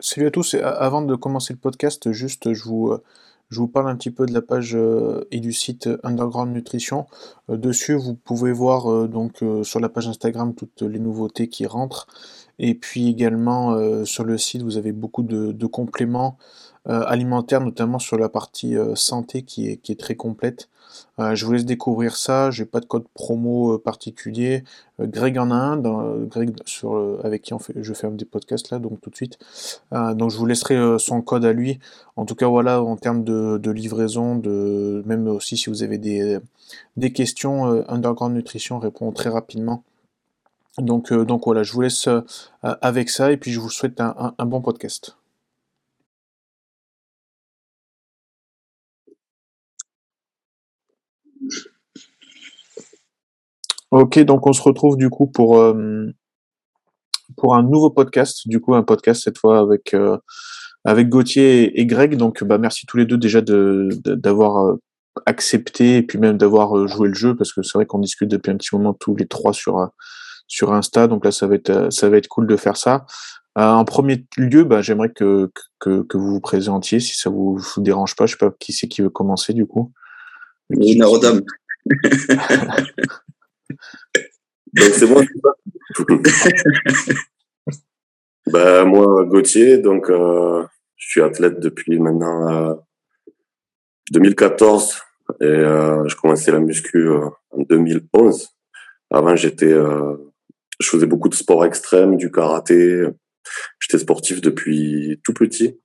salut à tous. Avant de commencer le podcast, juste je vous, je vous parle un petit peu de la page et du site Underground Nutrition. dessus, vous pouvez voir donc sur la page Instagram toutes les nouveautés qui rentrent. Et puis également sur le site, vous avez beaucoup de compléments euh, alimentaire, notamment sur la partie euh, santé qui est, très complète. Euh, je vous laisse découvrir ça, j'ai pas de code promo particulier. Greg en a un, Greg avec qui je fais des podcasts là, donc tout de suite. donc je vous laisserai son code à lui. En tout cas, voilà, en termes de, livraison, même aussi si vous avez des, questions, Underground Nutrition répond très rapidement. Donc, voilà, je vous laisse avec ça et puis je vous souhaite un bon podcast. Ok, donc on se retrouve du coup pour, euh, pour un nouveau podcast, du coup un podcast cette fois avec, euh, avec Gauthier et, Greg. Donc bah, merci tous les deux déjà d'avoir de, euh, accepté et puis même d'avoir joué le jeu parce que c'est vrai qu'on discute depuis un petit moment tous les trois sur, sur Insta. Donc là ça va être, ça va être cool de faire ça. en premier lieu, bah, j'aimerais que, que, que, vous vous présentiez si ça vous, vous dérange pas. Je sais pas qui c'est qui veut commencer du coup. Donc c'est moi. bah, moi, Gauthier, donc euh, je suis athlète depuis maintenant euh, 2014 et euh, je commençais la muscu euh, en 2011. Avant, j'étais, euh, je faisais beaucoup de sport extrême, du karaté. J'étais sportif depuis tout petit.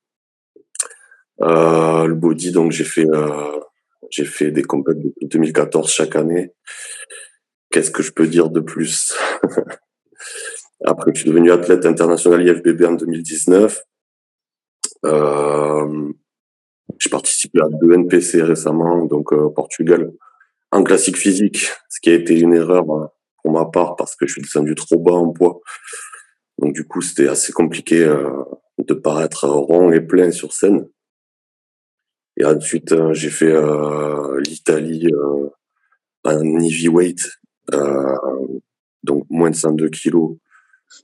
le body, donc j'ai fait j'ai fait des compétitions depuis 2014 chaque année. Qu'est-ce que je peux dire de plus? Après, je suis devenu athlète international IFBB en 2019. Euh, j'ai participé à deux NPC récemment, donc euh, Portugal, en classique physique, ce qui a été une erreur euh, pour ma part parce que je suis descendu trop bas en poids. Donc du coup, c'était assez compliqué euh, de paraître rond et plein sur scène. Et ensuite, euh, j'ai fait euh, l'Italie en heavyweight, donc moins de 102 kilos.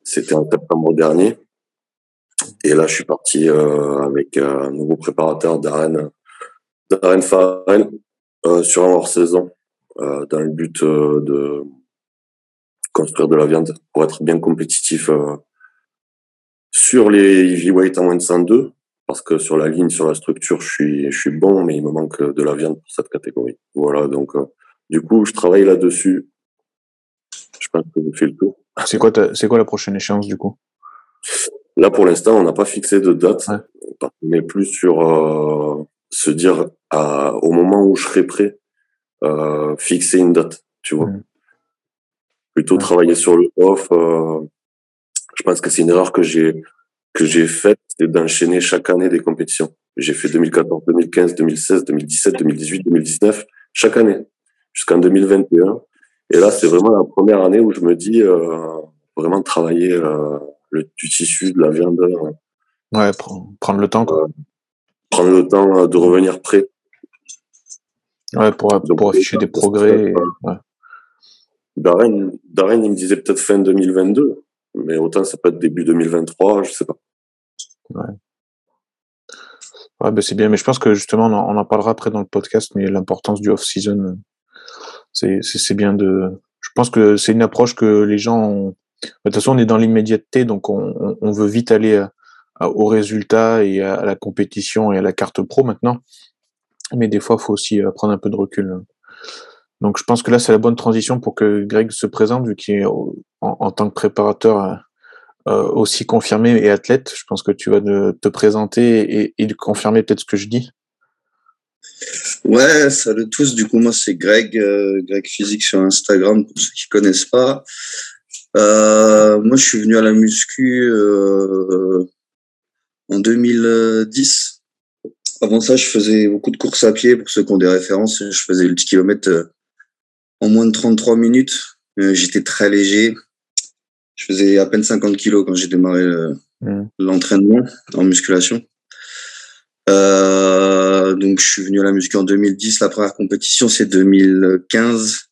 C'était en septembre dernier. Et là, je suis parti avec un nouveau préparateur Darren, Darren Farrell, sur un hors-saison, dans le but de construire de la viande pour être bien compétitif sur les heavyweight en moins de 102 parce que sur la ligne, sur la structure, je suis, je suis bon, mais il me manque de la viande pour cette catégorie. Voilà, donc euh, du coup, je travaille là-dessus. Je pense que j'ai fait le tour. C'est quoi, c'est quoi la prochaine échéance du coup? Là, pour l'instant, on n'a pas fixé de date, mais plus sur euh, se dire à, au moment où je serai prêt, euh, fixer une date, tu vois. Mmh. Plutôt travailler sur le off. Euh, je pense que c'est une erreur que j'ai que j'ai faite, c'est d'enchaîner chaque année des compétitions. J'ai fait 2014, 2015, 2016, 2017, 2018, 2019, chaque année, jusqu'en 2021. Et là, c'est vraiment la première année où je me dis euh, vraiment travailler euh, le, du tissu, de la viande. Euh, ouais, prendre le temps, quoi. Prendre le temps de revenir prêt. Ouais, pour, pour afficher des progrès. ouais. Darren, Darren, il me disait peut-être fin 2022, mais autant ça peut être début 2023, je sais pas. Ouais. Ouais, ben c'est bien, mais je pense que justement, on en, parlera après dans le podcast, mais l'importance du off-season, c'est, bien de. Je pense que c'est une approche que les gens ont. De toute façon, on est dans l'immédiateté, donc on, veut vite aller au résultat et à, la compétition et à la carte pro maintenant. Mais des fois, il faut aussi euh, prendre un peu de recul. Donc, je pense que là, c'est la bonne transition pour que Greg se présente, vu qu'il est en, tant que préparateur euh, aussi confirmé et athlète. Je pense que tu vas te présenter et, et confirmer peut-être ce que je dis. Ouais, salut tous. Du coup, moi, c'est Greg, euh, Greg Physique sur Instagram, pour ceux qui connaissent pas. Euh, moi, je suis venu à la muscu euh, en 2010. Avant ça, je faisais beaucoup de courses à pied. Pour ceux qui ont des références, je faisais le 10 km en moins de 33 minutes. J'étais très léger. Je faisais à peine 50 kilos quand j'ai démarré euh, mmh. l'entraînement en musculation. Euh, donc, je suis venu à la muscu en 2010. La première compétition, c'est 2015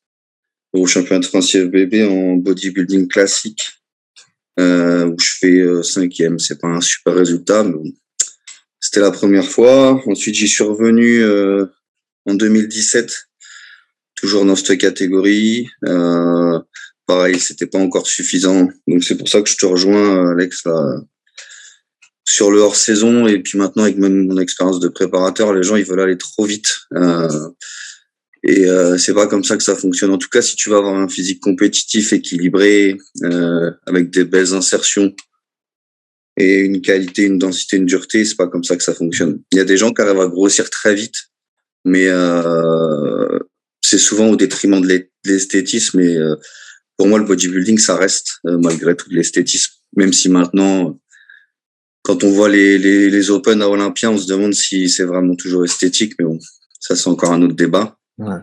au championnat de France en bodybuilding classique. euh, où je fais euh, cinquième. C'est pas un super résultat, mais c'était la première fois. Ensuite, j'y suis revenu euh, en 2017, toujours dans cette catégorie. Euh, pareil, c'était pas encore suffisant. Donc c'est pour ça que je te rejoins, Alex, là, sur le hors saison. Et puis maintenant, avec même mon expérience de préparateur, les gens ils veulent aller trop vite. Euh, et euh, c'est pas comme ça que ça fonctionne. En tout cas, si tu vas avoir un physique compétitif, équilibré, euh, avec des belles insertions et une qualité, une densité, une dureté, c'est pas comme ça que ça fonctionne. Il y a des gens qui arrivent à grossir très vite, mais euh, c'est souvent au détriment de l'esthétisme. Et euh, pour moi, le bodybuilding, ça reste euh, malgré tout l'esthétisme, même si maintenant quand on voit les, les, les Open à Olympia, on se demande si c'est vraiment toujours esthétique, mais bon, ça c'est encore un autre débat. Ouais.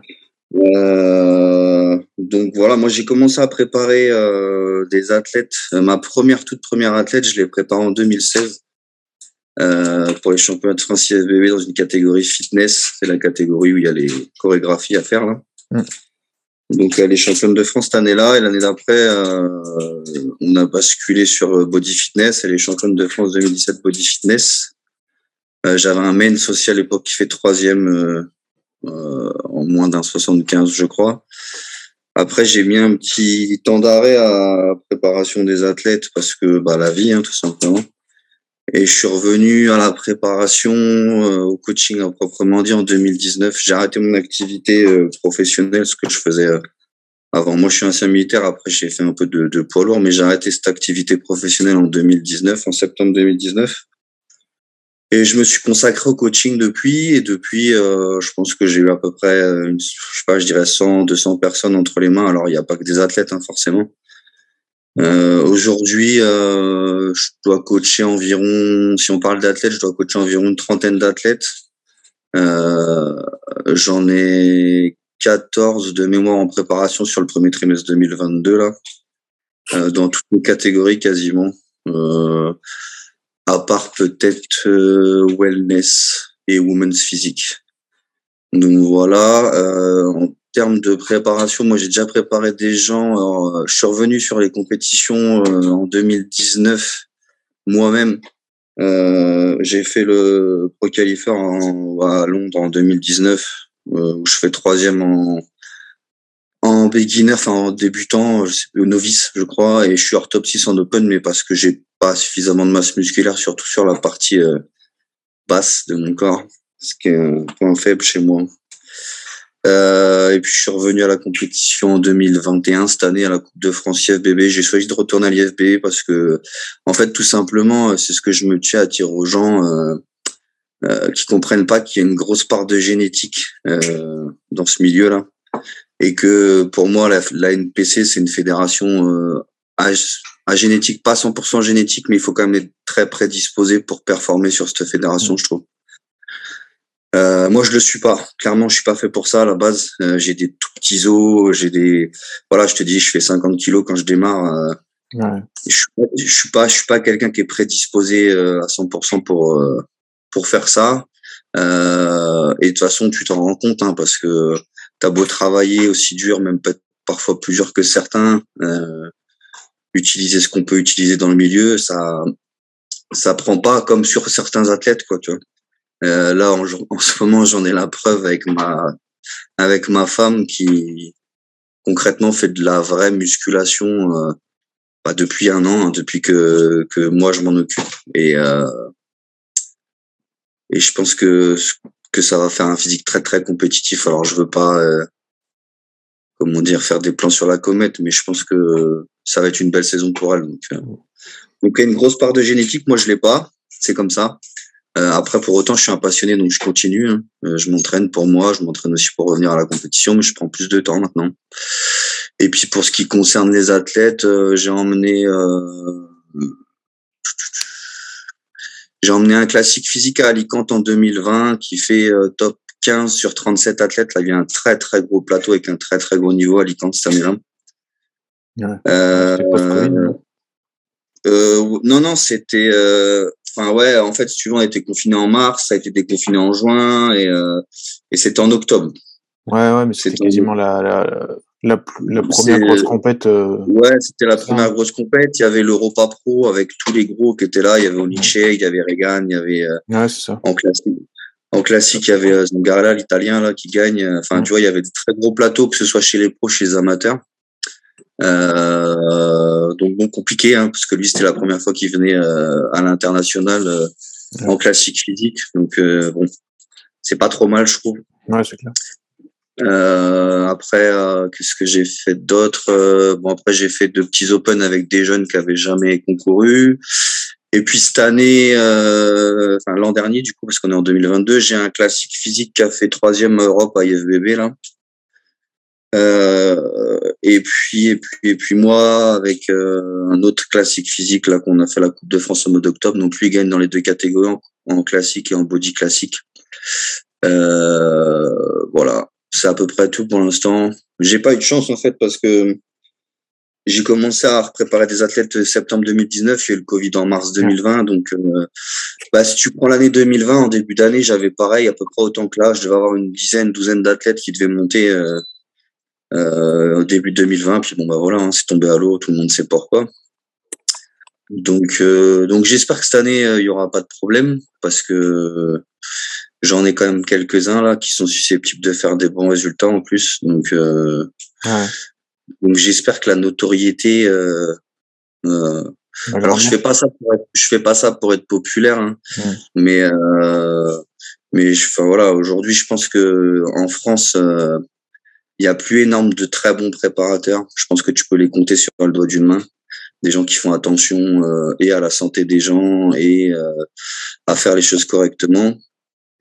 Euh, donc voilà, moi j'ai commencé à préparer euh, des athlètes. ma première, toute première athlète, je l'ai préparée en 2016 euh, pour les championnats de France IFBB dans une catégorie fitness. C'est la catégorie où il y a les chorégraphies à faire là. Mm. Donc elle est championne de France cette année-là et l'année d'après, euh, on a basculé sur body fitness. Elle est championne de France 2017 body fitness. Euh, J'avais un main social à l'époque qui fait troisième euh, euh, en moins d'un 75, je crois. Après, j'ai mis un petit temps d'arrêt à préparation des athlètes parce que bah, la vie, hein, tout simplement. Et je suis revenu à la préparation, euh, au coaching à proprement dit en 2019. J'ai arrêté mon activité euh, professionnelle, ce que je faisais avant. Moi, je suis ancien militaire. Après, j'ai fait un peu de, de poids lourd, mais j'ai arrêté cette activité professionnelle en 2019, en septembre 2019. Et je me suis consacré au coaching depuis. Et depuis, euh, je pense que j'ai eu à peu près, une, je sais pas, je dirais 100, 200 personnes entre les mains. Alors, il n'y a pas que des athlètes, hein, forcément. Euh, Aujourd'hui, euh, je dois coacher environ, si on parle d'athlètes, je dois coacher environ une trentaine d'athlètes. Euh, J'en ai 14 de mémoire en préparation sur le premier trimestre 2022, là, euh, dans toutes les catégories quasiment. Euh, à part peut-être euh, wellness et women's physique. Donc voilà, en termes de préparation, moi j'ai déjà préparé des gens. Alors, je suis revenu sur les compétitions euh, en 2019 moi-même. Euh, j'ai fait le Pro à Londres en 2019 où je fais troisième en en beginner, enfin en débutant, je sais, novice, je crois, et je suis hors top 6 en open, mais parce que j'ai pas suffisamment de masse musculaire, surtout sur la partie euh, basse de mon corps, ce qui est un point faible chez moi. Euh, et puis je suis revenu à la compétition en 2021 cette année à la Coupe de France IFBB. J'ai choisi de retourner à l'IFBB parce que, en fait, tout simplement, c'est ce que je me tiens à dire aux gens euh, euh, qui comprennent pas qu'il y a une grosse part de génétique euh, dans ce milieu-là. Et que pour moi la, la NPC c'est une fédération euh, à, à, génétique pas 100% génétique mais il faut quand même être très prédisposé pour performer sur cette fédération je trouve euh, moi je le suis pas clairement je suis pas fait pour ça à la base euh, j'ai des tout petits os j'ai des voilà je te dis je fais 50 kilos quand je démarre euh, ouais. je, suis, je suis pas je suis pas quelqu'un qui est prédisposé euh, à 100% pour euh, pour faire ça et de toute façon tu t'en rends compte hein, parce que t'as beau travailler aussi dur, même parfois plus dur que certains, euh, utiliser ce qu'on peut utiliser dans le milieu, ça ça prend pas comme sur certains athlètes quoi, tu vois. Euh, là en, ce moment, j'en ai la preuve avec ma avec ma femme qui concrètement fait de la vraie musculation euh, bah, depuis un an, hein, depuis que que moi je m'en occupe et euh, et je pense que que ça va faire un physique très très compétitif. Alors je veux pas, comment dire, faire des plans sur la comète, mais je pense que ça va être une belle saison pour elle. Donc, donc il y a une grosse part de génétique. Moi je l'ai pas, c'est comme ça. Euh, après pour autant je suis un passionné donc je continue. Hein. Euh, je m'entraîne pour moi, je m'entraîne aussi pour revenir à la compétition, mais je prends plus de temps maintenant. Et puis pour ce qui concerne les athlètes, euh, j'ai emmené j'ai emmené un classique physique à Alicante en 2020 qui fait euh, top 15 sur 37 athlètes. Là, il y a un très très gros plateau avec un très très gros niveau à Alicante cette année-là. Ouais. Euh, euh, non, non, c'était. Euh, enfin, ouais, en fait, si tu veux, on a été confiné en mars, ça a été déconfiné en juin et, et c'était en octobre. Ouais, ouais, mais c'était quasiment la, la, la, la première grosse compète. Euh, ouais, c'était la première grosse compète. Il y avait l'Europa Pro avec tous les gros qui étaient là. Il y avait Olice, il y avait Regan, il y avait. Euh, ouais, c'est ça. En classique, en classique, il y avait Zangarella, l'italien là, qui gagne. Enfin, tu vois, il y avait des très gros plateaux, que ce soit chez les pros, chez les amateurs. Euh, donc bon, compliqué, hein, parce que lui, c'était la première fois qu'il venait à l'international en classique physique. Donc bon, c'est pas trop mal, je trouve. Ouais, c'est clair. Euh, après, euh, qu'est-ce que j'ai fait d'autre euh, Bon, après j'ai fait de petits open avec des jeunes qui avaient jamais concouru. Et puis cette année, euh, enfin l'an dernier du coup, parce qu'on est en 2022, j'ai un classique physique qui a fait troisième Europe à IFBB là. Et puis et puis et puis moi avec un autre classique physique là qu'on a fait la Coupe de France au mois d'octobre. Donc lui il gagne dans les deux catégories en, classique et en body classique. voilà c'est à peu près tout pour l'instant. J'ai pas eu de chance en fait parce que j'ai commencé à préparer des athlètes septembre 2019, il y a eu le Covid en mars 2020. Donc, euh, bah, si tu prends l'année 2020, en début d'année, j'avais pareil, à peu près autant que là. Je devais avoir une dizaine, douzaine d'athlètes qui devaient monter euh, euh, au début 2020. Puis bon, bah voilà, hein, c'est tombé à l'eau, tout le monde sait pourquoi. Donc, donc j'espère que cette année, il y aura pas de problème parce que J'en ai quand même quelques-uns là qui sont susceptibles de faire des bons résultats en plus. Donc, euh, donc j'espère que la notoriété. Euh, euh, alors je fais pas ça pour être, je fais pas ça pour être populaire, hein, mais euh, mais enfin voilà. Aujourd'hui, je pense que en France, euh, il y a plus énorme de très bons préparateurs. Je pense que tu peux les compter sur le doigt d'une main des gens qui font attention euh, et à la santé des gens et euh, à faire les choses correctement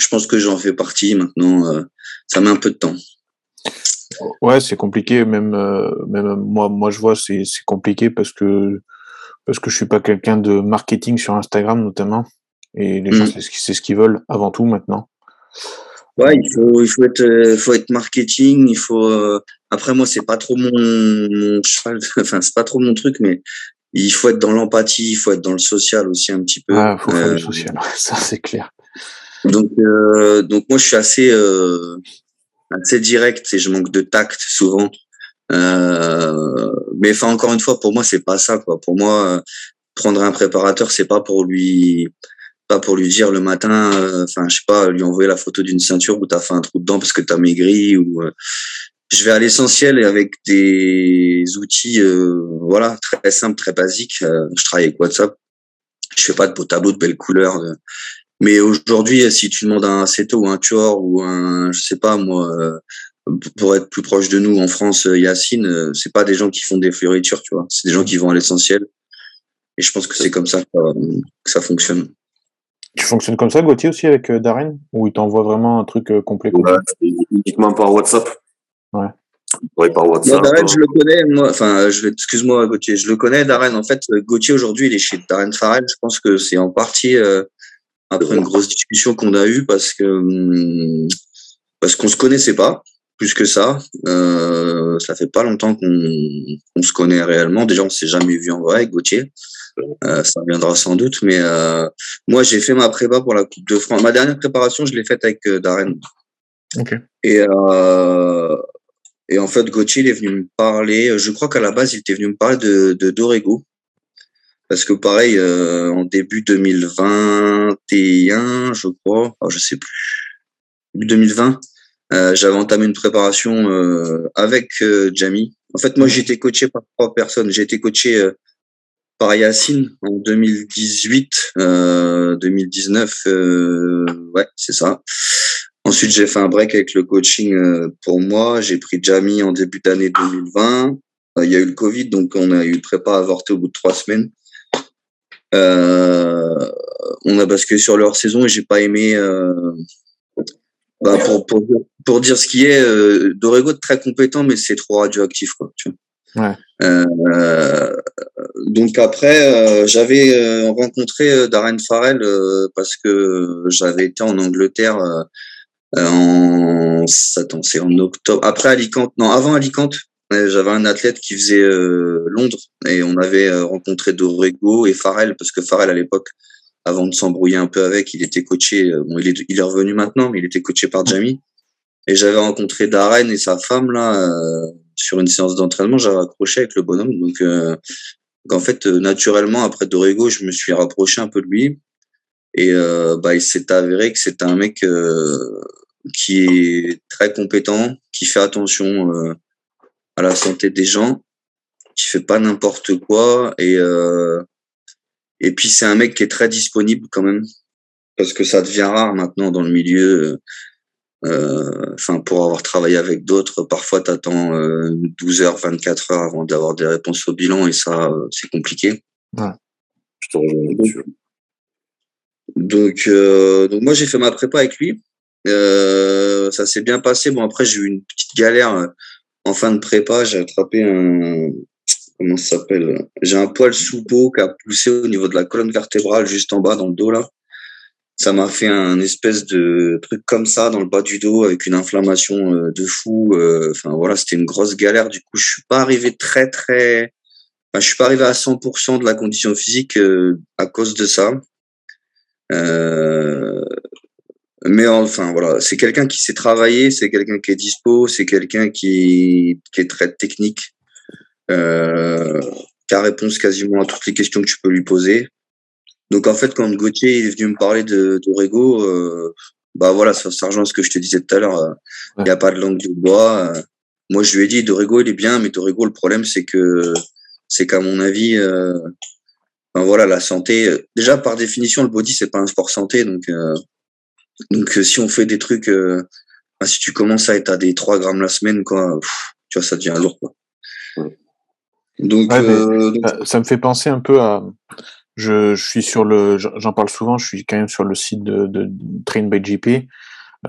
je pense que j'en fais partie maintenant. Euh, ça met un peu de temps. Ouais, c'est compliqué. Même, même moi, moi, je vois, c'est compliqué parce que parce que je suis pas quelqu'un de marketing sur Instagram notamment. Et les gens, mm. c'est ce qu'ils veulent avant tout maintenant. Ouais, il faut, il faut être, euh, faut être marketing. Il faut. Après, moi, c'est pas trop mon, mon cheval. Enfin, c'est pas trop mon truc, mais il faut être dans l'empathie. Il faut être dans le social aussi un petit peu. Ah, faut faire le social. Ça, c'est clair. Donc, euh, donc moi, je suis assez, euh, assez direct et je manque de tact souvent. Euh, mais enfin, encore une fois, pour moi, c'est pas ça. Quoi. Pour moi, prendre un préparateur, c'est pas pour lui, pas pour lui dire le matin, euh, enfin, je sais pas, lui envoyer la photo d'une ceinture où t'as fait un trou dedans parce que t'as maigri ou. Euh, je vais à l'essentiel et avec des outils, voilà, très simples, très basiques. je travaille avec WhatsApp. Je fais pas de beaux tableaux de belles couleurs. De, mais aujourd'hui, si tu demandes un Seto ou un Tuor ou un, je sais pas moi, euh, pour être plus proche de nous en France, euh, Yacine, euh, c'est pas des gens qui font des fioritures, tu vois. C'est des gens qui vont à l'essentiel. Et je pense que c'est comme ça que ça fonctionne. Tu fonctionnes comme ça, Gauthier, aussi avec Darren? Ou il t'envoie vraiment un truc complet, Uniquement par WhatsApp. Ouais. Oui, par WhatsApp. Darren, je le connais, moi. Enfin, je excuse-moi, Gauthier, je le connais, Darren. En fait, Gauthier, aujourd'hui, il est chez Darren Farrell. Je pense que c'est en partie après une grosse discussion qu'on a eue parce que hum, parce qu'on se connaissait pas plus que ça. Euh, ça fait pas longtemps qu'on se connaît réellement. Déjà, on s'est jamais vu en vrai avec Gauthier. Euh, ça viendra sans doute, mais euh, moi j'ai fait ma prépa pour la Coupe de France. Ma dernière préparation, je l'ai faite avec euh, Darren. Et euh, et en fait, Gauthier il est venu me parler. Je crois qu'à la base, il était venu me parler de, de Dorego. Parce que pareil, en début 2021, je crois, oh, je sais plus, début 2020, euh, j'avais entamé une préparation avec Jamie. En fait, moi, j'ai été coaché par trois personnes. J'ai été coaché par Yacine en 2018, 2019, ouais, c'est ça. Ensuite, j'ai fait un break avec le coaching pour moi. J'ai pris Jamie en début d'année 2020. Il y a eu le Covid, donc on a eu prépa avorté au bout de trois semaines. Euh, on a basculé sur leur saison et j'ai pas aimé. Euh, bah, pour, dire ce qui est, euh, Dorego très compétent, mais c'est trop radioactif, quoi. Tu vois. Ouais. Euh, donc après, euh, j'avais rencontré Darren Farrell parce que j'avais été en Angleterre en, attends, c'est en octobre. Après Alicante, non, avant Alicante, j'avais un athlète qui faisait euh, Londres et on avait euh, rencontré Dorego et Farrell parce que Farrell à l'époque, avant de s'embrouiller un peu avec, il était coaché. Euh, bon, il est, il est revenu maintenant, mais il était coaché par Jamie. Et j'avais rencontré Darren et sa femme là. Sur une séance d'entraînement, j'avais accroché avec le bonhomme. Donc, euh, en fait, naturellement, après Dorego, je me suis rapproché un peu de lui. Et euh, bah, il s'est avéré que c'est un mec qui est très compétent, qui fait attention à la santé des gens, qui fait pas n'importe quoi. Et, et puis, c'est un mec qui est très disponible quand même. Parce que ça devient rare maintenant dans le milieu euh, enfin, pour avoir travaillé avec d'autres, parfois tu attends 12 heures, 24 heures avant d'avoir des réponses au bilan et ça, euh, c'est compliqué. Ouais. Donc, euh, donc moi j'ai fait ma prépa avec lui. Euh, ça s'est bien passé. Bon après j'ai eu une petite galère en fin de prépa. J'ai attrapé un comment ça s'appelle? J'ai un poil sous peau qui a poussé au niveau de la colonne vertébrale juste en bas dans le dos là ça m'a fait un espèce de truc comme ça dans le bas du dos avec une inflammation euh, de fou. Euh, enfin voilà, c'était une grosse galère. Du coup, je suis pas arrivé très très, je suis pas arrivé à 100% de la condition physique euh, à cause de ça. mais enfin voilà, c'est quelqu'un qui sait travailler, c'est quelqu'un qui est dispo, c'est quelqu'un qui qui est très technique, qui a réponse quasiment à toutes les questions que tu peux lui poser. Donc en fait, quand Gauthier est venu me parler de, de Rego, euh, bah voilà, ça, ça, rejoint ce que je te disais tout à l'heure. Euh, il n'y a pas de langue du bois. Euh. moi, je lui ai dit, Dorego, il est bien, mais Dorego, le problème, c'est que, c'est qu'à mon avis, euh, ben voilà, la santé. Déjà, par définition, le body, c'est pas un sport santé, donc, donc si on fait des trucs, ben, si tu commences à être à des 3 grammes la semaine, quoi, tu vois, ça devient lourd, quoi. Donc, ça me fait penser un peu à je, je suis sur le, j'en parle souvent, je suis quand même sur le site de, de Train by GP.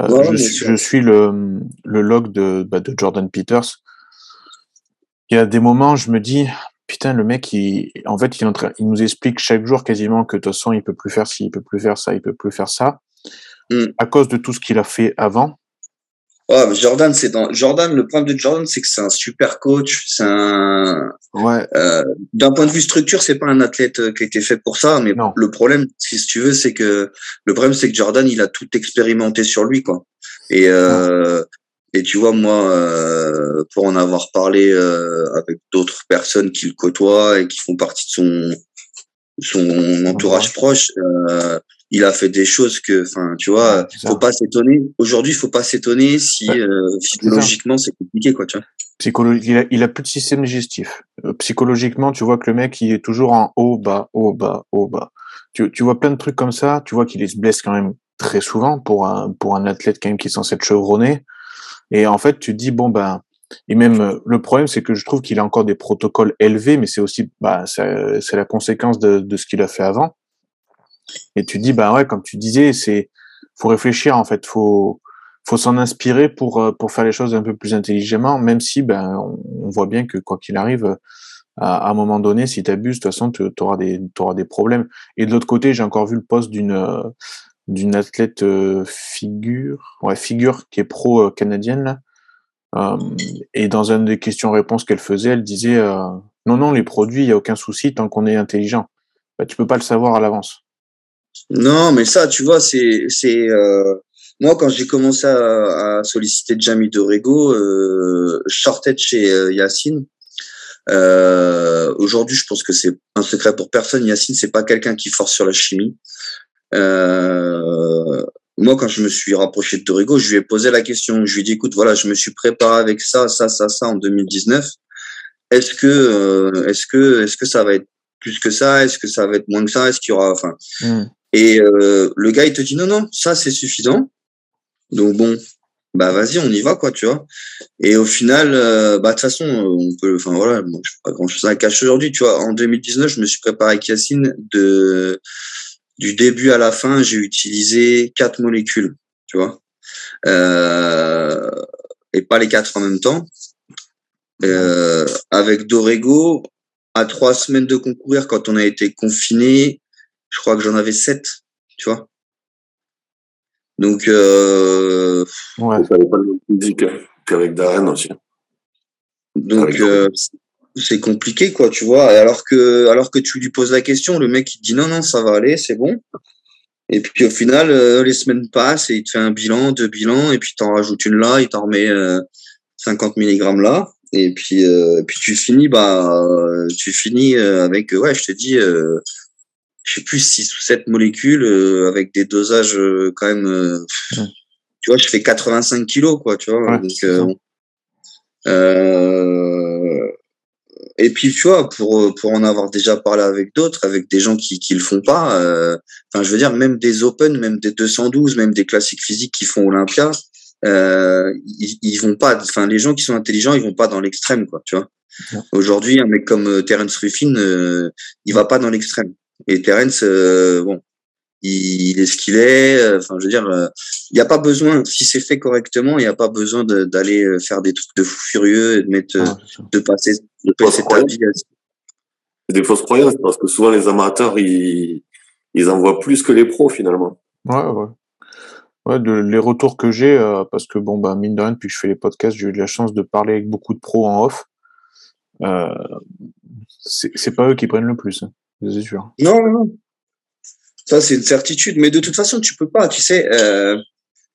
Euh, je, je, suis le, le log de, bah, de Jordan Peters. Il y a des moments, je me dis, putain, le mec, il, en fait, il, il nous explique chaque jour quasiment que de toute façon, il peut plus faire ci, il peut plus faire ça, il peut plus faire ça, mm. à cause de tout ce qu'il a fait avant. Jordan, c'est dans Jordan. Le problème de Jordan, c'est que c'est un super coach. C'est un. Ouais. Euh, D'un point de vue structure, c'est pas un athlète euh, qui a été fait pour ça. Mais non. le problème, si tu veux, c'est que le problème, c'est que Jordan, il a tout expérimenté sur lui, quoi. Et euh, et tu vois, moi, euh, pour en avoir parlé euh, avec d'autres personnes qui le côtoient et qui font partie de son son entourage proche, euh, il a fait des choses que, enfin, tu vois, faut pas s'étonner. Aujourd'hui, faut pas s'étonner si euh, psychologiquement c'est compliqué, quoi, tu vois. Psychologique, il a, il a plus de système digestif. Euh, psychologiquement, tu vois que le mec, il est toujours en haut, bas, haut, bas, haut, bas. Tu, tu vois plein de trucs comme ça. Tu vois qu'il se blesse quand même très souvent pour un, pour un athlète quand même qui est censé être chevronné. Et en fait, tu te dis, bon, ben, et même euh, le problème, c'est que je trouve qu'il a encore des protocoles élevés, mais c'est aussi, bah, c'est la conséquence de, de ce qu'il a fait avant. Et tu dis, bah ouais, comme tu disais, c'est, faut réfléchir en fait, faut, faut s'en inspirer pour euh, faire les choses un peu plus intelligemment, même si ben on, voit bien que quoi qu'il arrive, à, un moment donné, si tu abuses, de toute façon, tu auras des problèmes. Et de l'autre côté, j'ai encore vu le poste d'une euh, athlète euh, figure, ouais figure qui est pro canadienne et dans une des questions-réponses qu'elle faisait, elle disait non non les produits, il y a aucun souci tant qu'on est intelligent. Bah, tu peux pas le savoir à l'avance. Non, mais ça, tu vois, c'est c'est euh, moi quand j'ai commencé à, solliciter Jamie Dorego, euh, je chez euh, Yacine. Euh, Aujourd'hui, je pense que c'est un secret pour personne. Yacine, c'est pas quelqu'un qui force sur la chimie. Moi, quand je me suis rapproché de Dorego, je lui ai posé la question. Je lui ai dit, écoute, voilà, je me suis préparé avec ça, ça, ça, ça en 2019. Est-ce que, est-ce que, est-ce que ça va être plus que ça? Est-ce que ça va être moins que ça? Est-ce qu'il y aura, enfin, hmm. Et euh, le gars, il te dit non, non, ça c'est suffisant. Donc bon, bah vas-y, on y va, quoi, tu vois. Et au final, euh, bah de toute façon, on peut, enfin voilà, moi, je pas grand chose à cacher aujourd'hui, tu vois. En 2019, je me suis préparé avec Yacine de du début à la fin, j'ai utilisé quatre molécules, tu vois, euh, et pas les quatre en même temps. Euh, avec Dorego, à trois semaines de concourir, quand on a été confiné, je crois que j'en avais sept, tu vois. Donc, euh, ouais. Ça pas le physique qu'avec Darren aussi. Donc, euh, c'est compliqué, quoi, tu vois. Alors que, alors que tu lui poses la question, le mec, il dit non, non, ça va aller, c'est bon. Et puis, au final, euh, les semaines passent et il te fait un bilan, deux bilans, et puis t'en rajoutes une là, il t'en remet 50 mg là. Et puis, euh, puis tu finis, bah, tu finis avec, ouais, je te dis, je sais plus, 6 ou 7 molécules avec des dosages quand même. Tu vois, je fais 85 kilos, quoi, tu vois. donc, et puis, tu vois, pour, pour en avoir déjà parlé avec d'autres, avec des gens qui qui le font pas, euh, enfin, je veux dire, même des Open, même des 212, même des classiques physiques qui font Olympia, euh, ils, ils vont pas, enfin, les gens qui sont intelligents, ils vont pas dans l'extrême, quoi, tu vois. Aujourd'hui, un mec comme euh, Terence Ruffin, euh, il va pas dans l'extrême. Et Terence, euh, bon, il est ce qu'il est. Euh, enfin, je veux dire, euh, il n'y a pas besoin, si c'est fait correctement, il n'y a pas besoin d'aller euh, faire des trucs de fou furieux et de mettre, de passer, de passer ta vie. C'est des fausses croyances parce que souvent les amateurs, ils, ils en voient plus que les pros finalement. Ouais, ouais. Ouais, de, les retours que j'ai, parce que bon, bah, mine de rien, depuis que je fais les podcasts, j'ai eu de la chance de parler avec beaucoup de pros en off. Euh, c'est pas eux qui prennent le plus, hein, sûr. Non, non, ça, c'est une certitude. Mais de toute façon, tu peux pas. Tu sais, euh,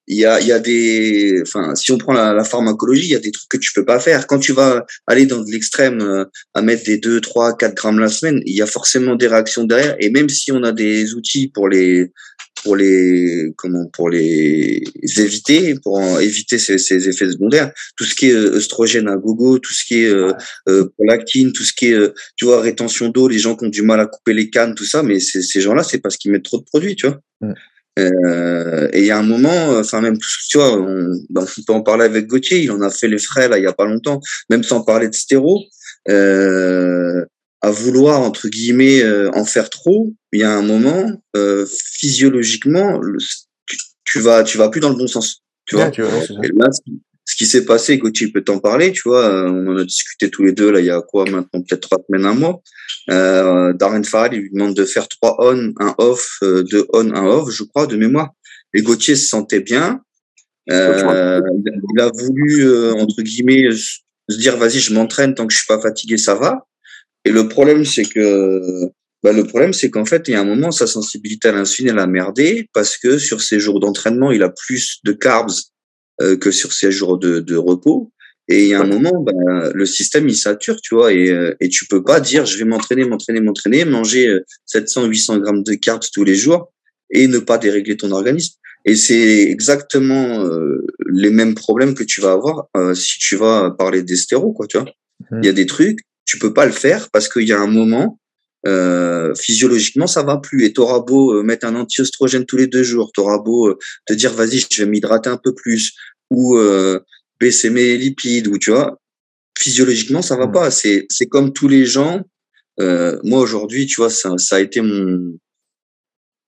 il y a, y a des, enfin, si on prend la, pharmacologie, il y a des trucs que tu peux pas faire. Quand tu vas aller dans l'extrême euh, à mettre des 2, 3, 4 grammes la semaine, il y a forcément des réactions derrière. Et même si on a des outils pour les, pour les comment pour les éviter pour éviter ces, ces, effets secondaires. Tout ce qui est œstrogène euh, à gogo tout ce qui est euh, euh, prolactine tout ce qui est tu vois rétention d'eau les gens qui ont du mal à couper les cannes tout ça mais ces gens-là c'est parce qu'ils mettent trop de produits tu vois. Euh, et il y a un moment, enfin même tu vois, on, ben, on, peut en parler avec Gauthier, il en a fait les frais là il y a pas longtemps, même sans parler de stéro. Euh, à vouloir entre guillemets euh, en faire trop, il y a un moment euh, physiologiquement tu, vas tu vas plus dans le bon sens. Tu vois. et là, ce qui s'est passé, Gauthier peut t'en parler, tu vois, euh, on en a discuté tous les deux là il y a quoi maintenant peut-être trois semaines un mois. Euh, Darren Farrell il lui demande de faire trois on, un off, deux on, un off, je crois de mémoire. Et Gauthier se sentait bien. Il a voulu entre guillemets se dire vas-y je m'entraîne tant que je suis pas fatigué ça va et le problème, c'est que bah, le problème, c'est qu'en fait, il y a un moment, sa sensibilité à l'insuline, elle a merdé parce que sur ses jours d'entraînement, il a plus de carbs euh, que sur ses jours de, de, repos. Et il y a un moment, bah, le système, il sature, tu vois, et, euh, et tu peux pas dire, je vais m'entraîner, m'entraîner, m'entraîner, manger 700, euh, 800 grammes de carbs tous les jours et ne pas dérégler ton organisme. Et c'est exactement les mêmes problèmes que tu vas avoir si tu vas parler des stéros, quoi, tu vois. Mmh. Il y a des trucs, tu peux pas le faire parce qu'il y a un moment, euh, physiologiquement, ça va plus. Et t'auras beau euh, mettre un anti-oestrogène tous les deux jours, t'auras beau euh, te dire, vas-y, je vais m'hydrater un peu plus, ou euh, baisser mes lipides, ou tu vois, physiologiquement, ça va pas. C'est, c'est comme tous les gens. Euh, moi, aujourd'hui, tu vois, ça, ça a été mon,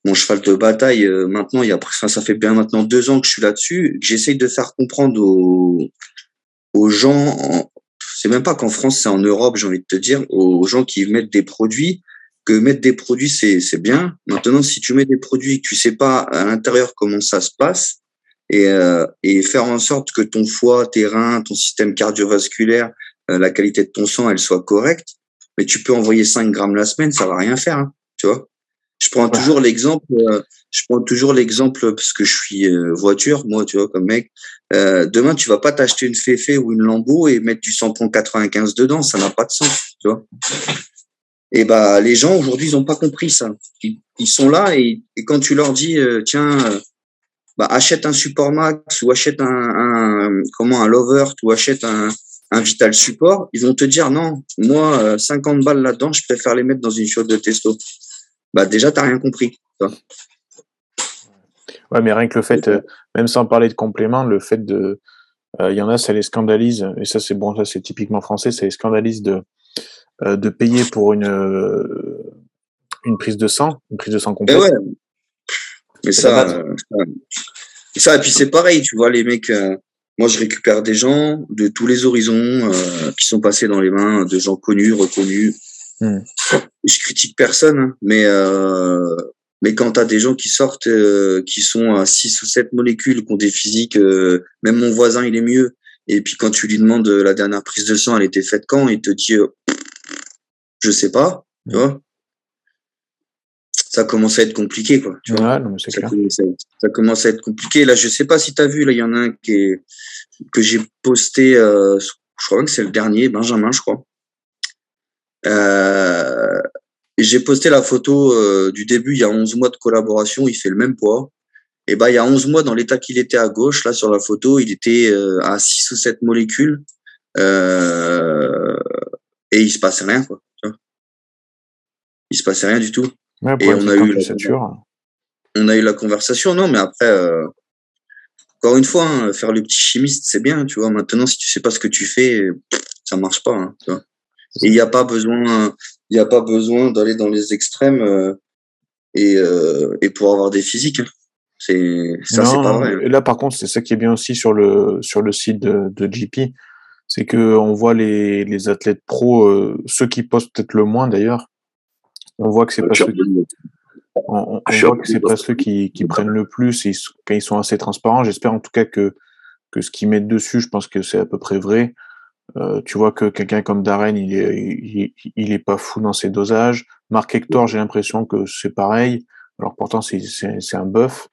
mon cheval de bataille. maintenant, il y a, enfin, ça fait bien maintenant deux ans que je suis là-dessus. J'essaye de faire comprendre aux, aux gens c'est même pas qu'en France, c'est en Europe, j'ai envie de te dire, aux gens qui mettent des produits, que mettre des produits, c'est, c'est bien. Maintenant, si tu mets des produits tu sais pas à l'intérieur comment ça se passe, et, euh, et faire en sorte que ton foie, tes reins, ton système cardiovasculaire, euh, la qualité de ton sang, elle soit correcte, mais tu peux envoyer 5 grammes la semaine, ça va rien faire, hein, tu vois. Je prends toujours l'exemple, euh, je prends toujours l'exemple parce que je suis euh, voiture, moi, tu vois, comme mec. Euh, demain, tu vas pas t'acheter une Féfé ou une Lambo et mettre du samplon 95 dedans, ça n'a pas de sens, tu vois. Et bah, les gens aujourd'hui, ils ont pas compris ça. Ils, sont là et, quand tu leur dis, tiens, bah, achète un Support Max ou achète un, un comment un Lover ou achète un, un Vital Support, ils vont te dire non, moi, 50 balles là-dedans, je préfère les mettre dans une chaude de testo bah déjà, tu n'as rien compris. Ouais, mais rien que le fait, euh, même sans parler de compléments, le fait de. Euh, il y en a, ça les scandalise, et ça c'est bon, ça c'est typiquement français, ça les scandalise de, euh, de payer pour une, une prise de sang, une prise de sang complète. Et ouais. Mais ça, ça, et puis c'est pareil, tu vois, les mecs, moi je récupère des gens de tous les horizons qui sont passés dans les mains de gens connus, reconnus, Hmm. Je critique personne, hein, mais euh, mais quand tu as des gens qui sortent, euh, qui sont à 6 ou 7 molécules, qui ont des physiques, euh, même mon voisin, il est mieux. Et puis quand tu lui demandes la dernière prise de sang, elle était faite quand Il te dit, je sais pas, tu vois ça commence à être compliqué, quoi. Tu vois ça, commence à, ça, commence à être compliqué. Là, je sais pas si tu as vu, là, il y en a un qui est, que j'ai posté je crois que c'est le dernier, Benjamin, je crois. Euh, j'ai posté la photo euh, du début, il y a 11 mois de collaboration, il fait le même poids. Et ben, il y a 11 mois, dans l'état qu'il était à gauche, là, sur la photo, il était euh, à 6 ou 7 molécules. Et il se passait rien, quoi. Il se passait rien du tout. et on a eu la, on a eu la conversation. Non, mais après, encore une fois, hein, faire le petit chimiste, c'est bien, tu vois. Maintenant, si tu sais pas ce que tu fais, ça marche pas, hein, tu vois. Et il n'y a pas besoin, il n'y a pas besoin d'aller dans les extrêmes euh, et, euh, et pour avoir des physiques. C'est ça, c'est pas vrai. Et là, par contre, c'est ça qui est bien aussi sur le sur le site de, de GP, c'est que on voit les, les athlètes pros, euh, ceux qui postent peut-être le moins d'ailleurs, on voit que c'est pas ceux qui, on, voit que c'est pas ceux qui, qui prennent le plus et quand ils sont assez transparents. J'espère en tout cas que que ce qu'ils mettent dessus, je pense que c'est à peu près vrai. Euh, tu vois que quelqu'un comme Darren, il est, il, est pas fou dans ses dosages. Marc Hector, j'ai l'impression que c'est pareil. Alors pourtant, c'est, un bœuf.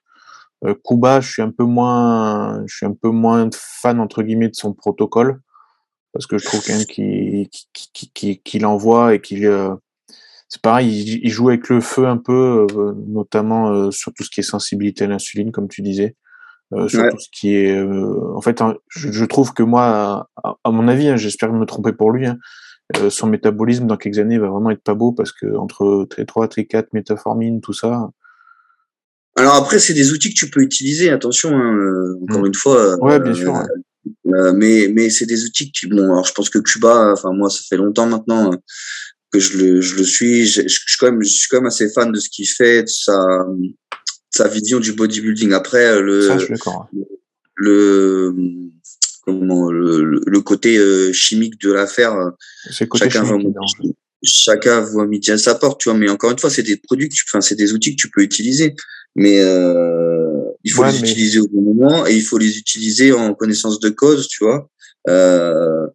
Euh, Kuba, je suis un peu moins, je suis un peu moins fan entre guillemets de son protocole parce que je trouve quand même qu'il, qu'il, envoie et qu'il, euh, c'est pareil, il, joue avec le feu un peu, euh, notamment euh, sur tout ce qui est sensibilité à l'insuline, comme tu disais. Euh, sur tout ce qui est euh, en fait hein, je, je, trouve que moi à, à mon avis hein, j'espère me tromper pour lui hein, euh, son métabolisme dans quelques années va vraiment être pas beau parce que entre T3 T4 métaformine tout ça. Alors après c'est des outils que tu peux utiliser attention hein, encore mmh. une fois ouais bien sûr mais mais c'est des outils qui bon alors je pense que Cuba enfin moi ça fait longtemps maintenant que je le je le suis je, je, je, quand même je suis quand même assez fan de ce qu'il fait de sa sa vision du bodybuilding. Après, euh, le, le, comment, le, le, côté euh, chimique de l'affaire, euh, chacun, va, chacun voit midi à sa porte, tu vois. Mais encore une fois, c'est des produits, enfin, c'est des outils que tu peux utiliser. Mais euh, il faut les utiliser au bon moment et il faut les utiliser en connaissance de cause, tu vois. Euh,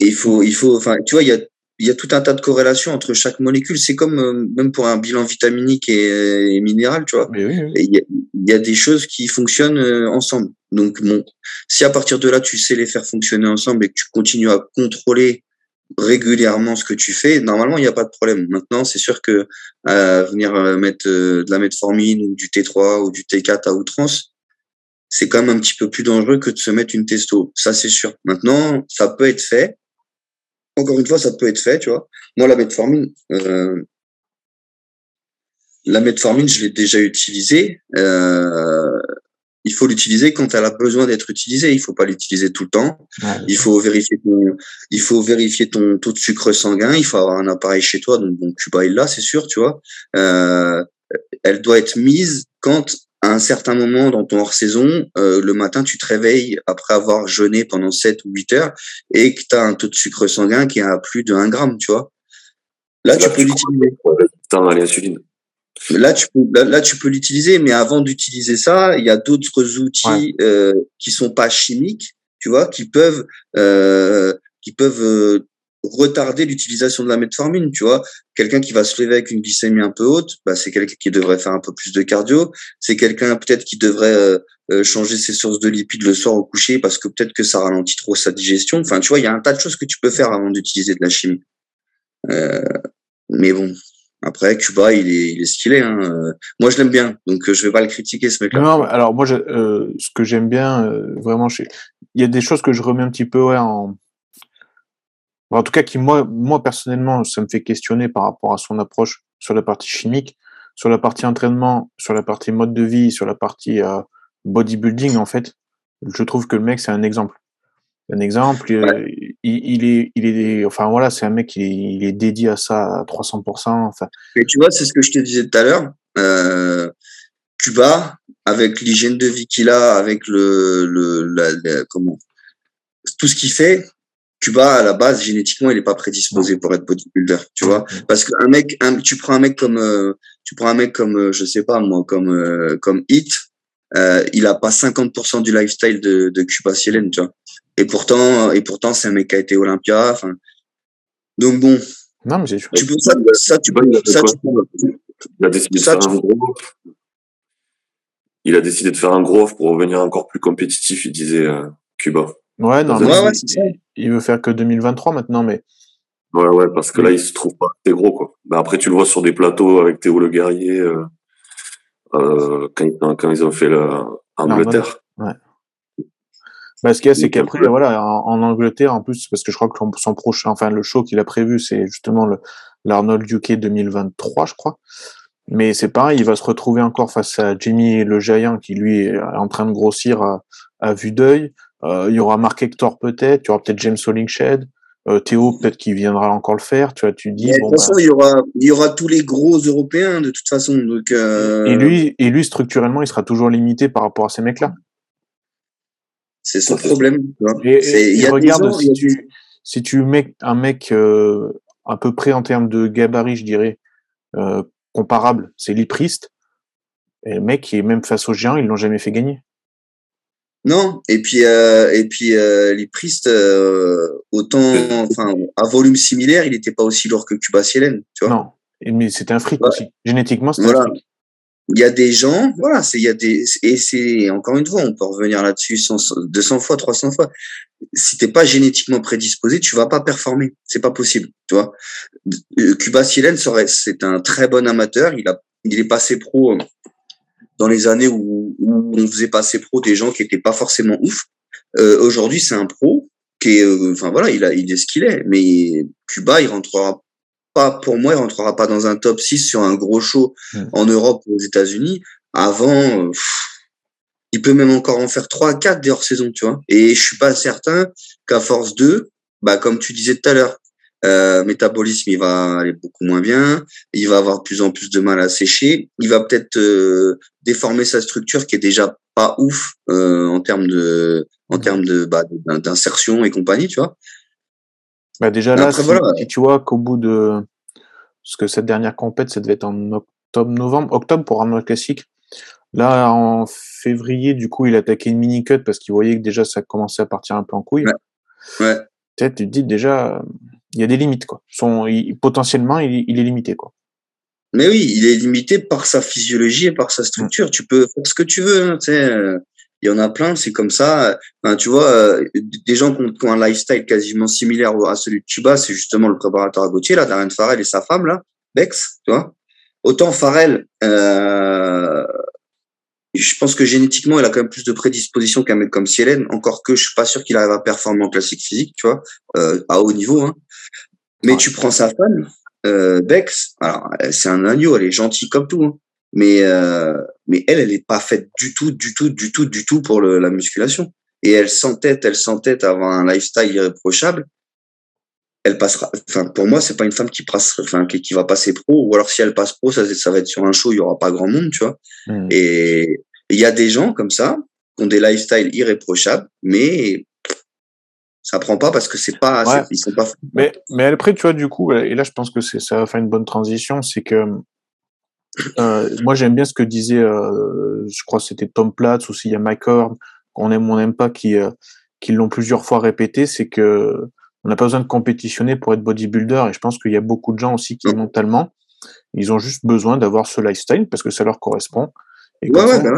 il faut, il faut, enfin, tu vois, il y a il y a tout un tas de corrélations entre chaque molécule. C'est comme euh, même pour un bilan vitaminique et, minéral, tu vois. Il, y a, des choses qui fonctionnent euh, ensemble. Donc bon, si à partir de là tu sais les faire fonctionner ensemble et que tu continues à contrôler régulièrement ce que tu fais, normalement il n'y a pas de problème. Maintenant, c'est sûr que euh, venir mettre de la metformine ou du T3 ou du T4 à outrance, c'est quand même un petit peu plus dangereux que de se mettre une testo. Ça c'est sûr. Maintenant, ça peut être fait encore une fois, ça peut être fait, tu vois. Moi, la metformine, euh, la metformine, je l'ai déjà utilisée. Euh, il faut l'utiliser quand elle a besoin d'être utilisée. Il faut pas l'utiliser tout le temps. il faut vérifier ton, il faut vérifier ton taux de sucre sanguin. Il faut avoir un appareil chez toi. Donc, bon, tu bailles là, c'est sûr, tu vois. Euh, elle doit être mise quand à un certain moment dans ton hors-saison, euh, le matin, tu te réveilles après avoir jeûné pendant 7 ou 8 heures et que tu as un taux de sucre sanguin qui est à plus de 1 gramme, tu vois. Là, tu peux l'utiliser. Là, tu peux, là, tu peux l'utiliser, mais avant d'utiliser ça, il y a d'autres outils euh, qui sont pas chimiques, tu vois, qui peuvent, euh, qui peuvent euh, retarder l'utilisation de la metformine, tu vois. Quelqu'un qui va se lever avec une glycémie un peu haute, bah, c'est quelqu'un qui devrait faire un peu plus de cardio. C'est quelqu'un peut-être qui devrait euh, euh, changer ses sources de lipides le soir au coucher parce que peut-être que ça ralentit trop sa digestion. Enfin, tu vois, il y a un tas de choses que tu peux faire avant d'utiliser de la chimie. Euh, mais bon, après, Cuba, il est, il est ce qu'il est. Hein. Moi, je l'aime bien, donc je vais pas le critiquer ce mec-là. Non, alors moi, je, ce que j'aime bien, vraiment, il y a des choses que je remets un petit peu ouais, en, en tout cas, qui moi, moi personnellement, ça me fait questionner par rapport à son approche sur la partie chimique, sur la partie entraînement, sur la partie mode de vie, sur la partie euh, bodybuilding. En fait, je trouve que le mec c'est un exemple. Un exemple, euh, il, est, il est, enfin voilà, c'est un mec, il est, il est, dédié à ça à 300%. Enfin. Et tu vois, c'est ce que je te disais tout à l'heure. Euh, Cuba, avec l'hygiène de vie qu'il a, avec le, le la, comment, tout ce qu'il fait, Cuba à la base génétiquement il est pas prédisposé pour être bodybuilder tu vois. Parce qu'un mec un, tu prends un mec comme euh, tu prends un mec comme euh, je sais pas moi comme euh, comme Hit euh, il a pas 50% du lifestyle de, de Cuba Cielen tu vois. Et pourtant et pourtant c'est un mec qui a été Olympia enfin. Donc bon. Non mais c'est tu peux ça, ça tu peux ça tu peux, il a décidé de faire un gros il a décidé de faire un gros pour revenir encore plus compétitif il disait Cuba. Ouais non ouais, ouais, c'est ça il veut faire que 2023 maintenant, mais. Ouais, ouais, parce que là, il se trouve pas assez gros, quoi. Ben après, tu le vois sur des plateaux avec Théo Le Guerrier, euh, euh, quand, quand, ils ont fait l'Angleterre. Ouais. Bah, ce qu'il y a, c'est qu'après, voilà, en, Angleterre, en plus, parce que je crois que son prochain, enfin, le show qu'il a prévu, c'est justement le, l'Arnold UK 2023, je crois. Mais c'est pareil, il va se retrouver encore face à Jimmy le Giant, qui lui est en train de grossir à, à vue d'œil. Euh, il y aura Mark Hector peut-être, il y aura peut-être James Hollingshed. Euh, Théo, peut-être qu'il viendra encore le faire, tu vois, tu dis. de toute façon, bah il y aura, il y aura tous les gros Européens de toute façon. Donc, euh... et lui, et lui, structurellement, il sera toujours limité par rapport à ces mecs-là. C'est son problème. il y a regarde, si, tu, si tu mets un mec euh, à peu près en termes de gabarit, je dirais, euh, comparable, c'est Liprist. Et le mec qui est même face aux géants, ils l'ont jamais fait gagner. Non, et puis euh, et puis euh, Liprist, euh, autant, enfin, à volume similaire, il n'était pas aussi lourd que Cuba Cielen, tu vois. Non, mais c'était un fric aussi. Génétiquement, c'était un fric il y a des gens, voilà, c'est il y a des et c'est encore une fois, on peut revenir là-dessus 200 fois, 300 fois. Si t'es pas génétiquement prédisposé, tu vas pas performer, c'est pas possible, tu vois. Cuba Silen c'est un très bon amateur, il a il est passé pro euh, dans les années où, où on faisait passer pro des gens qui étaient pas forcément ouf. Euh, aujourd'hui, c'est un pro qui est, euh, enfin voilà, il a, il est ce qu'il est. Mais Cuba, il rentrera pour moi, il rentrera pas dans un top 6 sur un gros show hmm. en Europe ou aux États-Unis avant. il peut même encore en faire 3 4 des hors-saison, tu vois. Et je suis pas certain qu'à force de, bah, comme tu disais tout à l'heure, euh, métabolisme, il va aller beaucoup moins bien, il va avoir de plus en plus de mal à sécher, il va peut-être euh, déformer sa structure qui est déjà pas ouf euh, en termes de en termes de bah, d'insertion et compagnie, tu vois. Bah déjà là, si, tu vois qu'au bout de parce que cette dernière compète, ça devait être en octobre, novembre, octobre pour un classique. Là, en février, du coup, il attaquait une mini cut parce qu'il voyait que déjà ça commençait à partir un peu en couille. Ouais. Peut-être, tu te dis déjà, il y a des limites, quoi. Son, potentiellement, il, est limité, quoi. Mais oui, il est limité par sa physiologie et par sa structure. Tu peux faire ce que tu veux, hein. Euh, il y en a plein, c'est comme ça. tu vois, euh, des gens qui ont, un lifestyle quasiment similaire à celui de Tuba, c'est justement le préparateur à Gauthier, là, Darren Farrell et sa femme, là, Bex, tu vois. Autant Farrell, euh, je pense que génétiquement, il a quand même plus de prédisposition qu'un mec comme Cielen, encore que je suis pas sûr qu'il arrive à performer en classique physique, tu vois, euh, à haut niveau. Hein. Mais tu prends sa femme, euh, Bex, alors c'est un agneau, elle est gentille comme tout, hein mais euh, mais elle, elle est pas faite du tout, du tout, du tout, du tout pour le, la musculation. Et elle s'entête, elle s'entête à avoir un lifestyle irréprochable. Elle passera. Enfin, pour moi, c'est pas une femme qui passe, enfin, qui, qui, va passer pro. Ou alors, si elle passe pro, ça, ça va être sur un show, il y aura pas grand monde, tu vois. Hmm. Et il y a des gens comme ça qui ont des lifestyles irréprochables, mais ça prend pas parce que c'est pas, ils sont pas. Mais mais après, tu vois, du coup, et là, je pense que ça va faire une bonne transition, c'est que euh, moi, j'aime bien ce que disait, euh, je crois que c'était Tom Platz ou s'il y a Mike Horn, qu'on aime ou on n'aime pas, qui, euh, qui l'ont plusieurs fois répété, c'est que on n'a pas besoin de compétitionner pour être bodybuilder. Et je pense qu'il y a beaucoup de gens aussi qui mentalement, ils ont juste besoin d'avoir ce lifestyle parce que ça leur correspond. Et, ouais, ouais, bah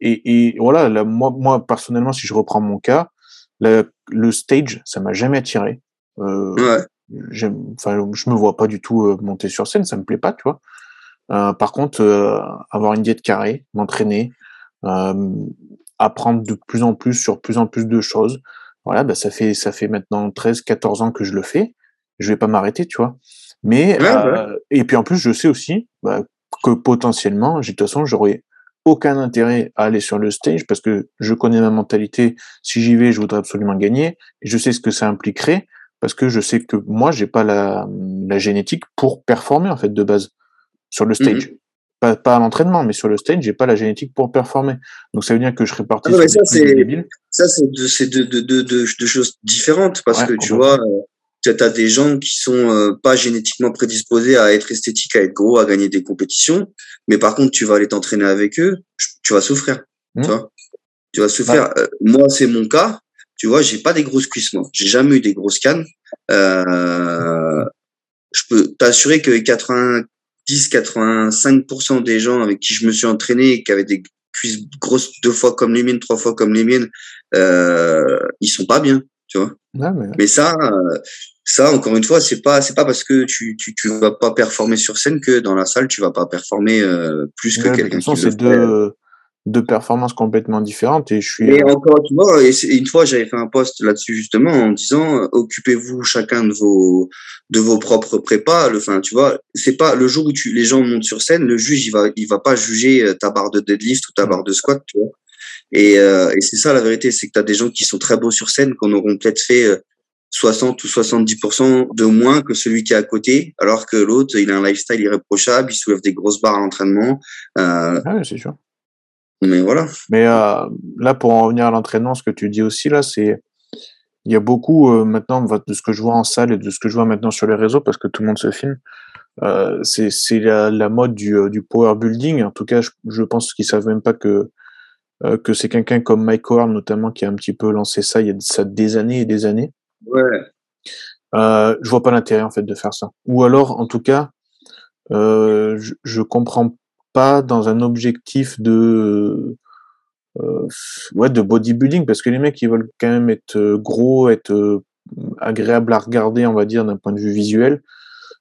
et, et voilà, là, moi, moi personnellement, si je reprends mon cas, le stage, ça m'a jamais attiré. Euh, je me vois pas du tout monter sur scène, ça me plaît pas, tu vois. Euh, par contre, euh, avoir une diète carrée, m'entraîner, euh, apprendre de plus en plus sur plus en plus de choses. Voilà, bah ça fait ça fait maintenant 13 14 ans que je le fais. Je vais pas m'arrêter, tu vois. Mais et puis en plus, je sais aussi bah, que potentiellement, de toute façon, j'aurais aucun intérêt à aller sur le stage parce que je connais ma mentalité. Si j'y vais, je voudrais absolument gagner et je sais ce que ça impliquerait parce que je sais que moi, j'ai pas la, la génétique pour performer en fait de base sur le mmh stage. Pas, pas, à l'entraînement, mais sur le stage, j'ai pas la génétique pour performer. Donc ça veut dire que je serais parti ah, ça, c'est, ça, c'est deux, choses différentes parce que tu vois, euh, tu as des gens qui sont euh, pas génétiquement prédisposés à être esthétiques, à être gros, à gagner des compétitions, mais par contre, tu vas aller t'entraîner avec eux, tu vas souffrir. Tu mmh. vois tu vas souffrir. Euh, moi, c'est mon cas. Tu vois, j'ai pas des grosses cuisses, moi. J'ai jamais eu des grosses cannes. Euh, je peux t'assurer que 80, 10-85% des gens avec qui je me suis entraîné, qui avaient des cuisses grosses deux fois comme les miennes, trois fois comme les miennes, euh, ils sont pas bien. Tu vois. mais... ça, euh, ça encore une fois, c'est pas c'est pas parce que tu, tu tu vas pas performer sur scène que dans la salle tu vas pas performer euh, plus que quelqu'un qui c'est deux deux performances complètement différentes et je suis. Et encore, tu vois, et une fois j'avais fait un post là-dessus justement en disant occupez-vous chacun de vos de vos propres prépas. Le, enfin, tu vois, c'est pas le jour où tu les gens montent sur scène, le juge il va il va pas juger ta barre de deadlift ou ta barre de squat, tu vois. Et, euh, et c'est ça la vérité, c'est que tu as des gens qui sont très beaux sur scène, qu'on auront peut-être fait 60 euh, ou 70% de moins que celui qui est à côté, alors que l'autre, il a un lifestyle irréprochable, il soulève des grosses barres à l'entraînement. Euh, ah c'est sûr. Mais voilà. Mais euh, là, pour en revenir à l'entraînement, ce que tu dis aussi là, c'est il y a beaucoup euh, maintenant de ce que je vois en salle et de ce que je vois maintenant sur les réseaux, parce que tout le monde se filme. C'est la, la, mode du, du power building. En tout cas, je, je pense qu'ils savent même pas que euh, que c'est quelqu'un comme Mike Howard notamment qui a un petit peu lancé ça il y a ça des années et des années. Ouais. Euh, je vois pas l'intérêt en fait de faire ça. Ou alors, en tout cas, euh, je, je comprends pas dans un objectif de euh, ouais de bodybuilding parce que les mecs ils veulent quand même être gros, être agréable à regarder, on va dire d'un point de vue visuel.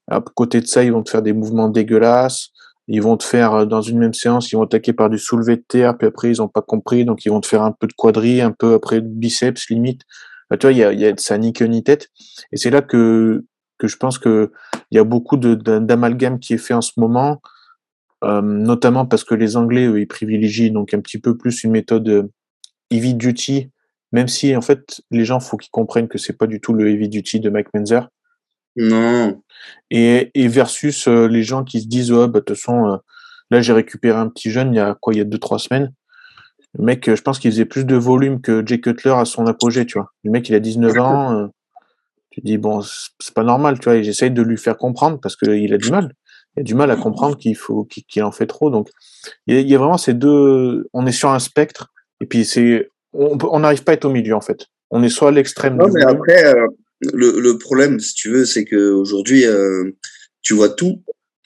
À côté de ça, ils vont te faire des mouvements dégueulasses. Ils vont te faire euh, dans une même séance, ils vont attaquer par du soulevé de terre, puis après ils ont pas compris, donc ils vont te faire un peu de quadri, un peu après de biceps limite. Bah, tu vois, y a, y a ça ni queue ni tête. Et c'est là que que je pense que il y a beaucoup d'amalgame qui est fait en ce moment, euh, notamment parce que les Anglais eux, ils privilégient donc un petit peu plus une méthode euh, heavy duty, même si en fait les gens faut qu'ils comprennent que c'est pas du tout le heavy duty de Mike Menzer. Non. Et, et versus euh, les gens qui se disent, oh, bah, de toute façon, euh, là, j'ai récupéré un petit jeune il y a quoi, il y a deux, trois semaines. Le mec, euh, je pense qu'il faisait plus de volume que Jay Cutler à son apogée, tu vois. Le mec, il a 19 ans. tu dis, bon, c'est pas normal, tu vois. Et j'essaye de lui faire comprendre parce qu'il a du mal. Il a du mal à comprendre qu'il faut, qu'il en fait trop. Donc, il y, a, vraiment ces deux, on est sur un spectre. Et puis, c'est, on n'arrive pas à être au milieu, en fait. On est soit à l'extrême du mais après, le, le, problème, si tu veux, c'est qu'aujourd'hui, euh, tu vois tout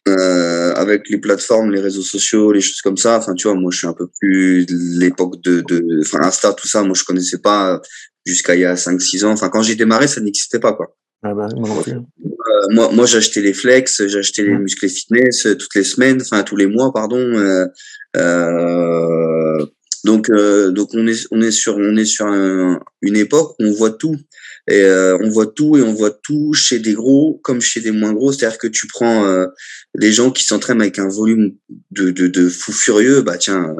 euh, avec les plateformes, les réseaux sociaux, les choses comme ça. Enfin, tu vois, moi, je suis un peu plus l'époque de, de, enfin, Insta, tout ça. Moi, je connaissais pas jusqu'à il y a 5-6 ans. Enfin, quand j'ai démarré, ça n'existait pas, quoi. Ah bah, moi, euh, moi, moi j'achetais les flex, j'achetais les muscles fitness euh, toutes les semaines, enfin tous les mois, pardon. Euh, euh, donc, donc on est on est sur on est sur une époque où on voit tout. Et euh, on voit tout et on voit tout chez des gros comme chez des moins gros. C'est-à-dire que tu prends euh, des gens qui s'entraînent avec un volume de, de, de fou furieux. Bah tiens,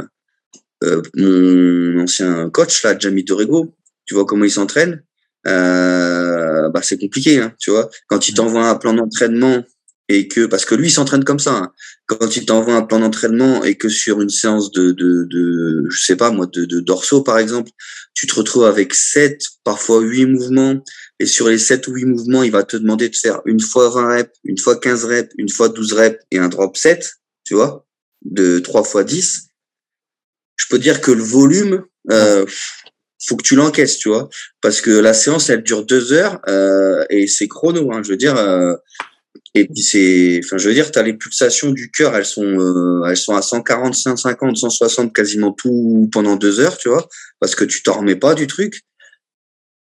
euh, mon ancien coach là, Jamie Dorego, tu vois comment il s'entraîne. Euh, bah c'est compliqué, hein, tu vois. Quand il t'envoie un plan d'entraînement et que parce que lui il s'entraîne comme ça. Hein. Quand il t'envoie un plan d'entraînement et que sur une séance de de, de je sais pas moi de, de dorso par exemple, tu te retrouves avec sept parfois huit mouvements et sur les sept ou huit mouvements, il va te demander de faire une fois 20 reps, une fois 15 reps, une fois 12 reps et un drop 7, tu vois, de 3 fois 10. Je peux dire que le volume euh, faut que tu l'encaisses, tu vois, parce que la séance elle dure deux heures euh, et c'est chrono. Hein, je veux dire, euh, et puis c'est, enfin, je veux dire, tu as les pulsations du cœur, elles sont, euh, elles sont à 140, 150, 160 quasiment tout pendant deux heures, tu vois, parce que tu t'en remets pas du truc.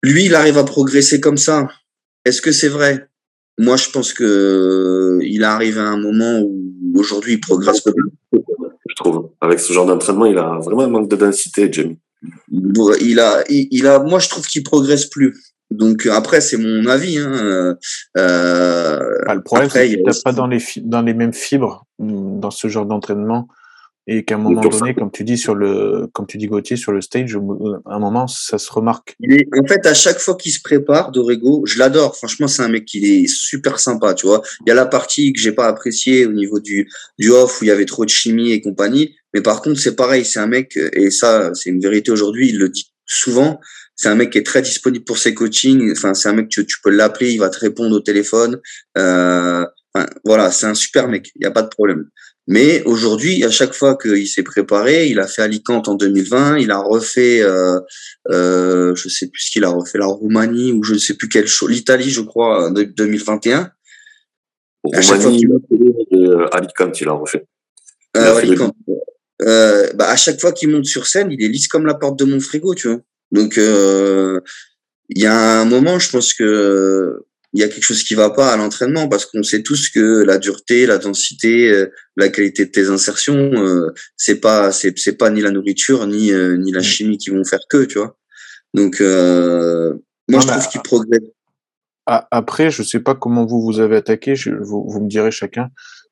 Lui, il arrive à progresser comme ça. Est-ce que c'est vrai? Moi, je pense que euh, il arrive à un moment où aujourd'hui il progresse pas. Je trouve. Avec ce genre d'entraînement, il a vraiment un manque de densité, Jamie. Il a, il a, moi, je trouve qu'il progresse plus. Donc après, c'est mon avis. Hein. Euh, bah, le problème, c'est que pas dans les, dans les mêmes fibres mm, dans ce genre d'entraînement et qu'à un moment donné, comme tu dis sur le, comme tu dis Gauthier sur le stage, à un moment ça se remarque. en fait, à chaque fois qu'il se prépare, Dorego, je l'adore. Franchement, c'est un mec qui est super sympa, tu vois. Il y a la partie que j'ai pas appréciée au niveau du du off où il y avait trop de chimie et compagnie, mais par contre, c'est pareil, c'est un mec et ça, c'est une vérité aujourd'hui. Il le dit souvent c'est un mec qui est très disponible pour ses coachings. Enfin, c'est un mec que tu, peux l'appeler, il va te répondre au téléphone. Euh, voilà, c'est un super mec, il n'y a pas de problème. Mais aujourd'hui, à chaque fois qu'il s'est préparé, il a fait Alicante en 2020, il a refait, euh, euh, je sais plus ce qu'il a refait, la Roumanie ou je ne sais plus quelle chose, l'Italie, je crois, de 2021. À chaque fois qu'il Alicante, il a refait. Euh, Alicante. Euh, bah, à chaque fois qu'il monte sur scène, il est lisse comme la porte de mon frigo, tu vois. Donc, euh, il y a un moment, je pense que il y a quelque chose qui va pas à l'entraînement parce qu'on sait tous que la dureté, la densité, euh, la qualité de tes insertions, euh, c'est pas c'est c'est pas ni la nourriture ni euh, ni la chimie qui vont faire que, tu vois. Donc moi je trouve qu'il progresse. Après, je sais pas comment vous vous avez attaqué, je, vous, vous me direz chacun.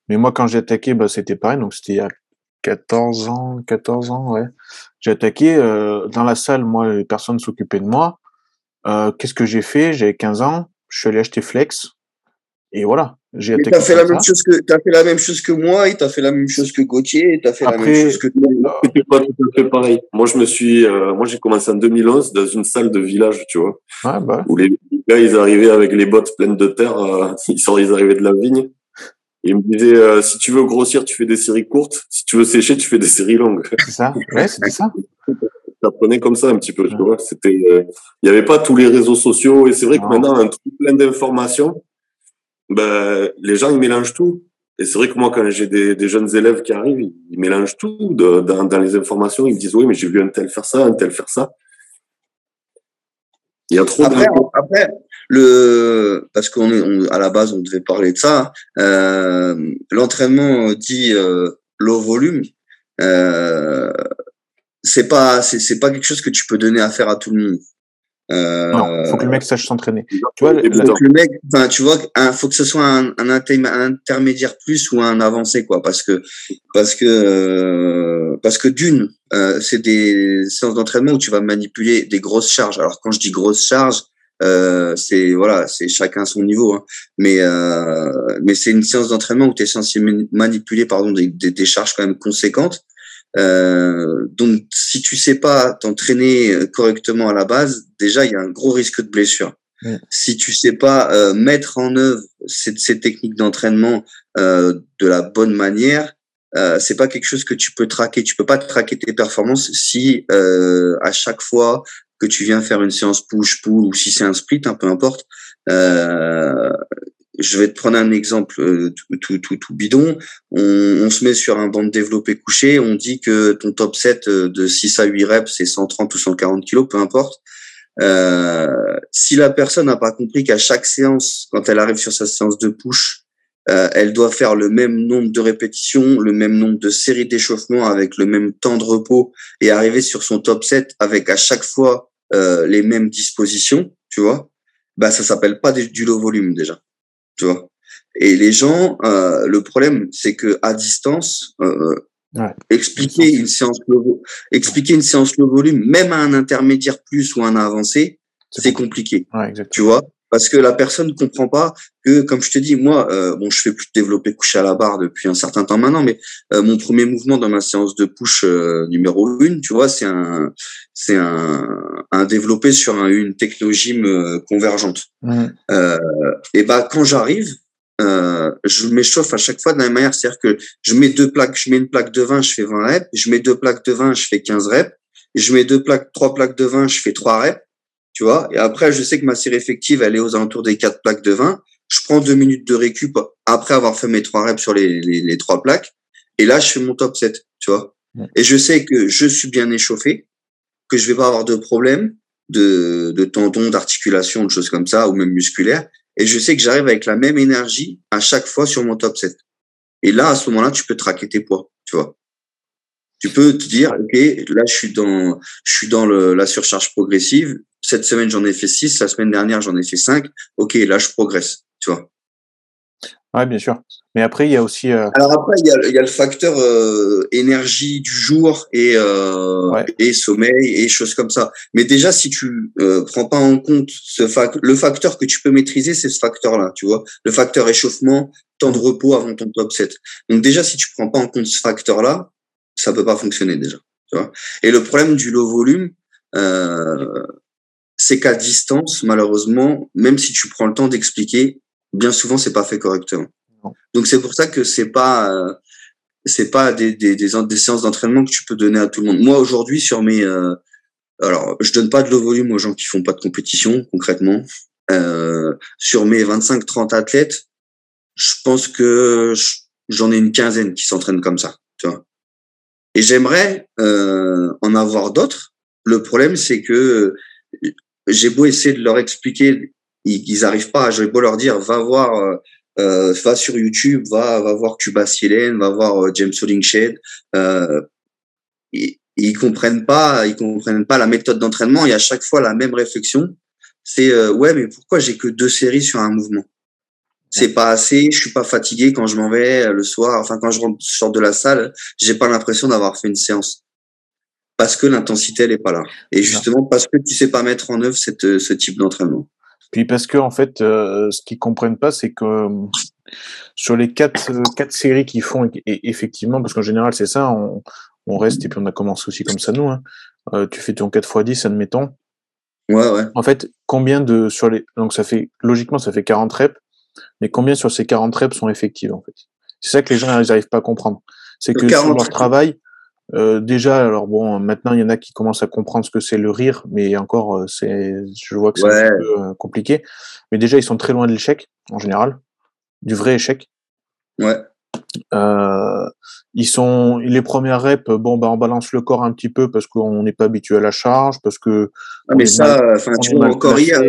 Mais moi quand j'ai attaqué, bah c'était pareil, donc c'était il y a 14 ans, 14 ans, ouais. J'ai attaqué dans la salle, moi personne s'occupait de moi. Qu'est-ce que j'ai fait? J'avais 15 ans je suis allé acheter Flex. Et voilà, j'ai attaqué. T'as fait la même chose que as fait la même chose que moi, et t'as fait la même chose que Gauthier, t'as fait la même chose que toi. C'était pas tout à fait pareil. Moi, je me suis, euh, moi, j'ai commencé en 2011 dans une salle de village, tu vois, ah, bah. où les gars, ils arrivaient avec les bottes pleines de terre, euh, ils sont, ils arrivaient de la vigne. Ils me disaient, euh, si tu veux grossir, tu fais des séries courtes. Si tu veux sécher, tu fais des séries longues. C'est ça. Ouais, c'était ça. ça prenait comme ça un petit peu, tu vois. C'était, euh, il n'y avait pas tous les réseaux sociaux et c'est vrai que maintenant, un truc plein d'informations, ben, les gens, ils mélangent tout. Et c'est vrai que moi, quand j'ai des, des, jeunes élèves qui arrivent, ils, mélangent tout dans, dans, les informations. Ils me disent, oui, mais j'ai vu un tel faire ça, un tel faire ça. Il y a trop après, après, le, parce qu'on est, à la base, on devait parler de ça. Euh, l'entraînement dit euh, low volume. Euh, c'est pas c'est pas quelque chose que tu peux donner à faire à tout le monde. Euh, non, faut que le mec sache s'entraîner. Tu vois, faut que le mec, enfin, tu vois, un, faut que ce soit un, un, intermédiaire plus ou un avancé, quoi, parce que, parce que, euh, parce que d'une, euh, c'est des séances d'entraînement où tu vas manipuler des grosses charges. Alors quand je dis grosses charges, euh, c'est voilà, c'est chacun son niveau, hein. mais euh, mais c'est une séance d'entraînement où tu es censé manipuler pardon des, des, des charges quand même conséquentes. Euh, donc, si tu sais pas t'entraîner correctement à la base, déjà il y a un gros risque de blessure. Si tu sais pas euh, mettre en œuvre ces, ces techniques d'entraînement euh, de la bonne manière, euh, c'est pas quelque chose que tu peux traquer. Tu peux pas traquer tes performances si euh, à chaque fois que tu viens faire une séance push-pull ou si c'est un split, hein, peu importe, euh, je vais te prendre un exemple euh, tout, tout, tout, bidon. On, on, se met sur un banc de développé couché, on dit que ton top 7 euh, de 6 à 8 reps, c'est 130 ou 140 kilos, peu importe. Euh, si la personne n'a pas compris qu'à chaque séance, quand elle arrive sur sa séance de push, euh, elle doit faire le même nombre de répétitions, le même nombre de séries d'échauffement avec le même temps de repos et arriver sur son top 7 avec à chaque fois euh, les mêmes dispositions, tu vois, bah ça s'appelle pas du low volume déjà tu vois. Et les gens, euh, le problème, c'est que à distance, euh, ouais. expliquer une séance, expliquer une séance low volume, même à un intermédiaire plus ou un avancé, c'est compliqué. Ouais, tu vois, parce que la personne ne comprend pas que, comme je te dis, moi, euh, bon, je fais plus de développer coucher à la barre depuis un certain temps maintenant, mais euh, mon premier mouvement dans ma séance de push euh, numéro une, tu vois, c'est un, c'est un, un développé sur un, une technologie convergente. Mmh. et bah, quand j'arrive, je m'échauffe à chaque fois de la même manière, c'est-à-dire que je mets deux plaques, je mets une plaque de 20, je fais 20 reps, je mets deux plaques de 20, je fais 15 reps, je mets deux plaques, trois plaques de 20, je fais 3 reps tu vois? Et après, je sais que ma série effective, elle est aux alentours des quatre plaques de 20. Je prends deux minutes de récup après avoir fait mes trois reps sur les, les, les trois plaques. Et là, je fais mon top 7, tu vois? Et je sais que je suis bien échauffé, que je vais pas avoir de problème de, de tendons, d'articulation, de choses comme ça, ou même musculaire. Et je sais que j'arrive avec la même énergie à chaque fois sur mon top 7. Et là, à ce moment-là, tu peux traquer tes poids, tu vois? Tu peux te dire, OK, là, je suis dans, je suis dans le, la surcharge progressive cette semaine j'en ai fait 6, la semaine dernière j'en ai fait 5, ok, là je progresse, tu vois. Ouais, bien sûr. Mais après, il y a aussi. Euh... Alors après, il y a, y a, le facteur euh, énergie du jour et, euh, ouais. et sommeil et choses comme ça. Mais déjà, si tu euh, prends pas en compte ce fac le facteur que tu peux maîtriser, c'est ce facteur-là, tu vois. Le facteur échauffement, temps de repos avant ton top 7. Donc déjà, si tu prends pas en compte ce facteur-là, ça peut pas fonctionner déjà. Tu vois. Et le problème du low volume, euh, c'est qu'à distance, malheureusement, même si tu prends le temps d'expliquer, bien souvent c'est pas fait correctement. Donc c'est pour ça que c'est pas euh, c'est pas des, des, des, des séances d'entraînement que tu peux donner à tout le monde. Moi aujourd'hui sur mes euh, alors je donne pas de low volume aux gens qui font pas de compétition concrètement. Euh, sur mes 25-30 athlètes, je pense que j'en ai une quinzaine qui s'entraînent comme ça, tu vois. Et j'aimerais euh, en avoir d'autres. Le problème c'est que j'ai beau essayer de leur expliquer, ils n'arrivent pas. J'ai beau leur dire, va voir, euh, euh, va sur YouTube, va, va voir Cuba Sielen, va voir euh, James Hollingshead. Euh, ils, ils comprennent pas, ils comprennent pas la méthode d'entraînement. Et à chaque fois la même réflexion, c'est euh, ouais, mais pourquoi j'ai que deux séries sur un mouvement? C'est pas assez. Je suis pas fatigué quand je m'en vais le soir. Enfin, quand je rentre sors de la salle, j'ai pas l'impression d'avoir fait une séance parce que l'intensité elle est pas là. Et justement parce que tu sais pas mettre en œuvre cette, ce type d'entraînement. Puis parce que en fait, euh, ce qu'ils comprennent pas, c'est que euh, sur les quatre quatre séries qu'ils font, et, effectivement, parce qu'en général c'est ça, on, on, reste et puis on a commencé aussi comme ça nous. Hein. Euh, tu fais ton 4 x 10, admettons. Ouais, ouais. En fait, combien de sur les donc ça fait logiquement ça fait 40 reps, mais combien sur ces 40 reps sont effectives en fait? C'est ça que les gens ils n'arrivent pas à comprendre. C'est que sur leur travail, euh, déjà, alors bon, maintenant il y en a qui commencent à comprendre ce que c'est le rire, mais encore, euh, c'est, je vois que c'est un peu euh, compliqué. Mais déjà, ils sont très loin de l'échec en général, du vrai échec. Ouais. Euh, ils sont les premières reps, bon bah on balance le corps un petit peu parce qu'on n'est pas habitué à la charge, parce que. Ah, mais ça, enfin tu vois encore hier,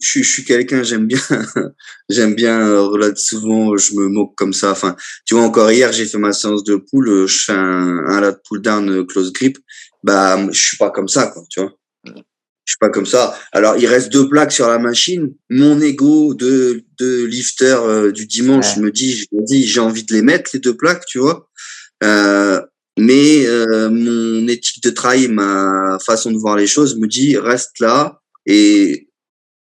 je, je suis quelqu'un, j'aime bien, j'aime bien euh, souvent, je me moque comme ça. Enfin, tu vois, encore hier, j'ai fait ma séance de poule, euh, je fais un, un lat pull down euh, close grip. Bah, je suis pas comme ça, quoi, tu vois. Je suis pas comme ça. Alors, il reste deux plaques sur la machine. Mon ego de, de lifter du dimanche me dit, je me dis, j'ai envie de les mettre les deux plaques, tu vois. Euh, mais euh, mon éthique de travail, ma façon de voir les choses me dit reste là et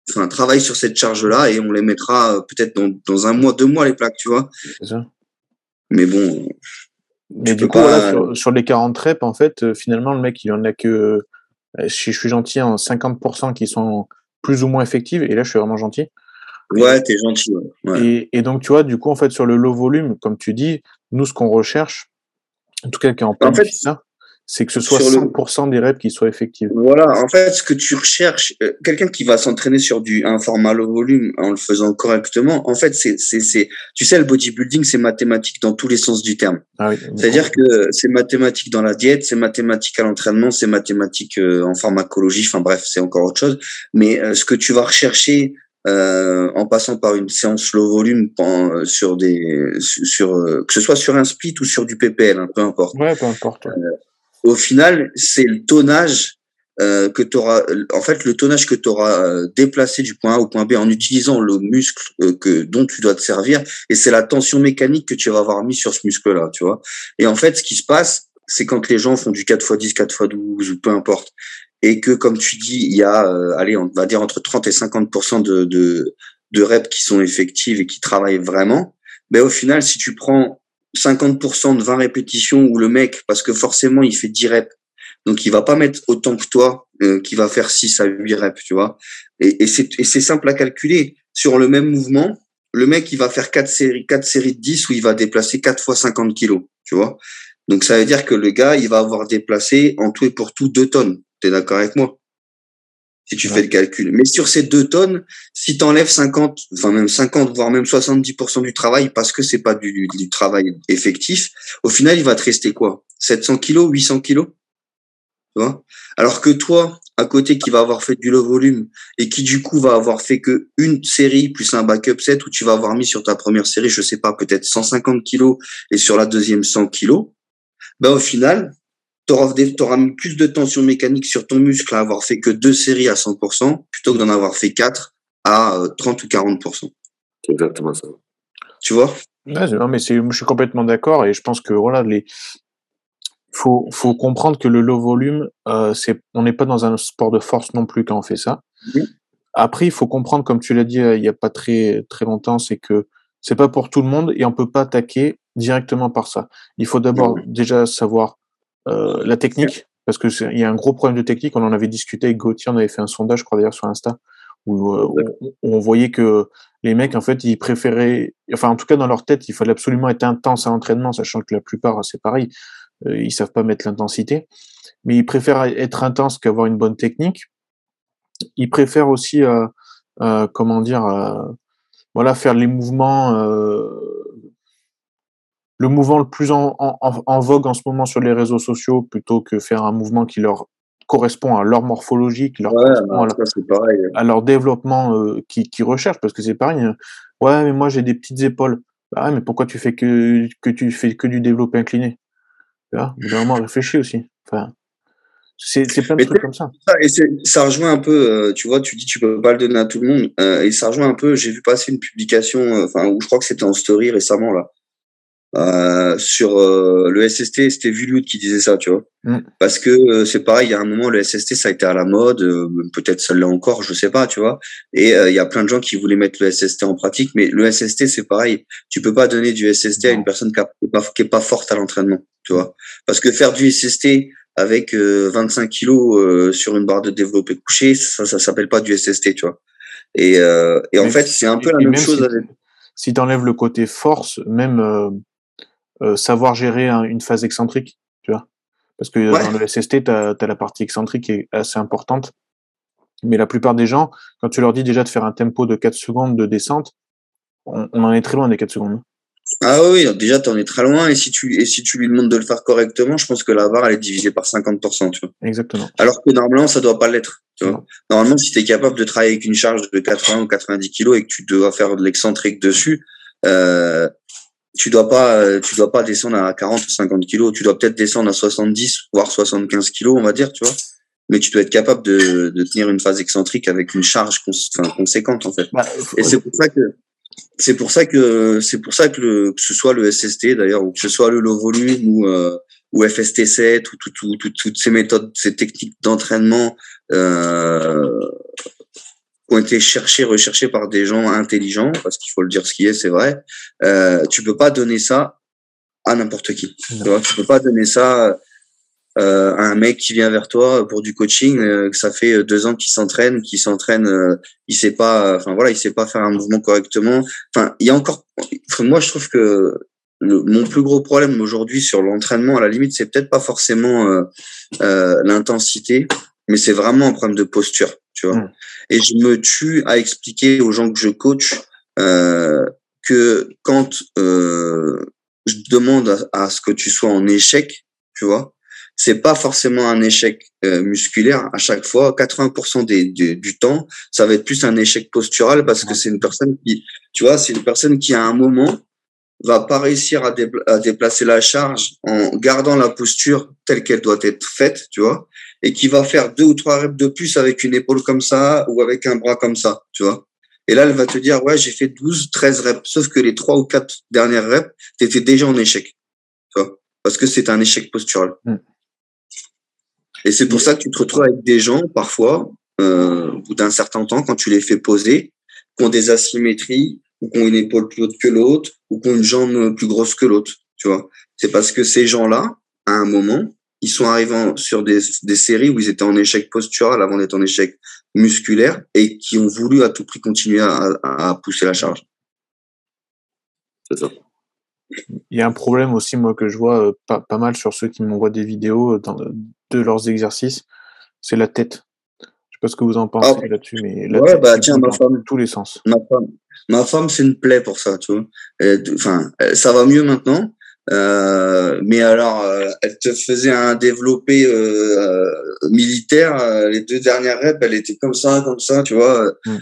enfin, travaille sur cette charge-là et on les mettra euh, peut-être dans, dans, un mois, deux mois, les plaques, tu vois. C'est ça. Mais bon. Mais du coup, pas... sur, les 40 reps, en fait, euh, finalement, le mec, il en a que, euh, si je suis gentil, en 50% qui sont plus ou moins effectives. Et là, je suis vraiment gentil. Ouais, t'es gentil. Ouais. Et, et, donc, tu vois, du coup, en fait, sur le low volume, comme tu dis, nous, ce qu'on recherche, en tout cas, qui en en fait, ça, c'est que ce soit 100% le... des reps qui soient effectifs. Voilà, en fait, ce que tu recherches, euh, quelqu'un qui va s'entraîner sur du un format low volume en le faisant correctement, en fait, c'est c'est c'est tu sais le bodybuilding, c'est mathématique dans tous les sens du terme. Ah oui, C'est-à-dire que c'est mathématique dans la diète, c'est mathématique à l'entraînement, c'est mathématique euh, en pharmacologie, enfin bref, c'est encore autre chose, mais euh, ce que tu vas rechercher euh, en passant par une séance low volume euh, sur des sur euh, que ce soit sur un split ou sur du PPL, hein, peu importe. Ouais, peu importe. Ouais au final, c'est le tonnage euh, que tu auras, en fait, le tonnage que tu euh, déplacé du point A au point B en utilisant le muscle euh, que dont tu dois te servir, et c'est la tension mécanique que tu vas avoir mis sur ce muscle-là, tu vois. Et en fait, ce qui se passe, c'est quand les gens font du 4 x 10, 4 x 12 ou peu importe, et que comme tu dis, il y a, euh, allez, on va dire entre 30 et 50 de, de de reps qui sont effectives et qui travaillent vraiment. Mais au final, si tu prends 50% de 20 répétitions où le mec, parce que forcément, il fait 10 reps. Donc, il va pas mettre autant que toi, euh, qui va faire 6 à 8 reps, tu vois. Et, et c'est simple à calculer. Sur le même mouvement, le mec, il va faire 4 séries, 4 séries de 10 où il va déplacer 4 fois 50 kilos, tu vois. Donc, ça veut dire que le gars, il va avoir déplacé en tout et pour tout 2 tonnes. T'es d'accord avec moi? Si tu ouais. fais le calcul. Mais sur ces deux tonnes, si tu enlèves 50, enfin même 50, voire même 70% du travail, parce que c'est pas du, du, travail effectif, au final, il va te rester quoi? 700 kilos, 800 kilos? Tu vois? Alors que toi, à côté, qui va avoir fait du low volume et qui du coup va avoir fait que une série plus un backup set où tu vas avoir mis sur ta première série, je sais pas, peut-être 150 kilos et sur la deuxième 100 kilos, ben au final, tu auras, auras, mis plus de tension mécanique sur ton muscle à avoir fait que deux séries à 100% plutôt que d'en avoir fait quatre à 30 ou 40%. C'est exactement ça. Tu vois? Ouais, Non, mais je suis complètement d'accord et je pense que voilà, les faut faut comprendre que le low volume, euh, c'est on n'est pas dans un sport de force non plus quand on fait ça. Mmh. Après, il faut comprendre, comme tu l'as dit euh, il y a pas très très longtemps, c'est que c'est pas pour tout le monde et on peut pas attaquer directement par ça. Il faut d'abord mmh. déjà savoir euh, la technique, parce que il y a un gros problème de technique. On en avait discuté avec Gauthier, on avait fait un sondage, je crois d'ailleurs sur Insta, où, euh, où, on voyait que les mecs, en fait, ils préféraient, enfin, en tout cas dans leur tête, il fallait absolument être intense à l'entraînement, sachant que la plupart, c'est pareil, euh, ils savent pas mettre l'intensité, mais ils préfèrent être intense qu'avoir une bonne technique. Ils préfèrent aussi, euh, euh, comment dire, voilà, faire les mouvements le mouvement le plus en, en, en, vogue en ce moment sur les réseaux sociaux plutôt que faire un mouvement qui leur correspond à leur morphologie, qui leur à, leur, développement euh, qui, qui recherchent, parce que c'est pareil. Hein. Ouais, mais moi j'ai des petites épaules. Ah, mais pourquoi tu fais que, que tu fais que du développé incliné? Vois, vraiment réfléchir aussi. Enfin, c'est plein de trucs comme ça. Et ça rejoint un peu, euh, tu vois, tu dis tu peux pas le donner à tout le monde, euh, et ça rejoint un peu. J'ai vu passer une publication, enfin, où je crois que c'était en story récemment là, euh, sur euh, le SST, c'était Vulut qui disait ça, tu vois. Mm. Parce que euh, c'est pareil, il y a un moment, le SST, ça a été à la mode, peut-être ça l'est encore, je sais pas, tu vois. Et il y a plein de gens qui voulaient mettre le SST en pratique, mais le SST, c'est pareil. Tu peux pas donner du SST à une personne qui, est pas forte à l'entraînement, tu vois. Parce que faire du SST avec 25 kilos sur une barre de développé couché, ça, ça s'appelle pas du SST, tu vois. Et, et en fait, c'est un peu la même chose si, avec. Si tu enlèves le côté force, même euh, savoir gérer une phase excentrique, tu vois. Parce que dans le SST, tu as, la partie excentrique qui est assez importante. Mais la plupart des gens, quand tu leur dis déjà de faire un tempo de 4 secondes de descente, on, en est très loin des 4 secondes. Ah oui, déjà, tu en es très loin. Et si, tu, et si tu lui demandes de le faire correctement, je pense que la barre, elle est divisée par 50%. Tu vois. Exactement. Alors que normalement, ça doit pas l'être. Tu vois. Normalement, si tu es capable de travailler avec une charge de 80 ou 90 kg et que tu dois faire de l'excentrique dessus, euh, tu dois pas euh, tu dois pas descendre à 40 ou 50 kilos. Tu dois peut-être descendre à 70 voire 75 kilos on va dire tu vois. Mais tu dois être capable de, de tenir une phase excentrique avec une charge enfin, conséquente en fait. Bah, et c'est pour ça que c'est pour ça que c'est pour ça que, le, que ce soit le SST d'ailleurs ou que ce soit le low volume ou euh, ou FST7 ou tout, tout, tout, toutes ces méthodes ces techniques d'entraînement euh, ont été cherchés, recherchés par des gens intelligents, parce qu'il faut le dire ce qui est, c'est vrai. Euh, tu peux pas donner ça à n'importe qui. Tu, vois, tu peux pas donner ça euh, à un mec qui vient vers toi pour du coaching, euh, que ça fait deux ans qu'il s'entraîne, qu'il s'entraîne, euh, il sait pas, enfin voilà, il sait pas faire un mouvement correctement. Enfin, il y a encore, moi je trouve que mon plus gros problème aujourd'hui sur l'entraînement, à la limite, c'est peut-être pas forcément euh, l'intensité, mais c'est vraiment un problème de posture, tu vois. Mm. Et je me tue à expliquer aux gens que je coach euh, que quand euh, je demande à, ce que tu sois en échec, tu vois, c'est pas forcément un échec euh, musculaire à chaque fois. 80% des, du temps, ça va être plus un échec postural parce que c'est une personne qui, tu vois, c'est une personne qui à un moment va pas réussir à, à, déplacer la charge en gardant la posture telle qu'elle doit être faite, tu vois et qui va faire deux ou trois reps de plus avec une épaule comme ça ou avec un bras comme ça, tu vois. Et là, elle va te dire, ouais, j'ai fait 12, 13 reps. Sauf que les trois ou quatre dernières reps, tu étais déjà en échec. Tu vois Parce que c'est un échec postural. Mm. Et c'est pour ça que tu te retrouves avec des gens, parfois, euh, au bout d'un certain temps, quand tu les fais poser, qui ont des asymétries, ou qui ont une épaule plus haute que l'autre, ou qui ont une jambe plus grosse que l'autre. Tu vois C'est parce que ces gens-là, à un moment, ils sont arrivés sur des, des, séries où ils étaient en échec postural avant d'être en échec musculaire et qui ont voulu à tout prix continuer à, à pousser la charge. C'est ça. Il y a un problème aussi, moi, que je vois euh, pas, pas mal sur ceux qui m'envoient des vidéos dans, de leurs exercices, c'est la tête. Je sais pas ce que vous en pensez ah. là-dessus, mais la ouais, bah, tiens, ma femme, tous les sens. Ma femme, ma femme c'est une plaie pour ça, tu vois. Enfin, ça va mieux maintenant, euh, mais alors, euh, elle te faisait un développé euh, militaire. les deux dernières reps, elle était comme ça, comme ça, tu vois. Mm.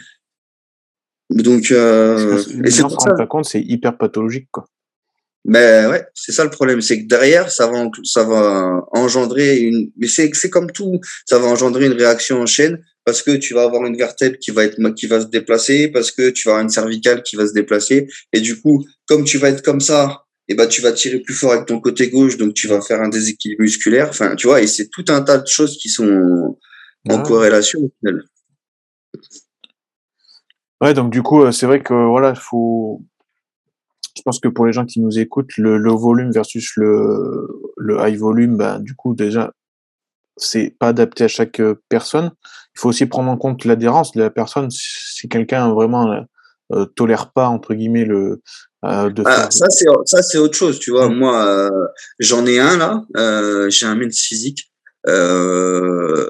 Donc, et c'est pour ça. Compte, c'est hyper pathologique, quoi. Mais ouais, c'est ça le problème, c'est que derrière, ça va, ça va engendrer une. Mais c'est, c'est comme tout, ça va engendrer une réaction en chaîne parce que tu vas avoir une vertèbre qui va être qui va se déplacer, parce que tu vas avoir une cervicale qui va se déplacer, et du coup, comme tu vas être comme ça et bah tu vas tirer plus fort avec ton côté gauche, donc tu vas faire un déséquilibre musculaire. Enfin, tu vois, et c'est tout un tas de choses qui sont en corrélation Ouais, donc du coup, euh, c'est vrai que voilà, faut. Je pense que pour les gens qui nous écoutent, le low volume versus le, le high volume, bah, du coup, déjà, c'est pas adapté à chaque euh, personne. Il faut aussi prendre en compte l'adhérence de la personne. Si quelqu'un vraiment euh, tolère pas entre guillemets le euh, ah, ça c'est ça c'est autre chose, tu vois. Mm. Moi, euh, j'en ai un là. Euh, j'ai un maître physique euh,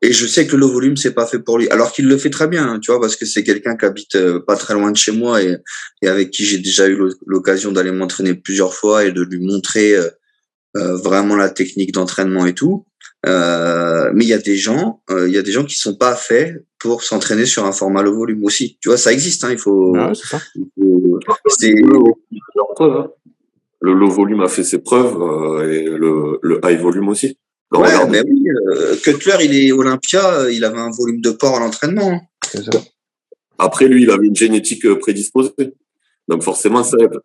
et je sais que le volume c'est pas fait pour lui. Alors qu'il le fait très bien, hein, tu vois, parce que c'est quelqu'un qui habite euh, pas très loin de chez moi et, et avec qui j'ai déjà eu l'occasion d'aller m'entraîner plusieurs fois et de lui montrer vraiment la technique d'entraînement et tout. Euh, mais il y a des gens, euh, il y a des gens qui sont pas faits pour s'entraîner sur un format low volume aussi. Tu vois, ça existe. Hein, il faut. Ah ouais, c'est ça. C'est. Le low volume a fait ses preuves euh, et le, le high volume aussi. Le ouais, regarde. mais oui. euh, Cutler, il est Olympia, euh, il avait un volume de port à l'entraînement. hein. C'est ça. Après, lui, il avait une génétique euh, prédisposée. Donc forcément, ça aide.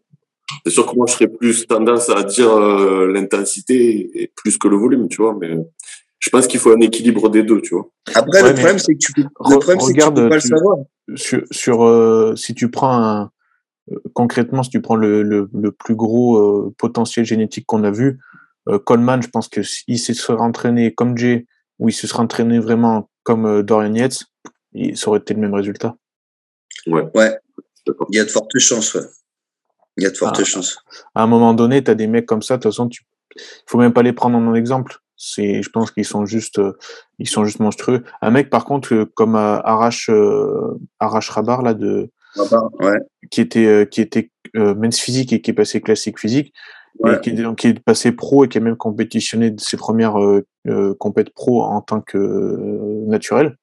C'est sûr que moi, je serais plus tendance à dire euh, l'intensité et plus que le volume, tu vois. Mais je pense qu'il faut un équilibre des deux, tu vois. Après, Ouais, le problème, c'est que tu peux, le re- problème, c'est que tu peux pas tu- le savoir. sur, sur euh, si tu prends un, euh, concrètement, si tu prends le, le, le plus gros euh, potentiel génétique qu'on a vu, euh, Coleman, je pense que s'il se serait entraîné comme Jay, ou il se serait entraîné vraiment comme euh, Dorian Yates, ça aurait été le même résultat. Ouais. Ouais. Il y a de fortes chances, ouais. Il y a de fortes Ah. chances. À un moment donné, tu as des mecs comme ça, de toute façon, tu faut même pas les prendre en exemple. C'est, je pense qu'ils sont juste, euh, ils sont juste monstrueux. Un mec, par contre, euh, comme euh, Arash, Arash Rabar, là, de, Ouais. qui était, qui était euh, men's physique et qui est passé classique physique, Ouais. et qui est, qui est passé pro et qui a même compétitionné de ses premières euh, compètes pro en tant que euh, naturel.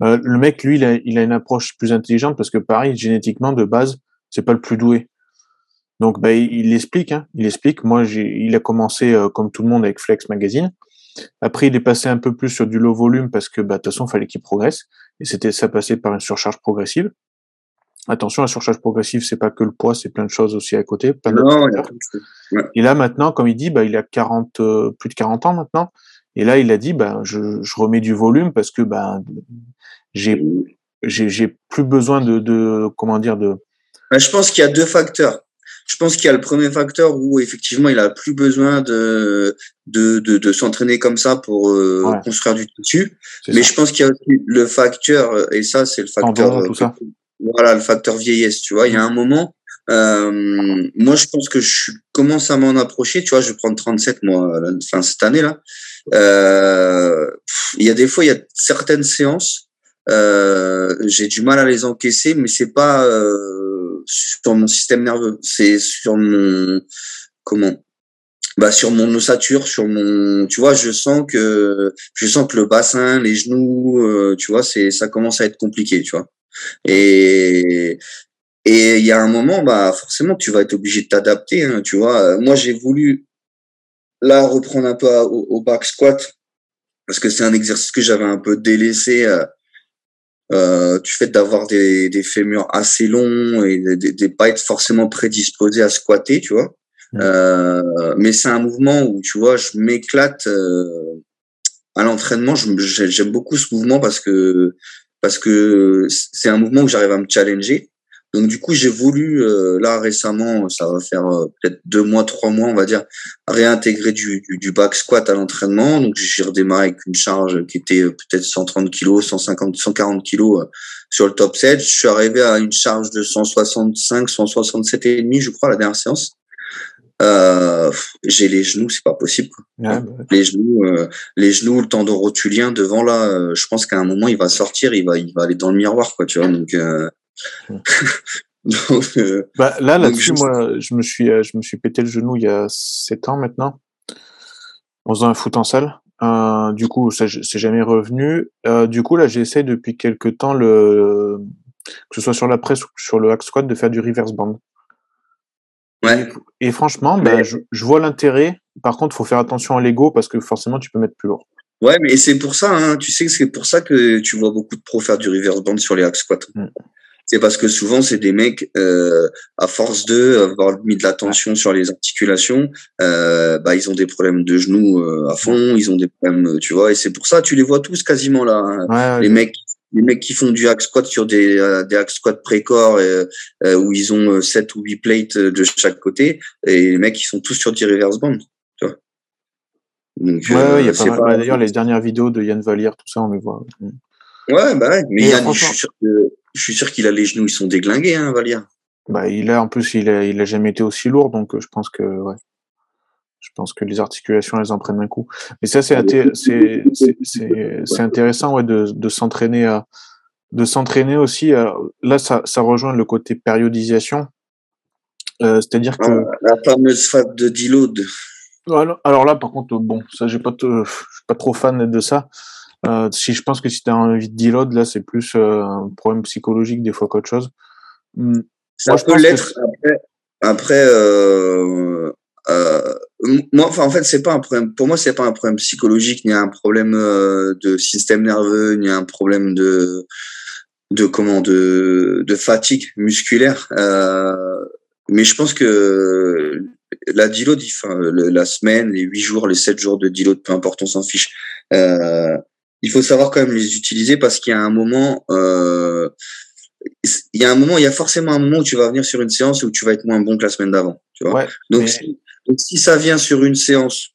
Le mec, lui, il a, il a une approche plus intelligente parce que pareil, génétiquement, de base, c'est pas le plus doué. Donc, bah, il, il explique, hein, il explique. Moi, j'ai, il a commencé euh, comme tout le monde avec Flex Magazine. Après, il est passé un peu plus sur du low volume parce que, bah, de toute façon, il fallait qu'il progresse. Et c'était ça passait par une surcharge progressive. Attention, la surcharge progressive, c'est pas que le poids, c'est plein de choses aussi à côté. plein Non, il y a. Et là, maintenant, comme il dit, bah, il a 40, euh, plus de 40 ans maintenant. Et là, il a dit, bah, je, je remets du volume parce que, bah, j'ai, plus besoin de, de, comment dire, de, Je pense qu'il y a deux facteurs. Je pense qu'il y a le premier facteur où effectivement il a plus besoin de de, de, de s'entraîner comme ça pour euh, Ouais. construire du tissu. Mais ça. je pense qu'il y a aussi le facteur euh, et ça c'est le facteur euh, tout ça. voilà le facteur vieillesse. Tu vois, il y a un moment. euh, moi, je pense que je commence à m'en approcher. Tu vois, je vais prendre 37 moi, enfin cette année là. Euh, il y a des fois, il y a certaines séances, euh, j'ai du mal à les encaisser, mais c'est pas euh, sur mon système nerveux, c'est sur mon comment? Bah sur mon ossature, sur mon, tu vois, je sens que je sens que le bassin, les genoux, euh, tu vois, c'est ça commence à être compliqué, tu vois. Et et il y a un moment, bah forcément, tu vas être obligé de t'adapter, hein, tu vois. Moi, j'ai voulu là reprendre un peu au, au back squat parce que c'est un exercice que j'avais un peu délaissé euh, euh, du fait d'avoir des, des fémurs assez longs et de, de, de pas être forcément prédisposé à squatter, tu vois. Mm. Euh, mais c'est un mouvement où, tu vois, je m'éclate euh, à l'entraînement. J'aime beaucoup ce mouvement parce que parce que c'est un mouvement où j'arrive à me challenger. Donc du coup, j'ai voulu euh, là récemment, ça va faire euh, peut-être deux mois, trois mois, on va dire, réintégrer du, du, du back squat à l'entraînement. Donc j'ai redémarré avec une charge qui était euh, peut-être 130 kilos, 150, 140 kilos euh, sur le top set. Je suis arrivé à une charge de 165, 167 et demi, je crois, la dernière séance. Euh, j'ai les genoux, c'est pas possible. quoi. Ouais, bah, Les genoux, euh, les genoux, le tendon rotulien devant là, euh, je pense qu'à un moment il va sortir, il va, il va aller dans le miroir, quoi, tu vois. Donc, euh... donc euh, bah, là, là-dessus, je- moi, je me suis, euh, je me suis pété le genou il y a 7 ans maintenant, en faisant un foot en salle. Euh, du coup, ça, c'est jamais revenu. Euh, du coup, là, j'essaie depuis quelques temps le, que ce soit sur la presse ou sur le hack squat, de faire du reverse band. ouais. Et franchement, bah, je, je vois l'intérêt. Par contre, faut faire attention à l'ego parce que forcément, tu peux mettre plus lourd. Ouais, mais c'est pour ça, hein, tu sais que c'est pour ça que tu vois beaucoup de pros faire du reverse band sur les hack squats. Mm. C'est parce que souvent c'est des mecs euh, à force de avoir mis de la tension sur les articulations, euh, bah ils ont des problèmes de genoux euh, à fond, ils ont des problèmes, euh, tu vois, et c'est pour ça tu les vois tous quasiment là. hein. Ouais, ouais, les mecs les mecs qui font du hack squat sur des euh, des hack squat pré-corps euh, euh, où ils ont 7 ou 8 plates euh, de chaque côté et les mecs qui sont tous sur du reverse band, tu vois. Donc ouais, y a euh, pas pas bah, D'ailleurs, les dernières vidéos de Yann Valier, tout ça, on les voit. Ouais, bah ouais. Mais Yann, je suis sûr que je suis sûr qu'il a les genoux, ils sont déglingués, hein, Valia. Bah, il a, en plus, il a, il a jamais été aussi lourd, donc euh, je pense que, ouais. Je pense que les articulations, elles en prennent un coup. Mais ça, c'est, inté- c'est, c'est, c'est, c'est intéressant, ouais, de, de s'entraîner à, de s'entraîner aussi. à- là, ça, ça rejoint le côté périodisation. Euh, c'est-à-dire que, Ah, la fameuse fat de deload. Alors là, par contre, bon, ça, j'ai pas, je suis pas trop fan de ça. Euh, si je pense que si tu as envie de deload, là, c'est plus euh, un problème psychologique des fois qu'autre chose. Hmm. Ça peut l'être. Après, après euh, euh, moi, enfin, en fait, c'est pas un problème. Pour moi, c'est pas un problème psychologique, ni un problème euh, de système nerveux, ni un problème de de comment de de fatigue musculaire. Euh, mais je pense que la deload, enfin, la semaine, les huit jours, les sept jours de deload, peu importe, on s'en fiche. Euh, il faut savoir quand même les utiliser parce qu'il y a un moment, euh, il y a un moment, il y a forcément un moment où tu vas venir sur une séance où tu vas être moins bon que la semaine d'avant. Tu vois. donc, si, donc, si ça vient sur une séance,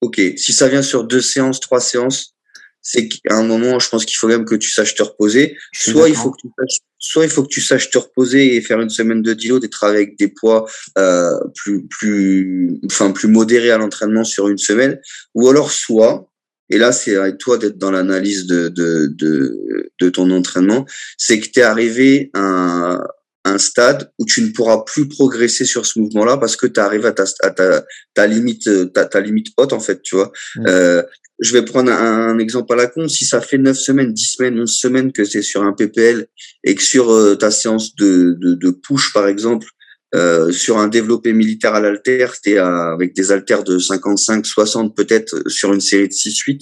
ok. Si ça vient sur deux séances, trois séances, c'est qu'à un moment, je pense qu'il faut même que tu saches te reposer. Soit il faut que tu saches, soit il faut que tu saches te reposer et faire une semaine de et travailler avec des poids euh, plus plus enfin plus modérés à l'entraînement sur une semaine, ou alors soit et là c'est à toi d'être dans l'analyse de, de, de, de ton entraînement, c'est que tu es arrivé à un, stade où tu ne pourras plus progresser sur ce mouvement-là parce que tu arrives à ta, à ta, ta limite ta, ta limite haute en fait, tu vois. Mmh. Euh, je vais prendre un, exemple à la con. Si ça fait 9 semaines, 10 semaines, 11 semaines que c'est sur un PPL et que sur euh, ta séance de, de, de, push, par exemple, euh, sur un développé militaire à l'alter, t'es avec des haltères de 55, 60 peut-être sur une série de 6-8.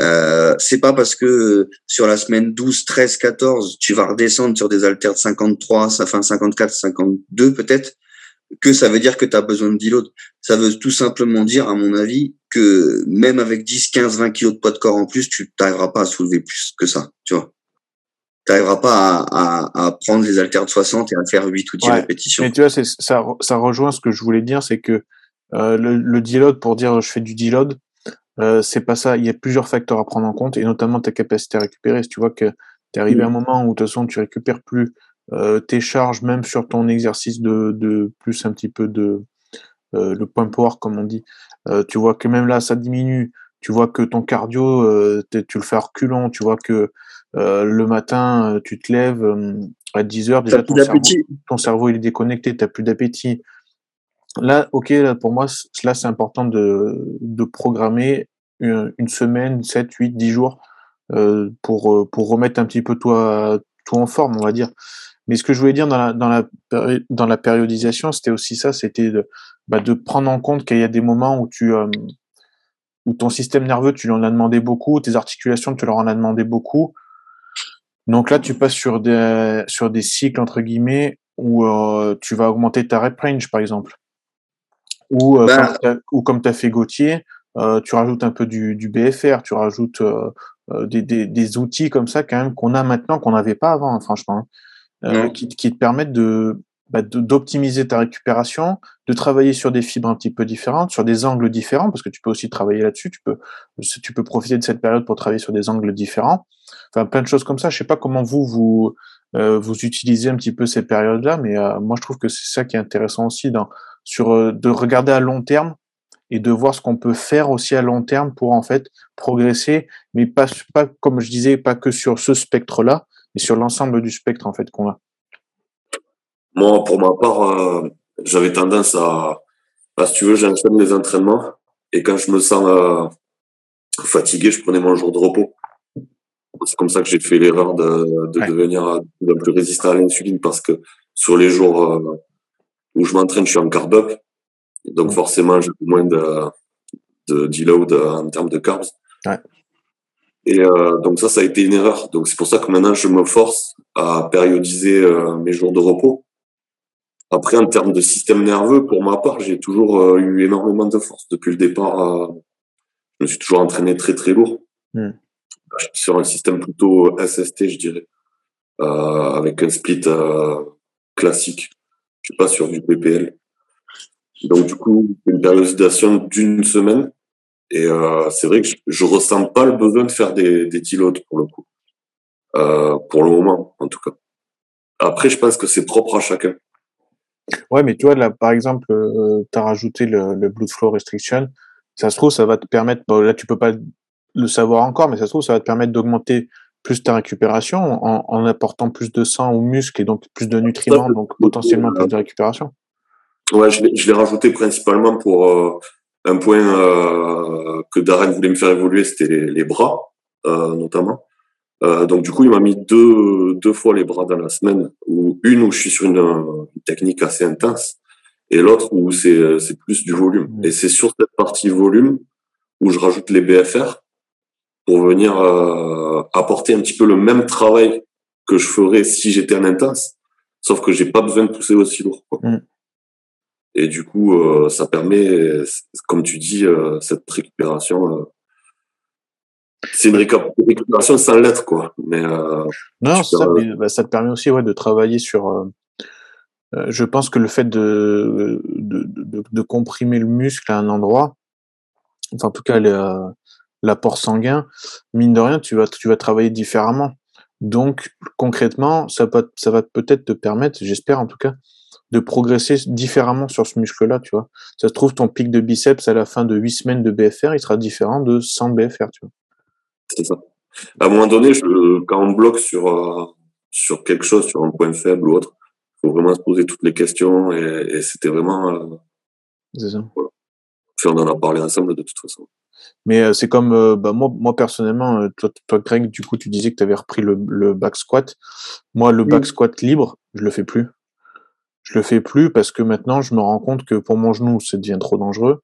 Euh, c'est pas parce que sur la semaine 12, 13, 14, tu vas redescendre sur des haltères de 53, fin 54, 52 peut-être, que ça veut dire que tu as besoin de deload. Ça veut tout simplement dire, à mon avis, que même avec 10, 15, 20 kilos de poids de corps en plus, tu n'arriveras pas à soulever plus que ça, tu vois. Tu n'arriveras pas à, à, prendre les haltères de 60 et à faire 8 ou 10 répétitions. Mais tu vois, ça, ça rejoint ce que je voulais dire, c'est que euh, le, le deload, pour dire je fais du deload, euh, c'est pas ça. Il y a plusieurs facteurs à prendre en compte, et notamment ta capacité à récupérer. Si tu vois que tu es arrivé à un mm. moment où de toute façon tu récupères plus euh, tes charges, même sur ton exercice de, de plus un petit peu de euh, le point power comme on dit, euh, tu vois que même là ça diminue. Tu vois que ton cardio, euh, tu le fais à reculons. Tu vois que euh, le matin, tu te lèves à 10 heures, déjà ton cerveau, ton cerveau, il est déconnecté, tu plus d'appétit. Là, ok, là, pour moi, là c'est important de, de programmer une, une, semaine, 7, 8, 10 jours pour, pour remettre un petit peu toi, tout en forme, on va dire. Mais ce que je voulais dire dans la, dans la, dans la périodisation, c'était aussi ça, c'était de, bah, de prendre en compte qu'il y a des moments où tu, euh, où ton système nerveux, tu lui en as demandé beaucoup, tes articulations, tu leur en as demandé beaucoup. Donc là, tu passes sur des, sur des cycles, entre guillemets, où euh, tu vas augmenter ta rep range, par exemple. Ou, euh, bah. comme, ou comme tu as fait Gauthier, tu rajoutes un peu du, du BFR, tu rajoutes des, des, des, outils comme ça, quand même, qu'on a maintenant, qu'on n'avait pas avant, hein, franchement. Hein. Euh, qui, qui, te permettent de bah, d'optimiser ta récupération, de travailler sur des fibres un petit peu différentes, sur des angles différents, parce que tu peux aussi travailler là-dessus. Tu peux, tu peux profiter de cette période pour travailler sur des angles différents. Enfin, plein de choses comme ça. Je sais pas comment vous vous euh, vous utilisez un petit peu ces périodes-là, mais euh, moi je trouve que c'est ça qui est intéressant aussi dans sur de regarder à long terme et de voir ce qu'on peut faire aussi à long terme pour en fait progresser, mais pas pas comme je disais, pas que sur ce spectre-là, et sur l'ensemble du spectre en fait qu'on a Moi, pour ma part, euh, j'avais tendance à, à, si tu veux, j'enchaîne les entraînements et quand je me sens euh, fatigué, je prenais mon jour de repos. C'est comme ça que j'ai fait l'erreur de, de devenir de plus résistant à l'insuline parce que sur les jours euh, où je m'entraîne, je suis en carb Donc forcément, j'ai moins de, de deload en termes de carbs. Ouais. Et euh, donc ça, ça a été une erreur. Donc c'est pour ça que maintenant je me force à périodiser euh, mes jours de repos. Après, en termes de système nerveux, pour ma part, j'ai toujours euh, eu énormément de force depuis le départ. je me suis toujours entraîné très très lourd. Hmm. Sur un système plutôt SST, je dirais, avec un split classique. Je suis pas sur du PPL. Donc du coup, une périodisation d'une semaine et euh, c'est vrai que je, je, ressens pas le besoin de faire des, des pour le coup. Euh, pour le moment, en tout cas. Après, je pense que c'est propre à chacun. Ouais, mais tu vois, là, par exemple, euh, tu as rajouté le, le Blood Flow Restriction. Ça se trouve, ça va te permettre, bon, là, tu peux pas le savoir encore, mais ça se trouve, ça va te permettre d'augmenter plus ta récupération en, en, apportant plus de sang aux muscles et donc plus de nutriments, donc potentiellement plus de récupération. Ouais, je l'ai rajouté principalement pour, euh, un point euh, que Darren voulait me faire évoluer, c'était les, bras, euh, notamment. Euh, donc du coup, il m'a mis deux, deux fois les bras dans la semaine, ou une où je suis sur une, une technique assez intense, et l'autre où c'est c'est plus du volume. Mmh. Et c'est sur cette partie volume où je rajoute les BFR pour venir euh, apporter un petit peu le même travail que je ferais si j'étais en intense, sauf que j'ai pas besoin de pousser aussi lourd. Quoi. Mmh. Et du coup, euh, ça permet, comme tu dis, euh, cette récupération. Euh, c'est une récupération sans lettre, quoi. Mais non, ça, bah, ça te permet aussi, ouais, de travailler sur. je pense que le fait de de, de, de, comprimer le muscle à un endroit, enfin en tout cas l'apport sanguin, mine de rien, tu vas tu vas travailler différemment. Donc concrètement, ça, peut, ça va peut-être te permettre, j'espère en tout cas, de progresser différemment sur ce muscle-là, tu vois. Ça se trouve, ton pic de biceps à la fin de 8 semaines de BFR, il sera différent de 100 BFR, tu vois. C'est ça. À un moment donné, je, quand on bloque sur, euh, sur quelque chose, sur un point faible ou autre, il faut vraiment se poser toutes les questions et, c'était vraiment. Euh, c'est ça. Voilà. on en a parlé ensemble de toute façon. Mais euh, c'est comme bah, moi, moi personnellement, toi, toi, Greg, du coup, tu disais que tu avais repris le, le, back squat. Moi, le back squat libre, je le fais plus. Je le fais plus parce que maintenant je me rends compte que pour mon genou ça devient trop dangereux.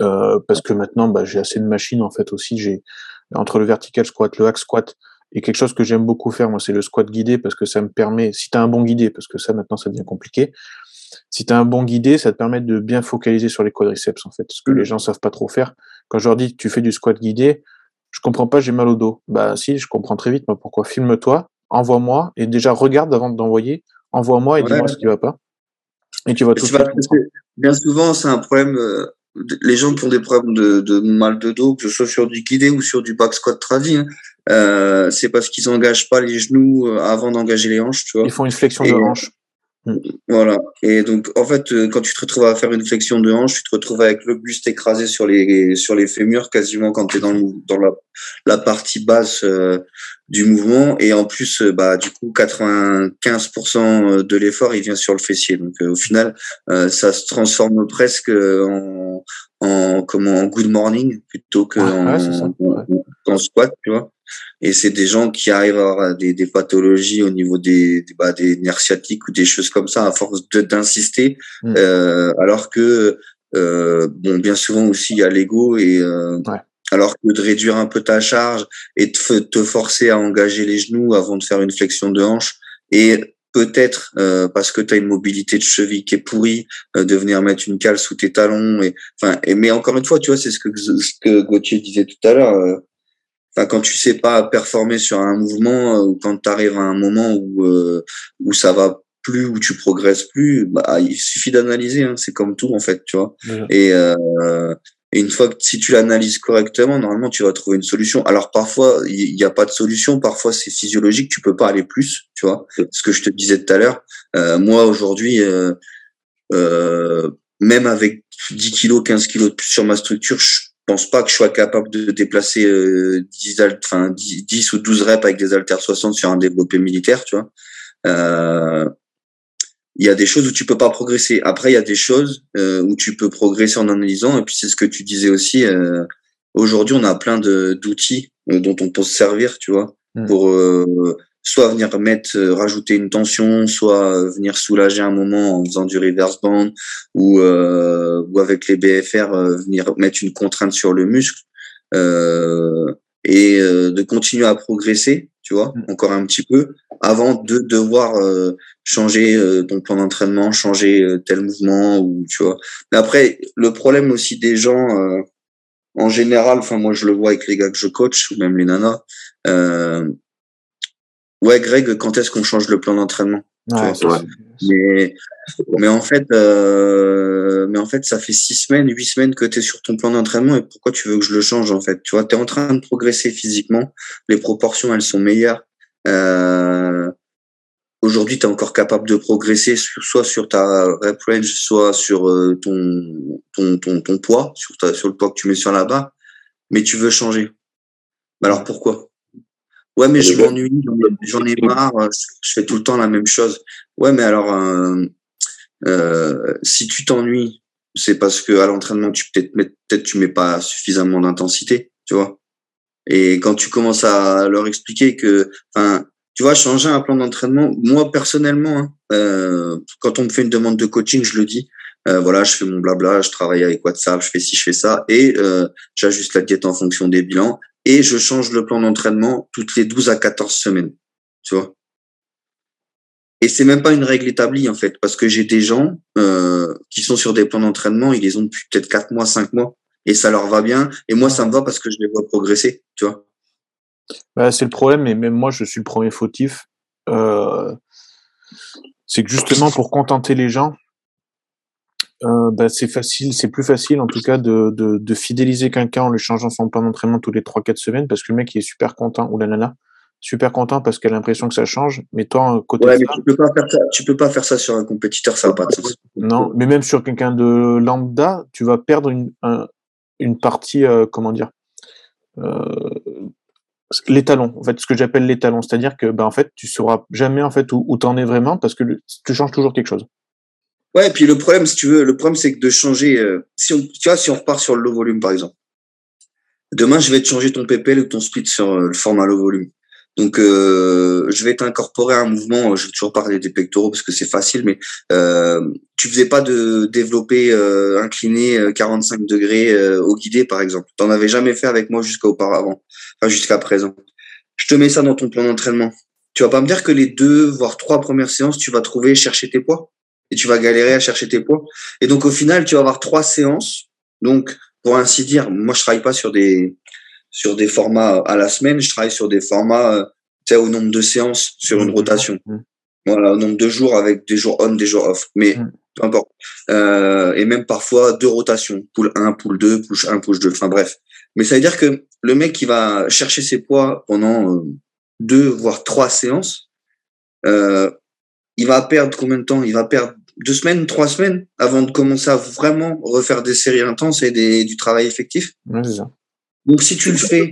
Euh, parce que maintenant bah, j'ai assez de machines en fait aussi. J'ai entre le vertical squat, le hack squat et quelque chose que j'aime beaucoup faire moi c'est le squat guidé parce que ça me permet si tu as un bon guidé parce que ça maintenant ça devient compliqué. Si tu as un bon guidé, ça te permet de bien focaliser sur les quadriceps en fait, ce que mmh. les gens savent pas trop faire. Quand je leur dis que tu fais du squat guidé, je comprends pas, j'ai mal au dos. Bah si, je comprends très vite moi pourquoi. Filme-toi, envoie-moi et déjà regarde avant d'envoyer envoie-moi et dis-moi ce qui va pas. Et tu vas tout Bien souvent, c'est un problème. Les gens qui ont des problèmes de, mal de dos, que ce soit sur du guidé ou sur du back squat travi, hein, euh, c'est parce qu'ils n'engagent pas les genoux euh, avant d'engager les hanches. Tu vois. Ils font une flexion de hanche. Mm. Voilà. Et donc, en fait, quand tu te retrouves à faire une flexion de hanche, tu te retrouves avec le buste écrasé sur les sur les fémurs quasiment quand tu es dans dans la, la partie basse du mouvement et en plus euh, bah du coup 95% euh, de l'effort il vient sur le fessier donc euh, au final ça se transforme presque en en comment en good morning plutôt que en, squat tu vois et c'est des gens qui arrivent à avoir des, des pathologies au niveau des des, bah, des nerfs sciatiques ou des choses comme ça à force d'insister mm. alors que bon bien souvent aussi il y a l'ego et alors que de réduire un peu ta charge et de te forcer à engager les genoux avant de faire une flexion de hanche et peut-être euh, parce que tu as une mobilité de cheville qui est pourrie euh, de venir mettre une cale sous tes talons et enfin et, mais encore une fois tu vois c'est ce que ce que Gauthier disait tout à l'heure euh, enfin quand tu sais pas performer sur un mouvement ou quand tu arrives à un moment où où ça va plus où tu progresses plus bah il suffit d'analyser hein, c'est comme tout en fait tu vois et et une fois que si tu l'analyses correctement, normalement tu vas trouver une solution. Alors parfois il n'y a pas de solution, parfois c'est physiologique, tu peux pas aller plus, tu vois. Ce que je te disais tout à l'heure. Euh, moi aujourd'hui, euh, euh, même avec 10 kilos, 15 kilos de plus sur ma structure, je pense pas que je sois capable de déplacer 10, enfin 10, ou 12 reps avec des haltères 60 sur un développé militaire, tu vois il y a des choses où tu peux pas progresser. Après, il y a des choses euh, où tu peux progresser en analysant. Et puis, c'est ce que tu disais aussi. Euh, Aujourd'hui, on a plein d'outils euh, dont on peut se servir, tu vois, hmm. pour euh, soit venir mettre, euh, rajouter une tension, soit venir soulager un moment en faisant du reverse band ou, ou avec les BFR, venir mettre une contrainte sur le muscle et de continuer à progresser, tu vois, hmm. encore un petit peu, avant de devoir changer euh, ton plan d'entraînement, changer euh, tel mouvement ou tu vois. Mais après, le problème aussi des gens euh, en général, enfin moi je le vois avec les gars que je coach ou même les nanas. Euh, ouais, Greg, quand est-ce qu'on change le plan d'entraînement? Mais mais en fait, mais en fait, ça fait six semaines, huit semaines que tu es sur ton plan d'entraînement et pourquoi tu veux que je le change en fait? Tu vois, tu es en train de progresser physiquement, les proportions elles sont meilleures. Euh, aujourd'hui tu es encore capable de progresser soit sur ta rep range, soit sur euh, ton, ton, ton, ton, poids, sur, ta, sur le poids que tu mets sur la barre, mais tu veux changer. Alors pourquoi? Ouais, mais je m'ennuie, j'en ai marre, je fais tout le temps la même chose. Ouais, mais alors, euh, euh, si tu t'ennuies, c'est parce que à l'entraînement, tu peut-être peut-être tu mets pas suffisamment d'intensité, tu vois. Et quand tu commences à leur expliquer que, enfin, tu vois, changer un plan d'entraînement, moi personnellement, hein, euh, quand on me fait une demande de coaching, je le dis, euh, voilà, je fais mon blabla, je travaille avec WhatsApp, je fais ci, je fais ça, et euh, j'ajuste la diète en fonction des bilans, et je change le plan d'entraînement toutes les 12 à 14 semaines, tu vois. Et c'est même pas une règle établie en fait, parce que j'ai des gens euh, qui sont sur des plans d'entraînement, ils les ont depuis peut-être 4 mois, 5 mois, et ça leur va bien, et moi ça me va parce que je les vois progresser, tu vois. Bah, c'est le problème, et même moi, je suis le premier fautif. Euh, c'est que justement, pour contenter les gens, euh, bah, c'est facile, c'est plus facile en tout cas de, de, de fidéliser quelqu'un en lui changeant son plan d'entraînement tous les 3-4 semaines parce que le mec il est super content ou la nana super content parce qu'elle a l'impression que ça change. Mais toi, côté ouais, mais tu peux pas faire ça. Tu peux pas faire ça sur un compétiteur, ça n'a pas. Non, mais même sur quelqu'un de lambda, tu vas perdre une, une partie, euh, comment dire, euh, l'étalon, en fait, ce que j'appelle l'étalon, c'est-à-dire que, ben, en fait, tu sauras jamais, en fait, où, où t'en es vraiment parce que tu changes toujours quelque chose. Ouais, et puis le problème, si tu veux, le problème, c'est que de changer, euh, si on, tu vois, si on repart sur le low volume, par exemple. Demain, je vais te changer ton PPL ou ton split sur euh, le format low volume. Donc, euh, je vais t'incorporer un mouvement. Je vais toujours parler des pectoraux parce que c'est facile, mais euh, tu faisais pas de développer euh, incliné 45 euh, degrés au guidé, par exemple. T'en avais jamais fait avec moi jusqu'à auparavant, enfin jusqu'à présent. Je te mets ça dans ton plan d'entraînement. Tu vas pas me dire que les deux voire trois premières séances, tu vas trouver chercher tes poids? Et tu vas galérer à chercher tes poids. Et donc au final, tu vas avoir trois séances. Donc pour ainsi dire, moi je travaille pas sur des sur des formats à la semaine, je travaille sur des formats euh, tu sais, au nombre de séances sur une mmh. rotation. Mmh. Voilà, au nombre de jours avec des jours on, des jours off. Mais mmh. peu importe. Euh, et même parfois deux rotations, pool 1, pool 2, push 1, push 2. Enfin bref. Mais ça veut dire que le mec qui va chercher ses poids pendant euh, deux voire trois séances, euh, il va perdre combien de temps? Il va perdre deux semaines, trois semaines avant de commencer à vraiment refaire des séries intenses et des, du travail effectif? Ouais, c'est ça. Donc si tu le fais,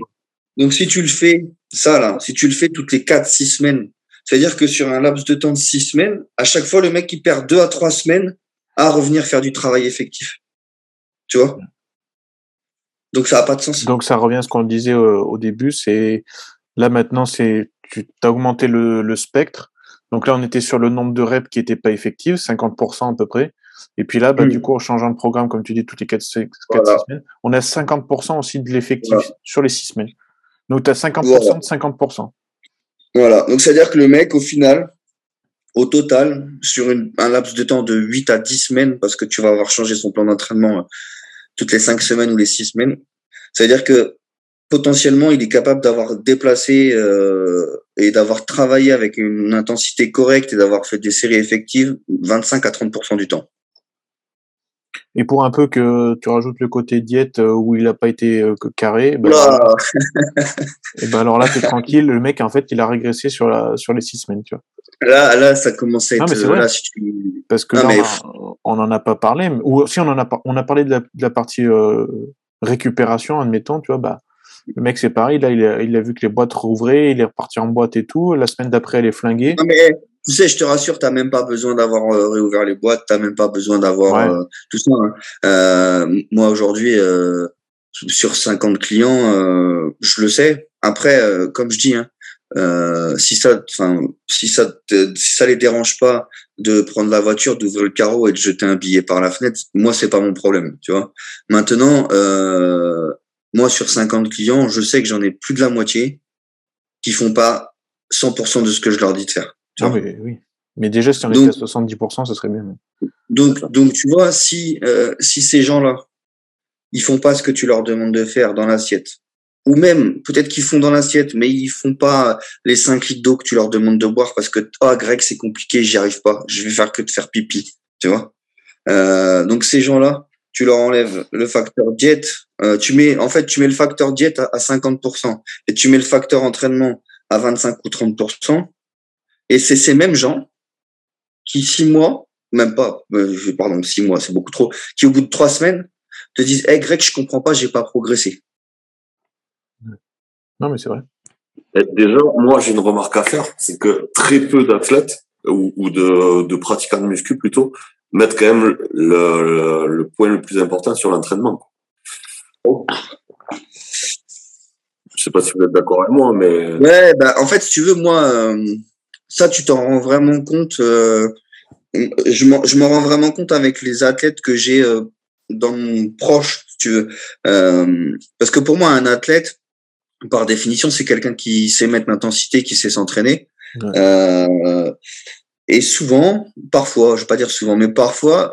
donc si tu le fais, ça là, si tu le fais toutes les quatre, six semaines, c'est-à-dire que sur un laps de temps de six semaines, à chaque fois le mec il perd deux à trois semaines à revenir faire du travail effectif. Tu vois? Donc ça n'a pas de sens. Donc ça revient à ce qu'on disait au, au début, c'est là maintenant c'est tu as augmenté le, le spectre. Donc là on était sur le nombre de reps qui n'était pas effectif, 50% à peu près. Et puis là, bah, du coup, en changeant de programme, comme tu dis, toutes les 4, 6 semaines, on a 50% aussi de l'effectif sur les 6 semaines. Donc, tu as 50% de 50%. Voilà. Donc, c'est-à-dire que le mec, au final, au total, sur un laps de temps de 8 à 10 semaines, parce que tu vas avoir changé son plan d'entraînement euh, toutes les 5 semaines ou les 6 semaines, c'est-à-dire que potentiellement, il est capable d'avoir déplacé euh, et d'avoir travaillé avec une intensité correcte et d'avoir fait des séries effectives 25 à 30% du temps. Et pour un peu que tu rajoutes le côté diète euh, où il n'a pas été euh, carré, ben, et ben alors là, tu es tranquille. Le mec, en fait, il a régressé sur, la, sur les six semaines. Tu vois. Là, là, ça commence à être. Là, Parce que on n'en a pas parlé. Ou si on en a, on a parlé de la, de la partie euh, récupération, admettons, tu vois, bah, le mec, c'est pareil. Là, il a, il a vu que les boîtes rouvraient, il est reparti en boîte et tout. La semaine d'après, elle est flinguée. Non, mais tu sais, je te rassure, t'as même pas besoin d'avoir euh, réouvert les boîtes, t'as même pas besoin d'avoir euh, tout ça. Hein. Euh, moi aujourd'hui, euh, sur 50 clients, je le sais. Après, comme je dis, hein, si ça, enfin, si ça, si ça les dérange pas de prendre la voiture, d'ouvrir le carreau et de jeter un billet par la fenêtre, moi c'est pas mon problème, tu vois. Maintenant, moi sur 50 clients, je sais que j'en ai plus de la moitié qui font pas 100% de ce que je leur dis de faire. Ah, mais, oui. Mais déjà, si on était à 70%, ce serait bien. Donc, donc tu vois, si, euh, si ces gens-là, ils font pas ce que tu leur demandes de faire dans l'assiette, ou même peut-être qu'ils font dans l'assiette, mais ils font pas les 5 litres d'eau que tu leur demandes de boire parce que oh Greg c'est compliqué, j'y arrive pas, je vais faire que de faire pipi, tu vois. Euh, donc ces gens-là, tu leur enlèves le facteur diète, euh, tu mets en fait tu mets le facteur diète à, à 50% et tu mets le facteur entraînement à 25 ou 30%. Et c'est ces mêmes gens qui, six mois, même pas, euh, pardon, six mois, c'est beaucoup trop, qui au bout de trois semaines te disent, hey Greg, je comprends pas, j'ai pas progressé. Non, mais c'est vrai. déjà, moi, j'ai une remarque à faire, c'est que très peu d'athlètes ou, de, de, pratiquants de muscu plutôt mettre quand même le, le, point le plus important sur l'entraînement. Je sais pas si vous êtes d'accord avec moi, mais. Ouais, bah, en fait, si tu veux, moi, euh, ça, tu t'en rends vraiment compte. Euh, je m'en rends vraiment compte avec les athlètes que j'ai euh, dans mon proche, si tu veux. parce que pour moi, un athlète, par définition, c'est quelqu'un qui sait mettre l'intensité, qui sait s'entraîner. Et souvent, parfois, je vais pas dire souvent, mais parfois,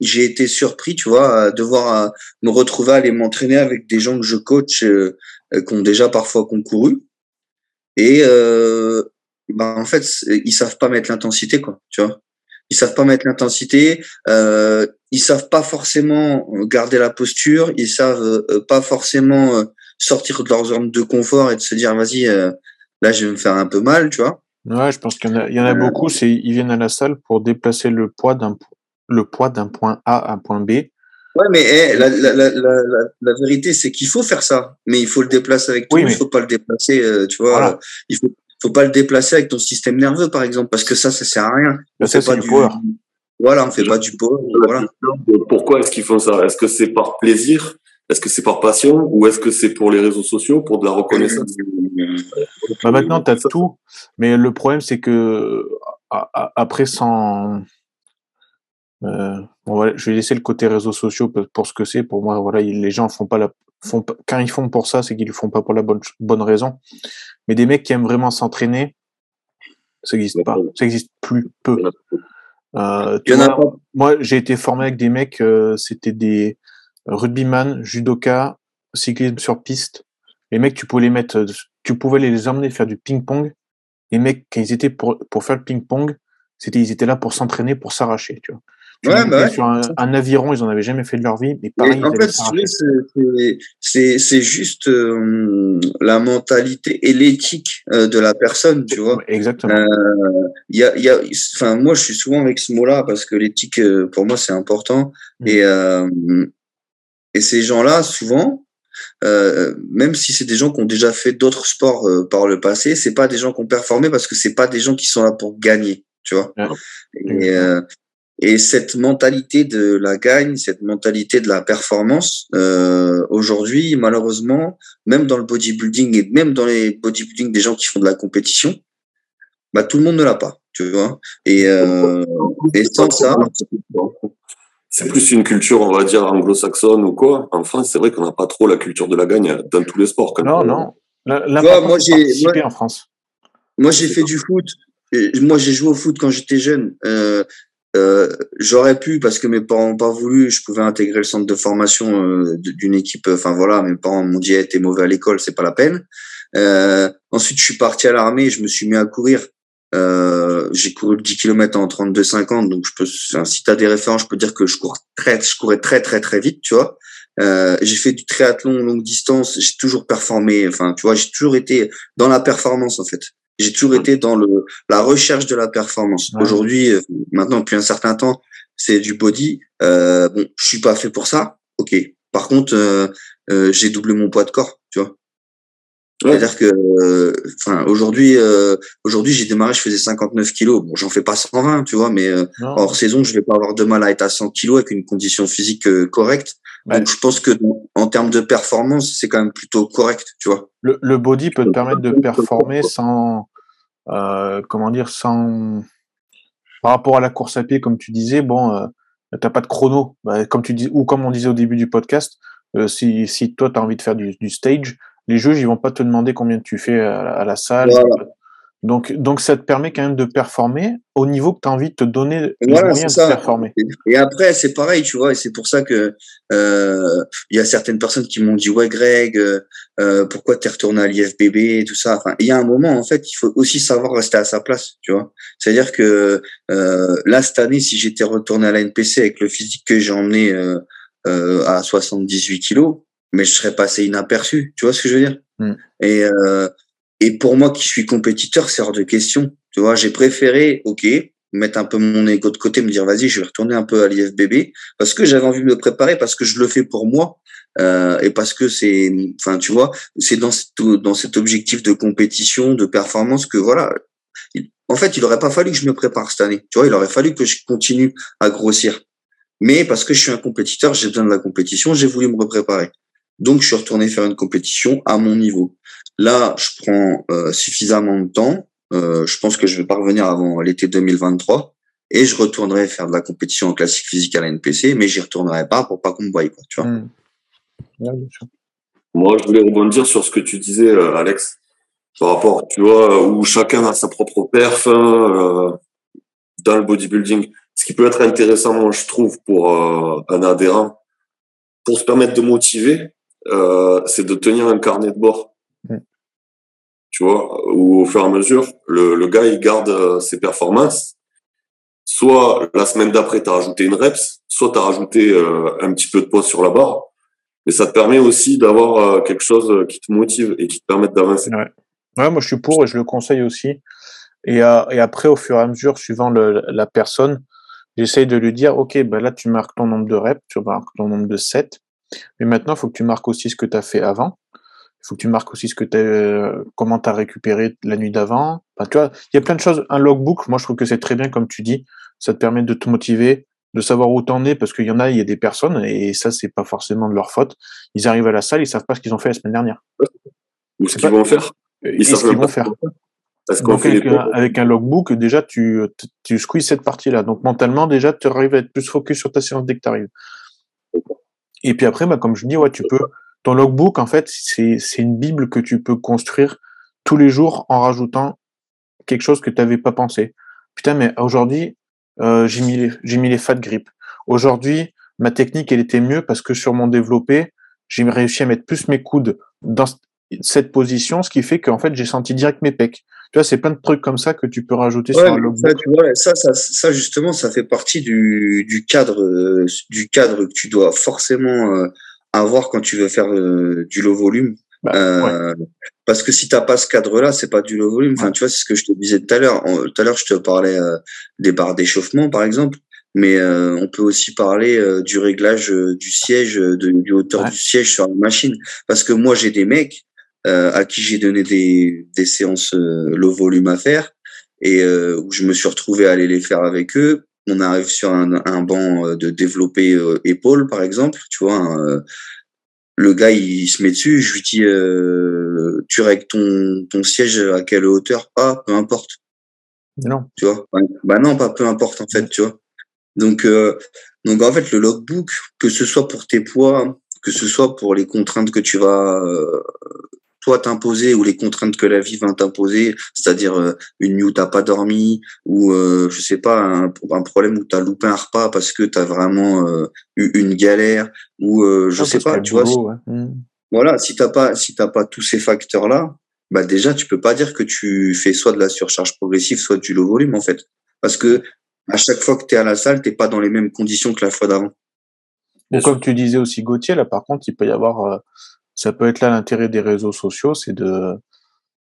j'ai été surpris, tu vois, à devoir me retrouver à aller m'entraîner avec des gens que je coach euh, qui ont déjà parfois concouru. Et euh, bah, en fait, ils savent pas mettre l'intensité, quoi. Tu vois ils savent pas mettre l'intensité, euh, ils savent pas forcément garder la posture, ils savent euh, pas forcément euh, sortir de leur zone de confort et de se dire vas-y là je vais me faire un peu mal, tu vois. Ouais, je pense qu'il y en a, il y en a beaucoup, c'est ils viennent à la salle pour déplacer le poids d'un le poids d'un point A à un point B Ouais, mais eh, la, la, la, la, vérité, c'est qu'il faut faire ça, mais il faut le déplacer avec tout. Il faut pas le déplacer, euh, tu vois. Il faut, faut pas le déplacer avec ton système nerveux, par exemple, parce que ça, ça sert à rien. On fait pas du power. Voilà, on fait pas du power. Voilà. Pourquoi est-ce qu'ils font ça? Est-ce que c'est par plaisir? Est-ce que c'est par passion Ou est-ce que c'est pour les réseaux sociaux, pour de la reconnaissance? Bah Maintenant, tu as tout. Mais le problème, c'est que après, sans euh, je vais laisser le côté réseaux sociaux pour ce que c'est. Pour moi, voilà, les gens font pas la, font quand ils font pour ça, c'est qu'ils le font pas pour la bonne, bonne raison. Mais des mecs qui aiment vraiment s'entraîner, ça n'existe pas. Ça existe plus peu. Euh, moi, j'ai été formé avec des mecs, euh, c'était des rugbyman, judoka, cyclisme sur piste. Les mecs, tu pouvais les mettre, tu pouvais les emmener faire du ping-pong. Les mecs, quand ils étaient pour, pour faire le ping-pong, c'était, ils étaient là pour s'entraîner, pour s'arracher, tu vois. Ouais, bah Sur un, un, aviron, ils en avaient jamais fait de leur vie, mais pareil. en fait, c'est c'est juste euh, la mentalité et l'éthique euh, de la personne, tu vois. Exactement. Il y a, y a, enfin, moi, je suis souvent avec ce mot-là parce que l'éthique, euh, pour moi, c'est important. Mm. Et et ces gens-là, souvent, euh, même si c'est des gens qui ont déjà fait d'autres sports par le passé, c'est pas des gens qui ont performé parce que c'est pas des gens qui sont là pour gagner, tu vois. Et, et cette mentalité de la gagne, cette mentalité de la performance, euh, aujourd'hui, malheureusement, même dans le bodybuilding et même dans les bodybuilding des gens qui font de la compétition, bah tout le monde ne l'a pas, tu vois. Et, euh, et sans ça, c'est plus une culture, on va dire, anglo-saxonne ou quoi. En France, c'est vrai qu'on n'a pas trop la culture de la gagne dans tous les sports. Quand non, non. moi, j'ai en France. Moi, j'ai fait du foot. Moi, j'ai joué au foot quand j'étais jeune. Euh, euh, j'aurais pu parce que mes parents n'ont pas voulu. Je pouvais intégrer le centre de formation euh, d'une équipe. Enfin voilà, mes parents m'ont dit "t'es mauvais à l'école, c'est pas la peine." Euh, ensuite, je suis parti à l'armée. Je me suis mis à courir. Euh, j'ai couru 10 km en 32,50. Donc, je peux. Enfin, si t'as des références, je peux dire que je cours très, je courais très, très, très vite. Tu vois. Euh, j'ai fait du triathlon longue distance. J'ai toujours performé. Enfin, tu vois, j'ai toujours été dans la performance en fait. J'ai toujours été dans le la recherche de la performance. Aujourd'hui, euh, maintenant depuis un certain temps, c'est du body. Euh, bon, je suis pas fait pour ça. Ok. Par contre, euh, euh j'ai doublé mon poids de corps. Tu vois. C'est-à-dire que, euh, enfin, aujourd'hui, aujourd'hui, j'ai démarré, je faisais 59 kilos. Bon, j'en fais pas 120, tu vois, mais hors saison, je vais pas avoir de mal à être à 100 kilos avec une condition physique correcte. Donc, je pense que en termes de performance, c'est quand même plutôt correct, tu vois. Le, le body peut te permettre de performer sans, euh, comment dire, sans par rapport à la course à pied, comme tu disais, bon, euh, t'as pas de chrono, bah, comme tu dis, ou comme on disait au début du podcast, euh, si, si toi tu as envie de faire du, du, stage, les juges ils vont pas te demander combien tu fais à, la salle. Donc, donc ça te permet quand même de performer au niveau que tu as envie de te donner les moyens de performer. Et après, c'est pareil, tu vois, et c'est pour ça que euh, il y a certaines personnes qui m'ont dit ouais Greg, euh, euh pourquoi t'es retourné à l'IFBB et tout ça? Enfin, il y a un moment en fait, il faut aussi savoir rester à sa place, tu vois. C'est-à-dire que euh, là cette année, si j'étais retourné à la NPC avec le physique que j'ai emmené à 78 kilos, mais je serais passé inaperçu, tu vois ce que je veux dire? Mm. Et euh, et pour moi qui suis compétiteur, c'est hors de question. Tu vois, j'ai préféré, ok, mettre un peu mon ego de côté, me dire vas-y, je vais retourner un peu à l'IFBB parce que j'avais envie de me préparer, parce que je le fais pour moi euh, et parce que c'est, enfin, tu vois, c'est dans dans cet objectif de compétition, de performance que voilà, En fait, il aurait pas fallu que je me prépare cette année. Tu vois, il aurait fallu que je continue à grossir. Mais parce que je suis un compétiteur, j'ai besoin de la compétition, j'ai voulu me préparer. Donc, je suis retourné faire une compétition à mon niveau. Là, je prends euh, suffisamment de temps. Euh, je pense que je vais pas revenir avant l'été 2023 et je retournerai faire de la compétition en classique physique à la NPC, mais j'y retournerai pas pour pas qu'on me voie, quoi, tu vois. Hmm. Moi, je voulais rebondir sur ce que tu disais, euh, Alex, par rapport, tu vois, où chacun a sa propre perf euh, dans le bodybuilding. Ce qui peut être intéressant, moi, je trouve, pour euh, un adhérent, pour se permettre de motiver, euh, c'est de tenir un carnet de bord. Tu vois, où au fur et à mesure, le, le gars, il garde euh, ses performances. Soit la semaine d'après, tu as rajouté une reps, soit tu as rajouté un petit peu de poids sur la barre mais ça te permet aussi d'avoir euh, quelque chose euh, qui te motive et qui te permette d'avancer. Ouais. ouais. moi je suis pour et je le conseille aussi. Et, euh, et après, au fur et à mesure, suivant le, la personne, j'essaye de lui dire, OK, ben là, tu marques ton nombre de reps, tu marques ton nombre de sets, mais maintenant, il faut que tu marques aussi ce que tu as fait avant. Il faut que tu marques aussi ce que tu comment tu as récupéré la nuit d'avant. Enfin, tu vois, il y a plein de choses. Un logbook, moi, je trouve que c'est très bien, comme tu dis. Ça te permet de te motiver, de savoir où t'en es, parce qu'il y en a, il y a des personnes, et ça, c'est pas forcément de leur faute. Ils arrivent à la salle, ils savent pas ce qu'ils ont fait la semaine dernière. Ou ce qu'ils vont faire. Ils savent ce qu'ils vont faire. Donc, avec, un, avec, un logbook, déjà, tu, tu squeezes cette partie-là. Donc, mentalement, déjà, tu arrives à être plus focus sur ta séance dès que tu arrives. Et puis après, bah, comme je dis, ouais, tu peux, ton logbook, en fait, c'est, c'est une bible que tu peux construire tous les jours en rajoutant quelque chose que tu n'avais pas pensé. Putain, mais aujourd'hui, euh, j'ai mis les, j'ai mis les fat grip. Aujourd'hui, ma technique, elle était mieux parce que sur mon développé, j'ai réussi à mettre plus mes coudes dans cette position, ce qui fait qu'en fait, j'ai senti direct mes pecs. Tu vois, c'est plein de trucs comme ça que tu peux rajouter sur un logbook. Ça, tu vois, ça, ça, ça, justement, ça fait partie du, du cadre, euh, du cadre que tu dois forcément euh, avoir quand tu veux faire du low volume. Bah, euh, parce que si t'as pas ce cadre-là, c'est pas du low volume. Enfin, tu vois, c'est ce que je te disais tout à l'heure. Tout à l'heure, je te parlais euh, des barres d'échauffement, par exemple. Mais euh, on peut aussi parler du réglage du siège, de, du hauteur du siège sur la machine. Parce que moi, j'ai des mecs à qui j'ai donné des, des séances low volume à faire et où je me suis retrouvé à aller les faire avec eux. On arrive sur un, un banc de développé épaule, par exemple. Tu vois, le gars, il se met dessus, je lui dis, euh, tu règles ton, ton siège à quelle hauteur? Ah, peu importe. Non. Tu vois? Bah non, pas peu importe en fait, tu vois. Donc, euh, donc en fait, le logbook, que ce soit pour tes poids, que ce soit pour les contraintes que tu vas euh, toi t'imposer ou les contraintes que la vie va t'imposer, c'est-à-dire euh, une nuit où t'as pas dormi ou euh, je sais pas un, un problème où t'as loupé un repas parce que t'as vraiment euh, eu une galère ou euh, je sais pas, tu vois. Mmh. Voilà, si t'as pas si t'as pas tous ces facteurs là, bah déjà tu peux pas dire que tu fais soit de la surcharge progressive, soit du low volume en fait, parce que à chaque fois que tu es à la salle, t'es pas dans les mêmes conditions que la fois d'avant. comme tu disais aussi Gauthier, là par contre, il peut y avoir ça peut être là l'intérêt des réseaux sociaux, c'est de,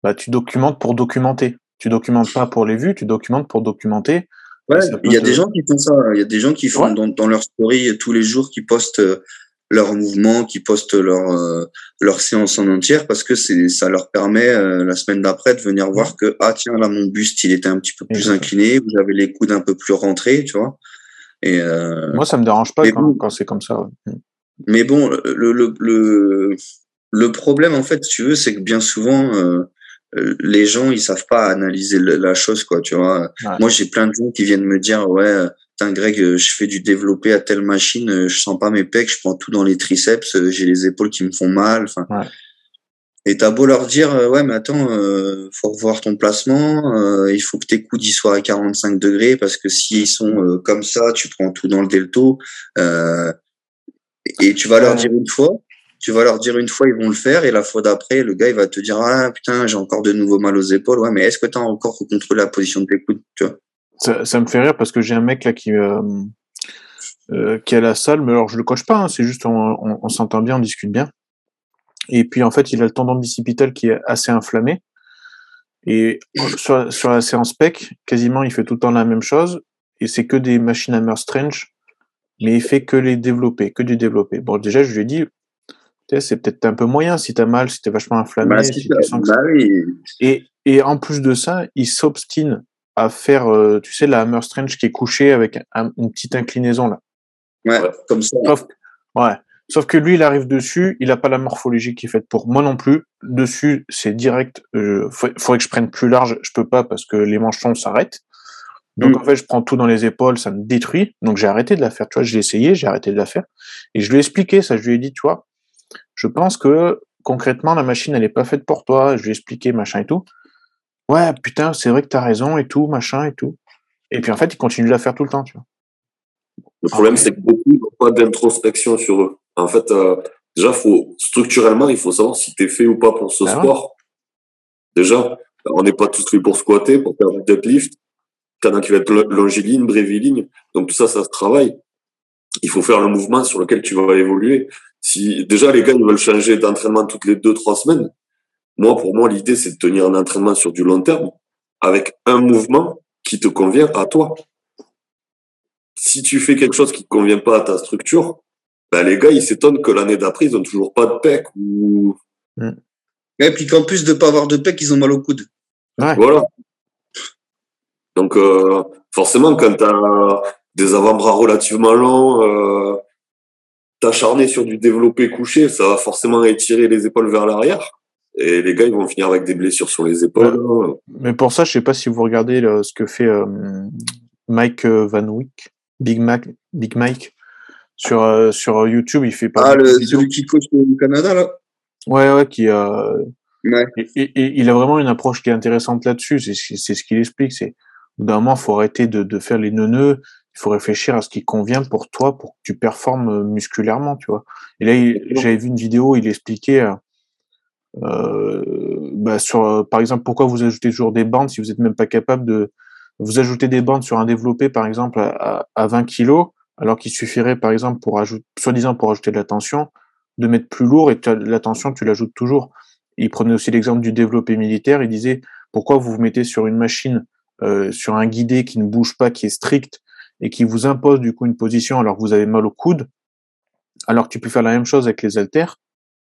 bah, tu documentes pour documenter. Tu documentes pas pour les vues, tu documentes pour documenter. Ouais, il y a des gens qui font ça. Il y a des gens qui font dans, dans leur story tous les jours, qui postent euh, leurs mouvements, qui postent leur euh, leur séance en entière parce que c'est ça leur permet euh, la semaine d'après de venir voir que ah tiens là mon buste il était un petit peu plus incliné, vous avez les coudes un peu plus rentrés, tu vois. Et moi ça me dérange pas quand, quand c'est comme ça. Mais bon, le, le, le, le problème, en fait, si tu veux, c'est que bien souvent, euh, euh, les gens, ils savent pas analyser la chose, quoi, tu vois. Moi, j'ai plein de gens qui viennent me dire, ouais, putain, Greg, euh, je fais du développé à telle machine, je sens pas mes pecs, je prends tout dans les triceps, j'ai les épaules qui me font mal, enfin. Ouais. Et t'as beau leur dire, ouais, mais attends, euh, faut revoir ton placement, il faut que tes coudes y soient à 45 degrés parce que s'ils sont comme ça, tu prends tout dans le delto. et tu vas leur dire une fois, tu vas leur dire une fois, ils vont le faire, et la fois d'après, le gars, il va te dire, ah putain, j'ai encore de nouveau mal aux épaules. Ouais, mais est-ce que tu as encore contrôlé la position de tes coudes, ça, me fait rire parce que j'ai un mec là qui, euh, euh, qui est à la salle, mais alors je le coche pas, hein, c'est juste on, on, s'entend bien, on discute bien. Et puis en fait, il a le tendon bicipital qui est assez inflammé. Et sur, sur la séance PEC, quasiment, il fait tout le temps la même chose. Et c'est que des machines Hammer Strange, mais il fait que les développer, que du développer. Bon, déjà, je lui ai dit, c'est peut-être un peu moyen si t'as mal, si t'es vachement inflammé. Bah, si bah, oui. et, et en plus de ça, il s'obstine à faire, tu sais, la hammer strange qui est couchée avec une petite inclinaison là. Ouais, comme ça. Sauf, ouais. Sauf que lui, il arrive dessus, il a pas la morphologie qui est faite pour. Moi non plus. Dessus, c'est direct. Il faudrait que je prenne plus large. Je peux pas parce que les manchons s'arrêtent. Donc mm. en fait, je prends tout dans les épaules, ça me détruit. Donc j'ai arrêté de la faire. Tu vois, j'ai essayé, j'ai arrêté de la faire. Et je lui ai expliqué ça. Je lui ai dit, tu vois, je pense que concrètement, la machine, elle est pas faite pour toi. Je lui ai expliqué machin et tout. Ouais, putain, c'est vrai que t'as raison et tout, machin et tout. Et puis en fait, il continue de la faire tout le temps, tu vois. Le problème, c'est que beaucoup n'ont pas d'introspection sur eux. En fait, euh, déjà, faut, structurellement, il faut savoir si tu es fait ou pas pour ce ben sport. Déjà, on n'est pas tous faits pour squatter, pour faire du deadlift. T'en as qui va être longiligne, bréviligne. Donc tout ça, ça se travaille. Il faut faire le mouvement sur lequel tu vas évoluer. Si déjà les gars ils veulent changer d'entraînement toutes les deux trois semaines, moi pour moi l'idée c'est de tenir un entraînement sur du long terme avec un mouvement qui te convient à toi. Si tu fais quelque chose qui ne convient pas à ta structure, ben les gars, ils s'étonnent que l'année d'après, ils n'ont toujours pas de pec ou. Mm. Et puis qu'en plus de pas avoir de pec, ils ont mal au coude. Voilà. Donc, euh, forcément, quand tu as des avant-bras relativement longs, euh, t'acharner sur du développé couché, ça va forcément étirer les épaules vers l'arrière. Et les gars, ils vont finir avec des blessures sur les épaules. Mais pour ça, je sais pas si vous regardez ce que fait euh, Mike euh, Van Wyck, Big Mac, Big Mike, sur, euh, sur YouTube, il fait pas. Ah, le, celui qui coach au Canada, là? Ouais, ouais, qui a. Ouais. Et, il a vraiment une approche qui est intéressante là-dessus. C'est ce qu'il explique. C'est d'un moment, faut arrêter de, de faire les neuneux. Il faut réfléchir à ce qui convient pour toi, pour que tu performes euh, musculairement, tu vois. Et là, j'avais vu une vidéo, il expliquait, euh, euh bah sur, par exemple, pourquoi vous ajoutez toujours des bandes si vous n'êtes même pas capable de, vous ajoutez des bandes sur un développé, par exemple, à, à 20 kilos, alors qu'il suffirait, par exemple, pour ajouter, soi-disant pour ajouter de la tension, de mettre plus lourd et la tension, tu l'ajoutes toujours. Il prenait aussi l'exemple du développé militaire. Il disait pourquoi vous vous mettez sur une machine, euh, sur un guidé qui ne bouge pas, qui est strict et qui vous impose du coup une position alors que vous avez mal au coude, alors que tu peux faire la même chose avec les haltères,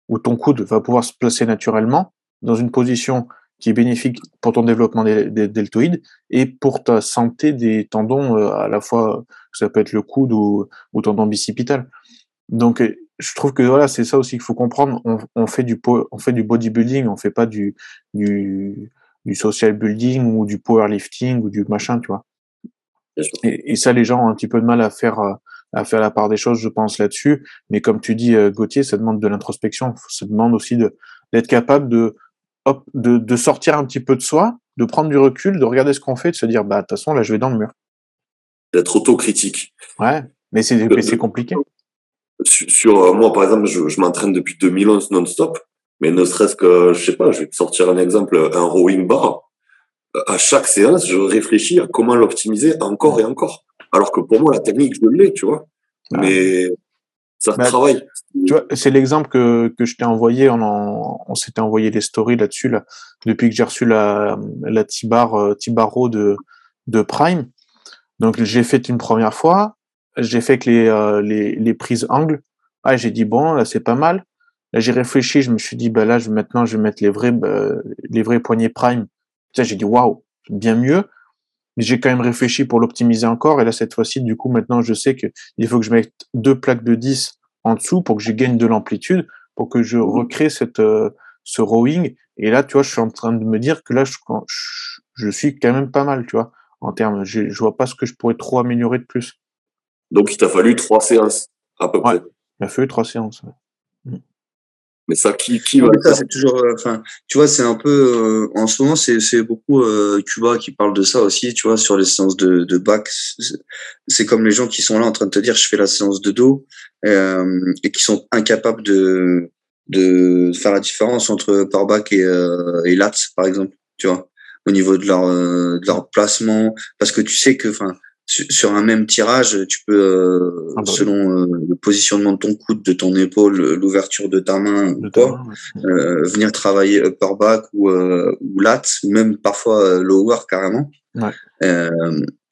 où ton coude va pouvoir se placer naturellement dans une position qui est bénéfique pour ton développement des, deltoïdes et pour ta santé des tendons, euh, à la fois, ça peut être le coude ou, ou tendon bicipital. Donc, euh, je trouve que voilà, c'est ça aussi qu'il faut comprendre. On, on, fait du on fait du bodybuilding, on fait pas du, du, du social building ou du powerlifting ou du machin, tu vois. Et, et, ça, les gens ont un petit peu de mal à faire euh, à faire la part des choses, je pense là-dessus. Mais comme tu dis, Gauthier, ça demande de l'introspection. Ça demande aussi de d'être capable de hop, de, de, sortir un petit peu de soi, de prendre du recul, de regarder ce qu'on fait, de se dire, bah, de toute façon, là, je vais dans le mur. D'être autocritique. Ouais, mais c'est compliqué. Sur, euh, moi, par exemple, je, je m'entraîne depuis 2011 non-stop, mais ne serait-ce que, je sais pas, je vais te sortir un exemple, un rowing bar. À chaque séance, je réfléchis à comment l'optimiser encore et encore. Alors que pour moi, la technique, je l'ai, tu vois. Mais ça bah, travaille. Tu vois, c'est l'exemple que, que je t'ai envoyé. On, on s'était envoyé les stories là-dessus là, depuis que j'ai reçu la, la Tibar euh, Tibaro de, de Prime. Donc j'ai fait une première fois. J'ai fait que les, euh, les, les prises angles. Ah, j'ai dit bon, là c'est pas mal. Là j'ai réfléchi, je me suis dit bah là je, maintenant je vais mettre les vrais bah, les vrais poignets Prime. J'ai dit waouh, bien mieux. Mais j'ai quand même réfléchi pour l'optimiser encore. Et là, cette fois-ci, du coup, maintenant, je sais qu'il faut que je mette deux plaques de 10 en dessous pour que je gagne de l'amplitude, pour que je recrée cette, euh, ce rowing. Et là, tu vois, je suis en train de me dire que là, je, je, suis quand même pas mal, tu vois, en termes. Je, je vois pas ce que je pourrais trop améliorer de plus. Donc, il t'a fallu trois séances, à peu près. Il a fallu trois séances. Mais ça, qui, qui va ça, c'est toujours, euh, enfin, tu vois, c'est un peu, euh, en ce moment, c'est, c'est beaucoup euh, Cuba qui parle de ça aussi, tu vois, sur les séances de, de bac. C'est comme les gens qui sont là en train de te dire, je fais la séance de dos, et qui sont incapables de, de faire la différence entre par bac et, et lats, par exemple, tu vois, au niveau de leur, de leur placement, parce que tu sais que, enfin, sur un même tirage, tu peux, euh, ah bah selon euh, le positionnement de ton coude, de ton épaule, l'ouverture de ta main, ou quoi, euh, venir travailler upper back ou, ou lat, ou même parfois lower carrément. Ouais.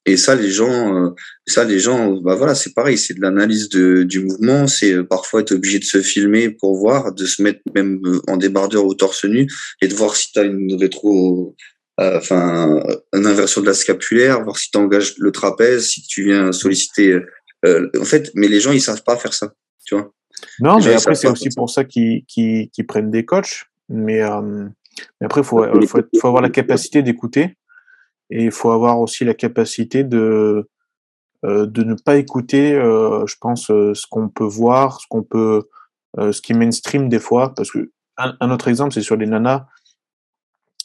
et ça, les gens, ça, les gens, bah voilà, c'est pareil, c'est de l'analyse du mouvement, c'est parfois être obligé de se filmer pour voir, de se mettre même en débardeur ou torse nu et de voir si tu as une rétro enfin, une inversion de la scapulaire, voir si tu engages le trapèze, si tu viens solliciter. en fait, mais les gens, ils savent pas faire ça, tu vois. Non, mais après, c'est aussi pour ça qu'ils prennent des coachs. Mais, mais après, il faut, faut, faut, avoir la capacité d'écouter et il faut avoir aussi la capacité de, de ne pas écouter, je pense, ce qu'on peut voir, ce qu'on peut, ce qui est mainstream des fois. Parce que un, autre exemple, c'est sur les nanas.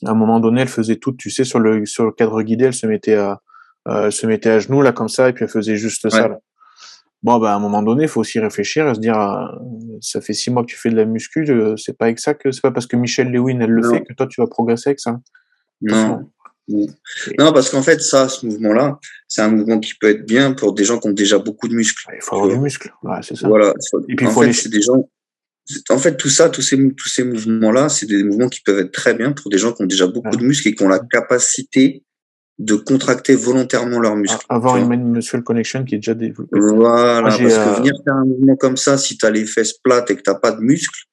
À un moment donné, elle faisait tout, tu sais, sur le, sur le cadre guidé, elle se mettait à, elle se mettait à genoux, là, comme ça, et puis elle faisait juste ça, là. Bon, bah, à un moment donné, il faut aussi réfléchir et se dire, ça fait six mois que tu fais de la muscu, c'est pas exact, c'est pas parce que Michelle Lewin, elle le fait que toi, tu vas progresser avec ça. Non. Non, parce qu'en fait, ça, ce mouvement-là, c'est un mouvement qui peut être bien pour des gens qui ont déjà beaucoup de muscles. Il faut avoir du muscle, ouais, c'est ça. Voilà. Et puis, en fait, c'est des gens. En fait, tout ça, tous ces, tous ces mouvements-là, c'est des mouvements qui peuvent être très bien pour des gens qui ont déjà beaucoup de muscles et qui ont la capacité de contracter volontairement leurs muscles. Avoir une muscle connection qui est déjà développée. Voilà, parce que euh, venir faire un mouvement comme ça, si tu as les fesses plates et que tu pas de muscles,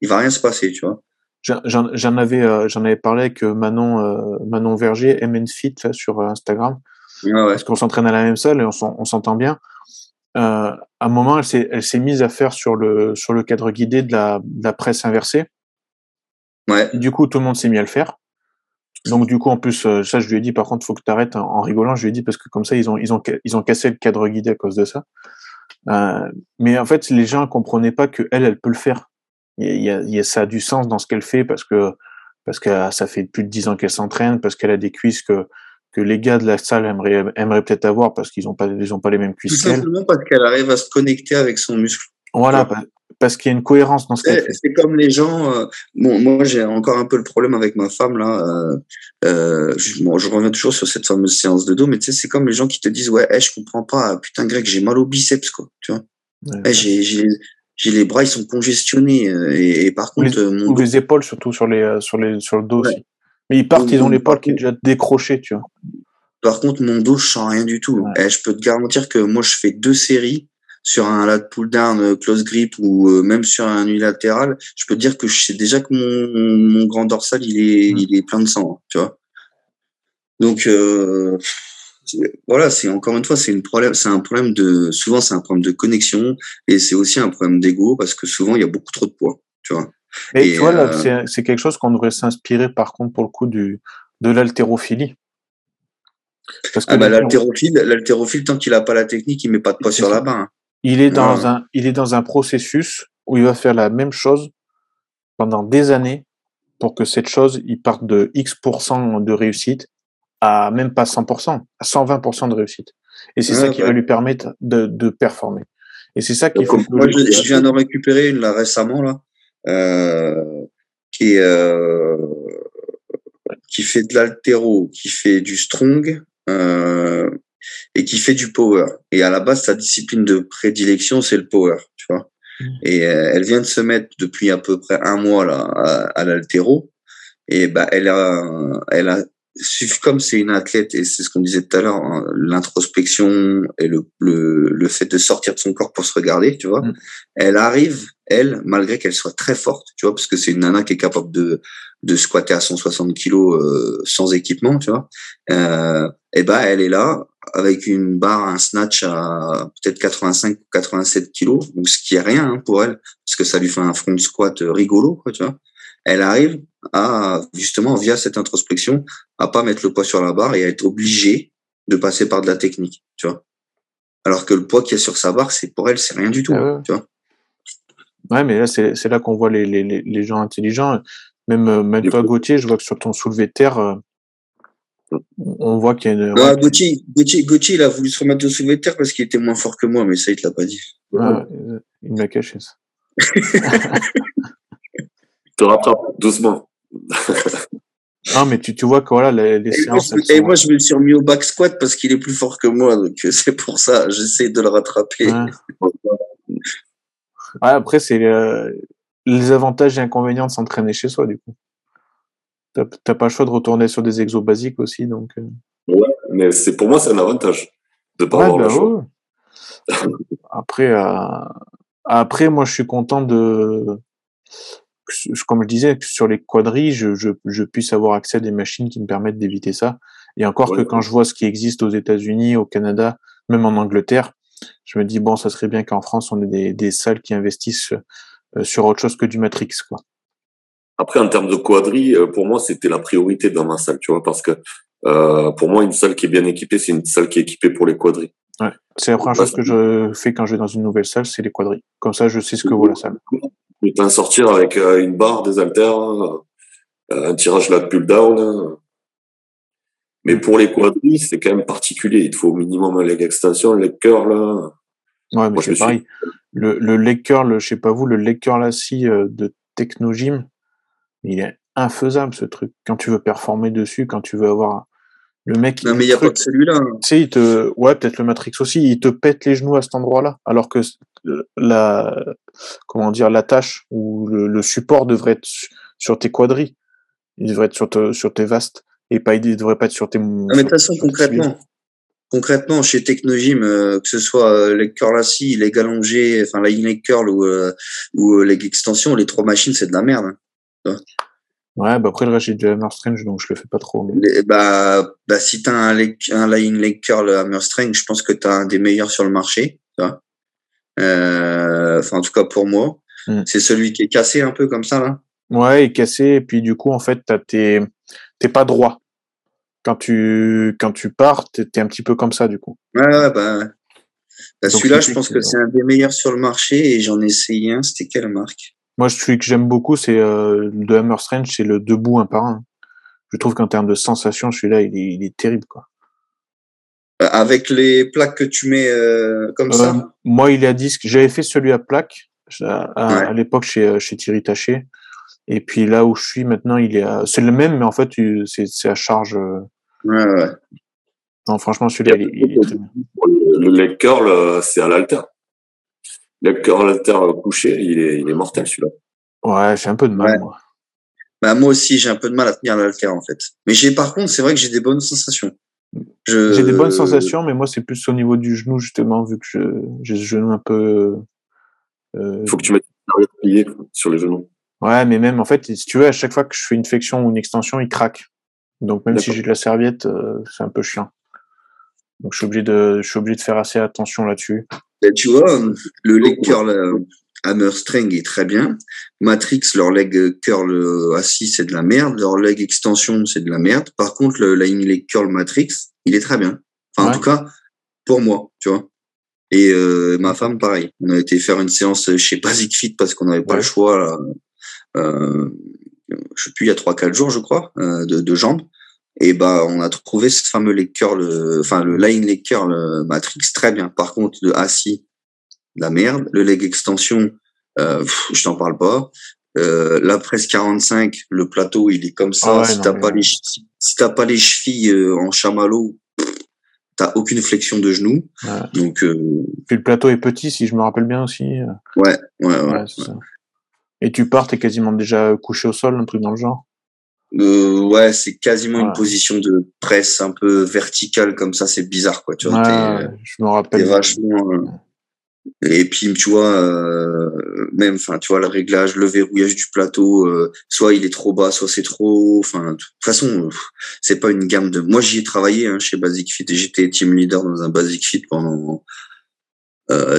il va rien se passer, tu vois. J'en avais, euh, j'en avais parlé avec euh, Manon, euh, Manon Verger, MN Fit sur Instagram, parce qu'on s'entraîne à la même salle et on s'entend bien. À un moment, elle s'est, mise à faire sur le sur le cadre guidé de la, de la presse inversée. Ouais. du coup, tout le monde s'est mis à le faire. Donc du coup, en plus, ça, je lui ai dit, par contre, faut que tu arrêtes en, rigolant. Je lui ai dit parce que comme ça, ils ont ils ont ils ont cassé le cadre guidé à cause de ça. mais en fait, les gens comprenaient pas que elle, elle peut le faire il y a, y a, ça a du sens dans ce qu'elle fait parce que parce que ça fait plus de dix ans qu'elle s'entraîne, parce qu'elle a des cuisses que que les gars de la salle aimeraient, aimeraient peut-être avoir parce qu'ils ont pas ils ont pas les mêmes cuisses. Tout simplement parce qu'elle arrive à se connecter avec son muscle. Voilà, parce qu'il y a une cohérence dans ce fait. C'est comme les gens. Euh, bon, moi j'ai encore un peu le problème avec ma femme là. Euh, euh, je, bon, je reviens toujours sur cette fameuse séance de dos, mais tu sais, c'est comme les gens qui te disent ouais, hey, je comprends pas, putain grec, j'ai mal au biceps quoi, tu vois. Ouais, j'ai j'ai les bras ils sont congestionnés et, par contre les, mon ou les épaules surtout sur les sur les sur le dos aussi. Mais ils partent, ils ont l'épaule qui est déjà décrochée, tu vois. Par contre, mon dos, je sens rien du tout. Et eh, je peux te garantir que moi, je fais deux séries sur un lat pull down euh, close grip ou même sur un unilatéral. Je peux te dire que je sais déjà que mon, mon grand dorsal, il est, il est plein de sang, tu vois. Donc, euh, voilà, c'est encore une fois, c'est une problème, c'est un problème de, souvent c'est un problème de connexion et c'est aussi un problème d'ego parce que souvent il y a beaucoup trop de poids, tu vois. Mais tu vois, euh, c'est quelque chose qu'on devrait s'inspirer par contre pour le coup du, de l'haltérophilie. Ah bah, l'haltérophile, tant qu'il a pas la technique, il met pas de poids sur la barre. Il est dans un, il est dans un processus où il va faire la même chose pendant des années pour que cette chose, il parte de X% de réussite à même pas 100%, à 120% de réussite. Et c'est ça qui va lui permettre de, de performer. Et c'est ça qu'il faut. Moi, je, viens d'en récupérer une là récemment là, qui euh, qui fait de l'altéro, qui fait du strong euh, et qui fait du power. Et à la base, sa discipline de prédilection, c'est le power, tu vois. Mmh. Et euh, elle vient de se mettre depuis à peu près un mois là à, à l'altéro. Et bah, elle a, elle a comme c'est une athlète et c'est ce qu'on disait tout à l'heure, hein, l'introspection et le, le, le, fait de sortir de son corps pour se regarder, tu vois, mm. elle arrive, elle, malgré qu'elle soit très forte, tu vois, parce que c'est une nana qui est capable de, de squatter à 160 kilos euh, sans équipement, tu vois, euh, et ben elle est là avec une barre, un snatch à peut-être 85 ou 87 kilos, donc ce qui est rien hein, pour elle, parce que ça lui fait un front squat rigolo, quoi, tu vois. Elle arrive, à justement via cette introspection à pas mettre le poids sur la barre et à être obligé de passer par de la technique, tu vois. Alors que le poids qu'il y a sur sa barre, c'est pour elle, c'est rien du tout, ah tu vois. Ouais, mais là, c'est là qu'on voit les, les, les, gens intelligents. Même, euh, même toi, Gauthier, je vois que sur ton soulevé de terre, euh, on voit qu'il y a une. Ah, Gauthier, Gauthier, Gauthier, il a voulu se remettre au soulevé de terre parce qu'il était moins fort que moi, mais ça, il te l'a pas dit. Ah, il m'a caché ça. te rattrape doucement. Non, mais tu, tu vois que voilà, les, les et séances. Moi, et moi, je me suis remis au back squat parce qu'il est plus fort que moi, donc euh, c'est pour ça, j'essaie de le rattraper. Ouais. après, c'est euh, les avantages et inconvénients de s'entraîner chez soi, du coup. T'as pas le choix de retourner sur des exos basiques aussi, donc. Euh. Ouais, mais c'est pour moi, c'est un avantage de pas avoir le bah après, après, moi, je suis content de comme je disais, sur les quadrilles, je, je, je, puisse avoir accès à des machines qui me permettent d'éviter ça. Et encore que quand je vois ce qui existe aux États-Unis, au Canada, même en Angleterre, je me dis bon, ça serait bien qu'en France on ait des, des salles qui investissent euh, sur autre chose que du Matrix, quoi. Après, en termes de quadrilles, euh, pour moi, c'était la priorité dans ma salle, tu vois, parce que euh, pour moi, une salle qui est bien équipée, c'est une salle qui est équipée pour les quadrilles. Ouais. C'est la première chose que je fais quand je vais dans une nouvelle salle, c'est les quadrilles. Comme ça, je sais ce que vaut la salle. Peux sortir avec une barre, des haltères, un tirage là de pull down. Mais pour les quadrilles, c'est quand même particulier. Il te faut au minimum un leg extension, un leg curl. Ouais, mais c'est pareil. Le, le leg curl, je sais pas vous, le leg curl assis euh, de Technogym, il est infaisable ce truc. Quand tu veux performer dessus, quand tu veux avoir le mec. Non, mais il n'y a pas que celui-là. Hein. Tu sais, il te, ouais, peut-être le Matrix aussi, il te pète les genoux à cet endroit-là. Alors que la, comment dire, la tâche ou le, support devrait être sur tes quadrilles. Il devrait être sur, sur tes vastes et pas, il devrait pas être sur tes. Non, mais de toute façon, concrètement, concrètement, chez Technogym, euh, que ce soit euh, les curl assis, les allongés, enfin la leg curl ou, euh, ou les extensions, les trois machines, c'est de la merde. Hein. Ouais, bah après le reste j'ai du hammer strange donc je le fais pas trop. bah, bah si t'as un, un lying leg curl hammer strange, je pense que t'as un des meilleurs sur le marché. Euh, enfin en tout cas pour moi, hmm. c'est celui qui est cassé un peu comme ça là. Ouais, il est cassé et puis du coup en fait t'as tes t'es pas droit. Quand tu quand tu pars, t'es es un petit peu comme ça du coup. Ouais, ouais bah, bah celui-là je pense que c'est un des meilleurs sur le marché et j'en ai essayé un. C'était quelle marque? Moi, celui que j'aime beaucoup, c'est euh, de Hammer Strange, c'est le debout un par un. Je trouve qu'en termes de sensation, celui-là, il est, il est terrible, quoi. Euh, avec les plaques que tu mets euh, comme ça? euh, Moi, il est à disque. J'avais fait celui à plaque à, l'époque chez, chez Thierry Taché. Et puis là où je suis maintenant, il est à... c'est le même, mais en fait, c'est à charge. Ouais, ouais. Non, franchement, celui-là, il, est très bien. Le leg curl, c'est à l'alter. Le cœur alter couché, il est, il est mortel celui-là. Ouais, j'ai un peu de mal, moi. Bah, moi aussi, j'ai un peu de mal à tenir l'alter, en fait. Mais j'ai, par contre, c'est vrai que j'ai des bonnes sensations. J'ai des bonnes sensations, mais moi, c'est plus au niveau du genou, justement, vu que j'ai ce genou un peu. Euh... Il faut que tu mettes une pliée sur les genoux. Ouais, mais même, en fait, si tu veux, à chaque fois que je fais une flexion ou une extension, il craque. Donc, même si j'ai de la serviette, euh, c'est un peu chiant. Donc, je suis obligé de, je suis obligé de faire assez attention là-dessus. Ben, tu vois, le leg curl euh, hammer string est très bien. Matrix, leur leg curl euh, assis, c'est de la merde. Leur leg extension, c'est de la merde. Par contre, le leg curl Matrix, il est très bien. Enfin, en tout cas, pour moi, tu vois. Et euh, ma femme, pareil. On a été faire une séance chez Basic Fit parce qu'on n'avait pas le choix. Là. Euh, je sais plus, il y a trois, quatre jours, je crois, de, de jambes. Et bah, on a trouvé ce fameux leg curl, enfin le line leg curl Matrix très bien. Par contre, le assis, la merde. Le leg extension, euh, je t'en parle pas. Euh, la presse 45, le plateau, il est comme ça. Ah si t'as pas les si, t'as pas les chevilles euh, en chamallow, t'as aucune flexion de genou. Donc. Euh, Puis le plateau est petit, si je me rappelle bien aussi. Ouais, ouais, ouais. Et tu pars, t'es quasiment déjà couché au sol, un truc dans le genre. Euh, ouais, c'est quasiment une position de presse un peu verticale comme ça, c'est bizarre quoi. Tu vois, ouais, je me rappelle. vachement. Euh, et puis tu vois, euh, même, enfin, tu vois, le réglage, le verrouillage du plateau, euh, soit il est trop bas, soit c'est trop. Enfin, de toute façon, c'est pas une gamme de. Moi, j'y ai travaillé hein, chez Basic Fit et j'étais team leader dans un Basic Fit pendant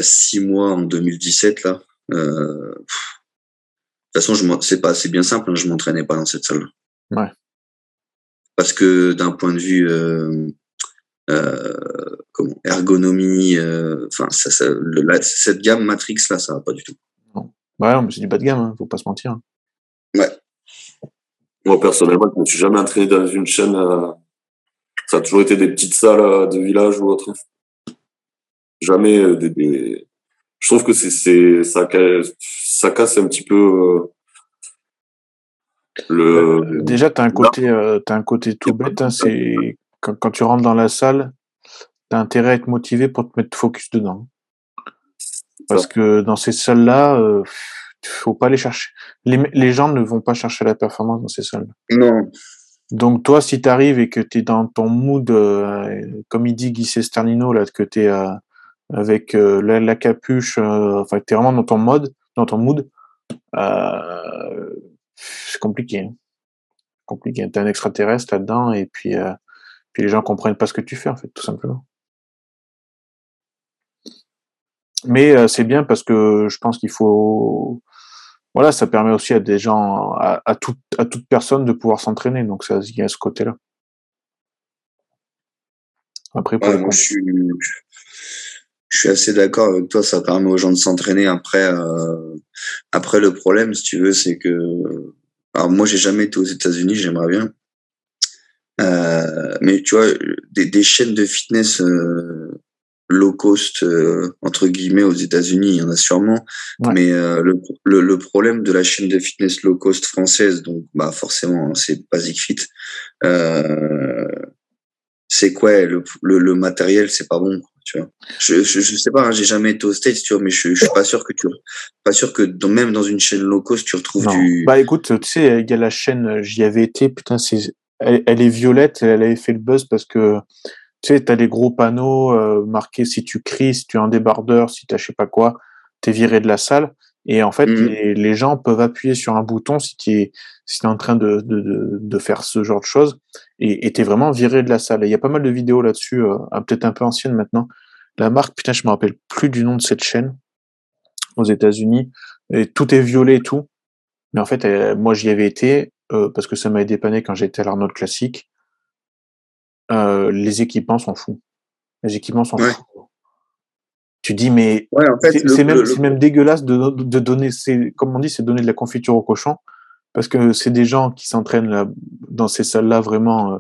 six mois en 2017 là. de toute façon, je c'est pas, c'est bien simple. Hein, je m'entraînais pas dans cette salle. Ouais. Parce que d'un point de vue euh, euh, comment, ergonomie, euh, enfin, ça, ça, cette gamme Matrix là, ça va pas du tout. Non. Ouais, mais c'est du bas de gamme, hein, faut pas se mentir. Ouais. Moi personnellement, je me suis jamais entraîné dans une chaîne. Euh, ça a toujours été des petites salles de village ou autre. Jamais euh, des, des... Je trouve que c'est c'est ça, ça casse un petit peu le... Euh, déjà, tu as un côté, euh, as un côté tout bête. Hein, c'est quand, quand, tu rentres dans la salle, tu as intérêt à être motivé pour te mettre focus dedans. Parce que dans ces salles-là, euh, faut pas les chercher. Les, les, gens ne vont pas chercher la performance dans ces salles. Non. Donc toi, si tu arrives et que tu es dans ton mood, euh, comme il dit Guy Cesternino, là, que tu es avec la, la, capuche, enfin tu es vraiment dans ton mode, dans ton mood, c'est compliqué. Hein. Compliqué. T'es un extraterrestre là-dedans et puis, puis les gens comprennent pas ce que tu fais en fait, tout simplement. Mais c'est bien parce que je pense qu'il faut voilà, ça permet aussi à des gens, à, à, toute, à toute personne de pouvoir s'entraîner. Donc, ça, il y a ce côté-là. Après, moi, je suis, je suis assez d'accord avec toi. Ça permet aux gens de s'entraîner. Après, euh, après le problème, si tu veux, c'est que, alors moi, j'ai jamais été aux États-Unis. J'aimerais bien. Euh, mais tu vois, des, des chaînes de fitness euh, low cost euh, entre guillemets aux États-Unis, il y en a sûrement, mais le, le, le, problème de la chaîne de fitness low cost française, donc bah forcément c'est Basic Fit, c'est quoi le, le, le, matériel, c'est pas bon. Tu vois. Je, je, je sais pas, hein, j'ai jamais été au States, tu vois, mais je, je suis pas sûr que tu, pas sûr que dans, même dans une chaîne low cost tu retrouves du. Bah écoute, tu sais, il y a la chaîne, j'y avais été, putain, c'est, elle, elle, est violette, elle avait fait le buzz parce que tu sais, t'as des gros panneaux euh, marqués si tu cries, si tu es un débardeur, si t'as je sais pas quoi, t'es viré de la salle. Et en fait, mmh. les, les, gens peuvent appuyer sur un bouton si tu es, si es en train de, de, de, de, faire ce genre de choses et t'es vraiment viré de la salle. il y a pas mal de vidéos là-dessus, euh, peut-être un peu anciennes maintenant. La marque, putain, je me rappelle plus du nom de cette chaîne aux États-Unis. Et tout est violet et tout. Mais en fait, euh, moi, j'y avais été euh, parce que ça m'a dépanné quand j'étais à l'Arnold Classique. Euh, les équipements sont fous. Les équipements sont fous. Tu dis, mais c'est même, même, dégueulasse de, de donner, comme on dit, c'est donner de la confiture au cochon, parce que c'est des gens qui s'entraînent dans ces salles-là vraiment. Euh,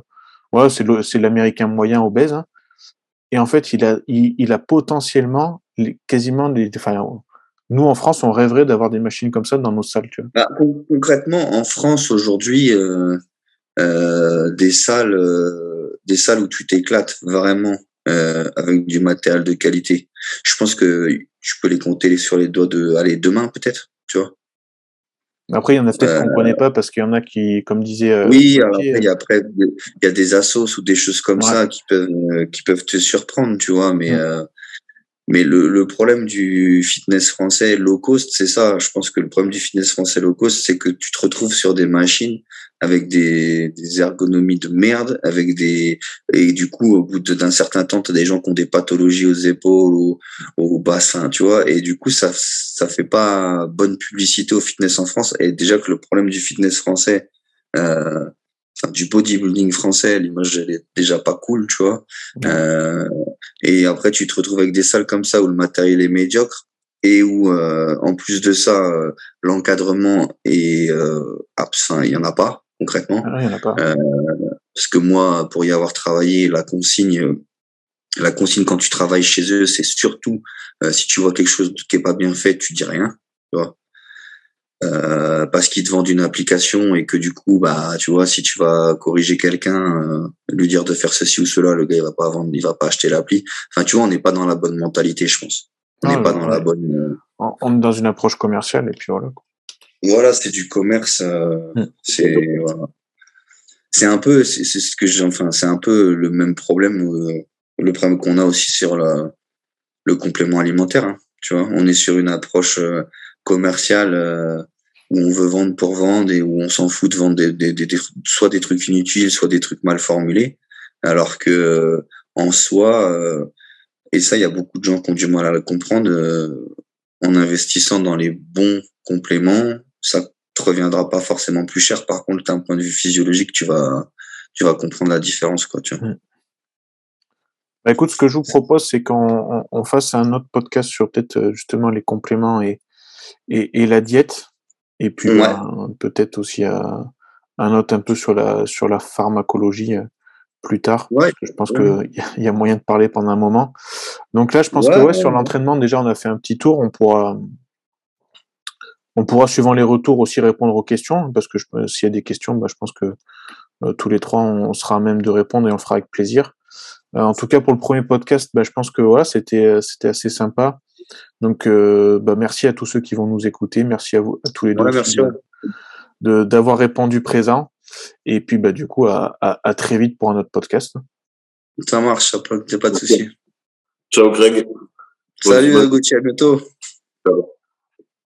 ouais, c'est l'américain moyen obèse. Hein. Et en fait, il a, il, il a potentiellement les, quasiment des. Enfin, nous, en France, on rêverait d'avoir des machines comme ça dans nos salles. Tu vois. Bah, concrètement, en France, aujourd'hui, euh, euh, des salles des salles où tu t'éclates vraiment euh, avec du matériel de qualité. Je pense que je peux les compter sur les doigts de, allez, demain peut-être, tu vois. Après, il y en a peut-être qu'on ne connaît pas parce qu'il y en a qui, comme disait. Euh, oui, alors après, il y a après, il y a des assos ou des choses comme ça qui peuvent, euh, qui peuvent te surprendre, tu vois, mais. Euh, mais le, le, problème du fitness français low cost, c'est ça. Je pense que le problème du fitness français low cost, c'est que tu te retrouves sur des machines avec des, des, ergonomies de merde, avec des et du coup au bout d'un certain temps, t'as des gens qui ont des pathologies aux épaules ou au bassin, tu vois. Et du coup, ça ça fait pas bonne publicité au fitness en France. Et déjà que le problème du fitness français, euh, enfin, du bodybuilding français, l'image elle est déjà pas cool, tu vois. Euh, et après, tu te retrouves avec des salles comme ça où le matériel est médiocre et où, euh, en plus de ça, euh, l'encadrement est euh, absent. Il y en a pas concrètement. Ah, y en a pas. Euh, parce que moi, pour y avoir travaillé, la consigne, la consigne quand tu travailles chez eux, c'est surtout si tu vois quelque chose qui est pas bien fait, tu dis rien. Tu vois euh, parce qu'ils te vendent une application et que du coup, bah, tu vois, si tu vas corriger quelqu'un, euh, lui dire de faire ceci ou cela, le gars il va pas vendre, il va pas acheter l'appli. Enfin, tu vois, on n'est pas dans la bonne mentalité, je pense. On n'est pas dans la bonne. Euh, on est dans une approche commerciale et puis voilà. Voilà, c'est du commerce. Mm. C'est voilà. c'est un peu, c'est ce que j'ai, enfin, c'est un peu le même problème, le problème qu'on a aussi sur la, le complément alimentaire. Hein, tu vois, on est sur une approche commercial euh, où on veut vendre pour vendre et où on s'en fout de vendre des, des, des, soit des trucs inutiles, soit des trucs mal formulés. Alors que euh, en soi, euh, et ça, il y a beaucoup de gens qui ont du mal à le comprendre, en investissant dans les bons compléments, ça te reviendra pas forcément plus cher. Par contre, d'un point de vue physiologique, tu vas, tu vas comprendre la différence, quoi, tu vois. Bah écoute, ce que je vous propose, c'est qu'on on fasse un autre podcast sur peut-être justement les compléments et, et, et la diète, et puis ben, peut-être aussi un, un autre un peu sur la, sur la pharmacologie euh, plus tard. Ouais. je pense qu'il y, a moyen de parler pendant un moment. Donc là, je pense que ouais, sur l'entraînement, déjà, on a fait un petit tour. On pourra, on pourra, suivant les retours, aussi répondre aux questions, parce que s'il y a des questions, bah, je pense que euh, tous les trois, on, sera à même de répondre et on le fera avec plaisir. Euh, en tout cas, pour le premier podcast, bah, je pense que voilà, c'était, c'était assez sympa. Donc, euh, bah, merci à tous ceux qui vont nous écouter. Merci à vous, à tous les deux, merci de, d'avoir répondu présent. Et puis, bah, du coup, à, à, à, très vite pour un autre podcast. Ça marche, ça pas, pas de souci. Ciao, Greg. Salut, Gauthier, à bientôt. Ciao.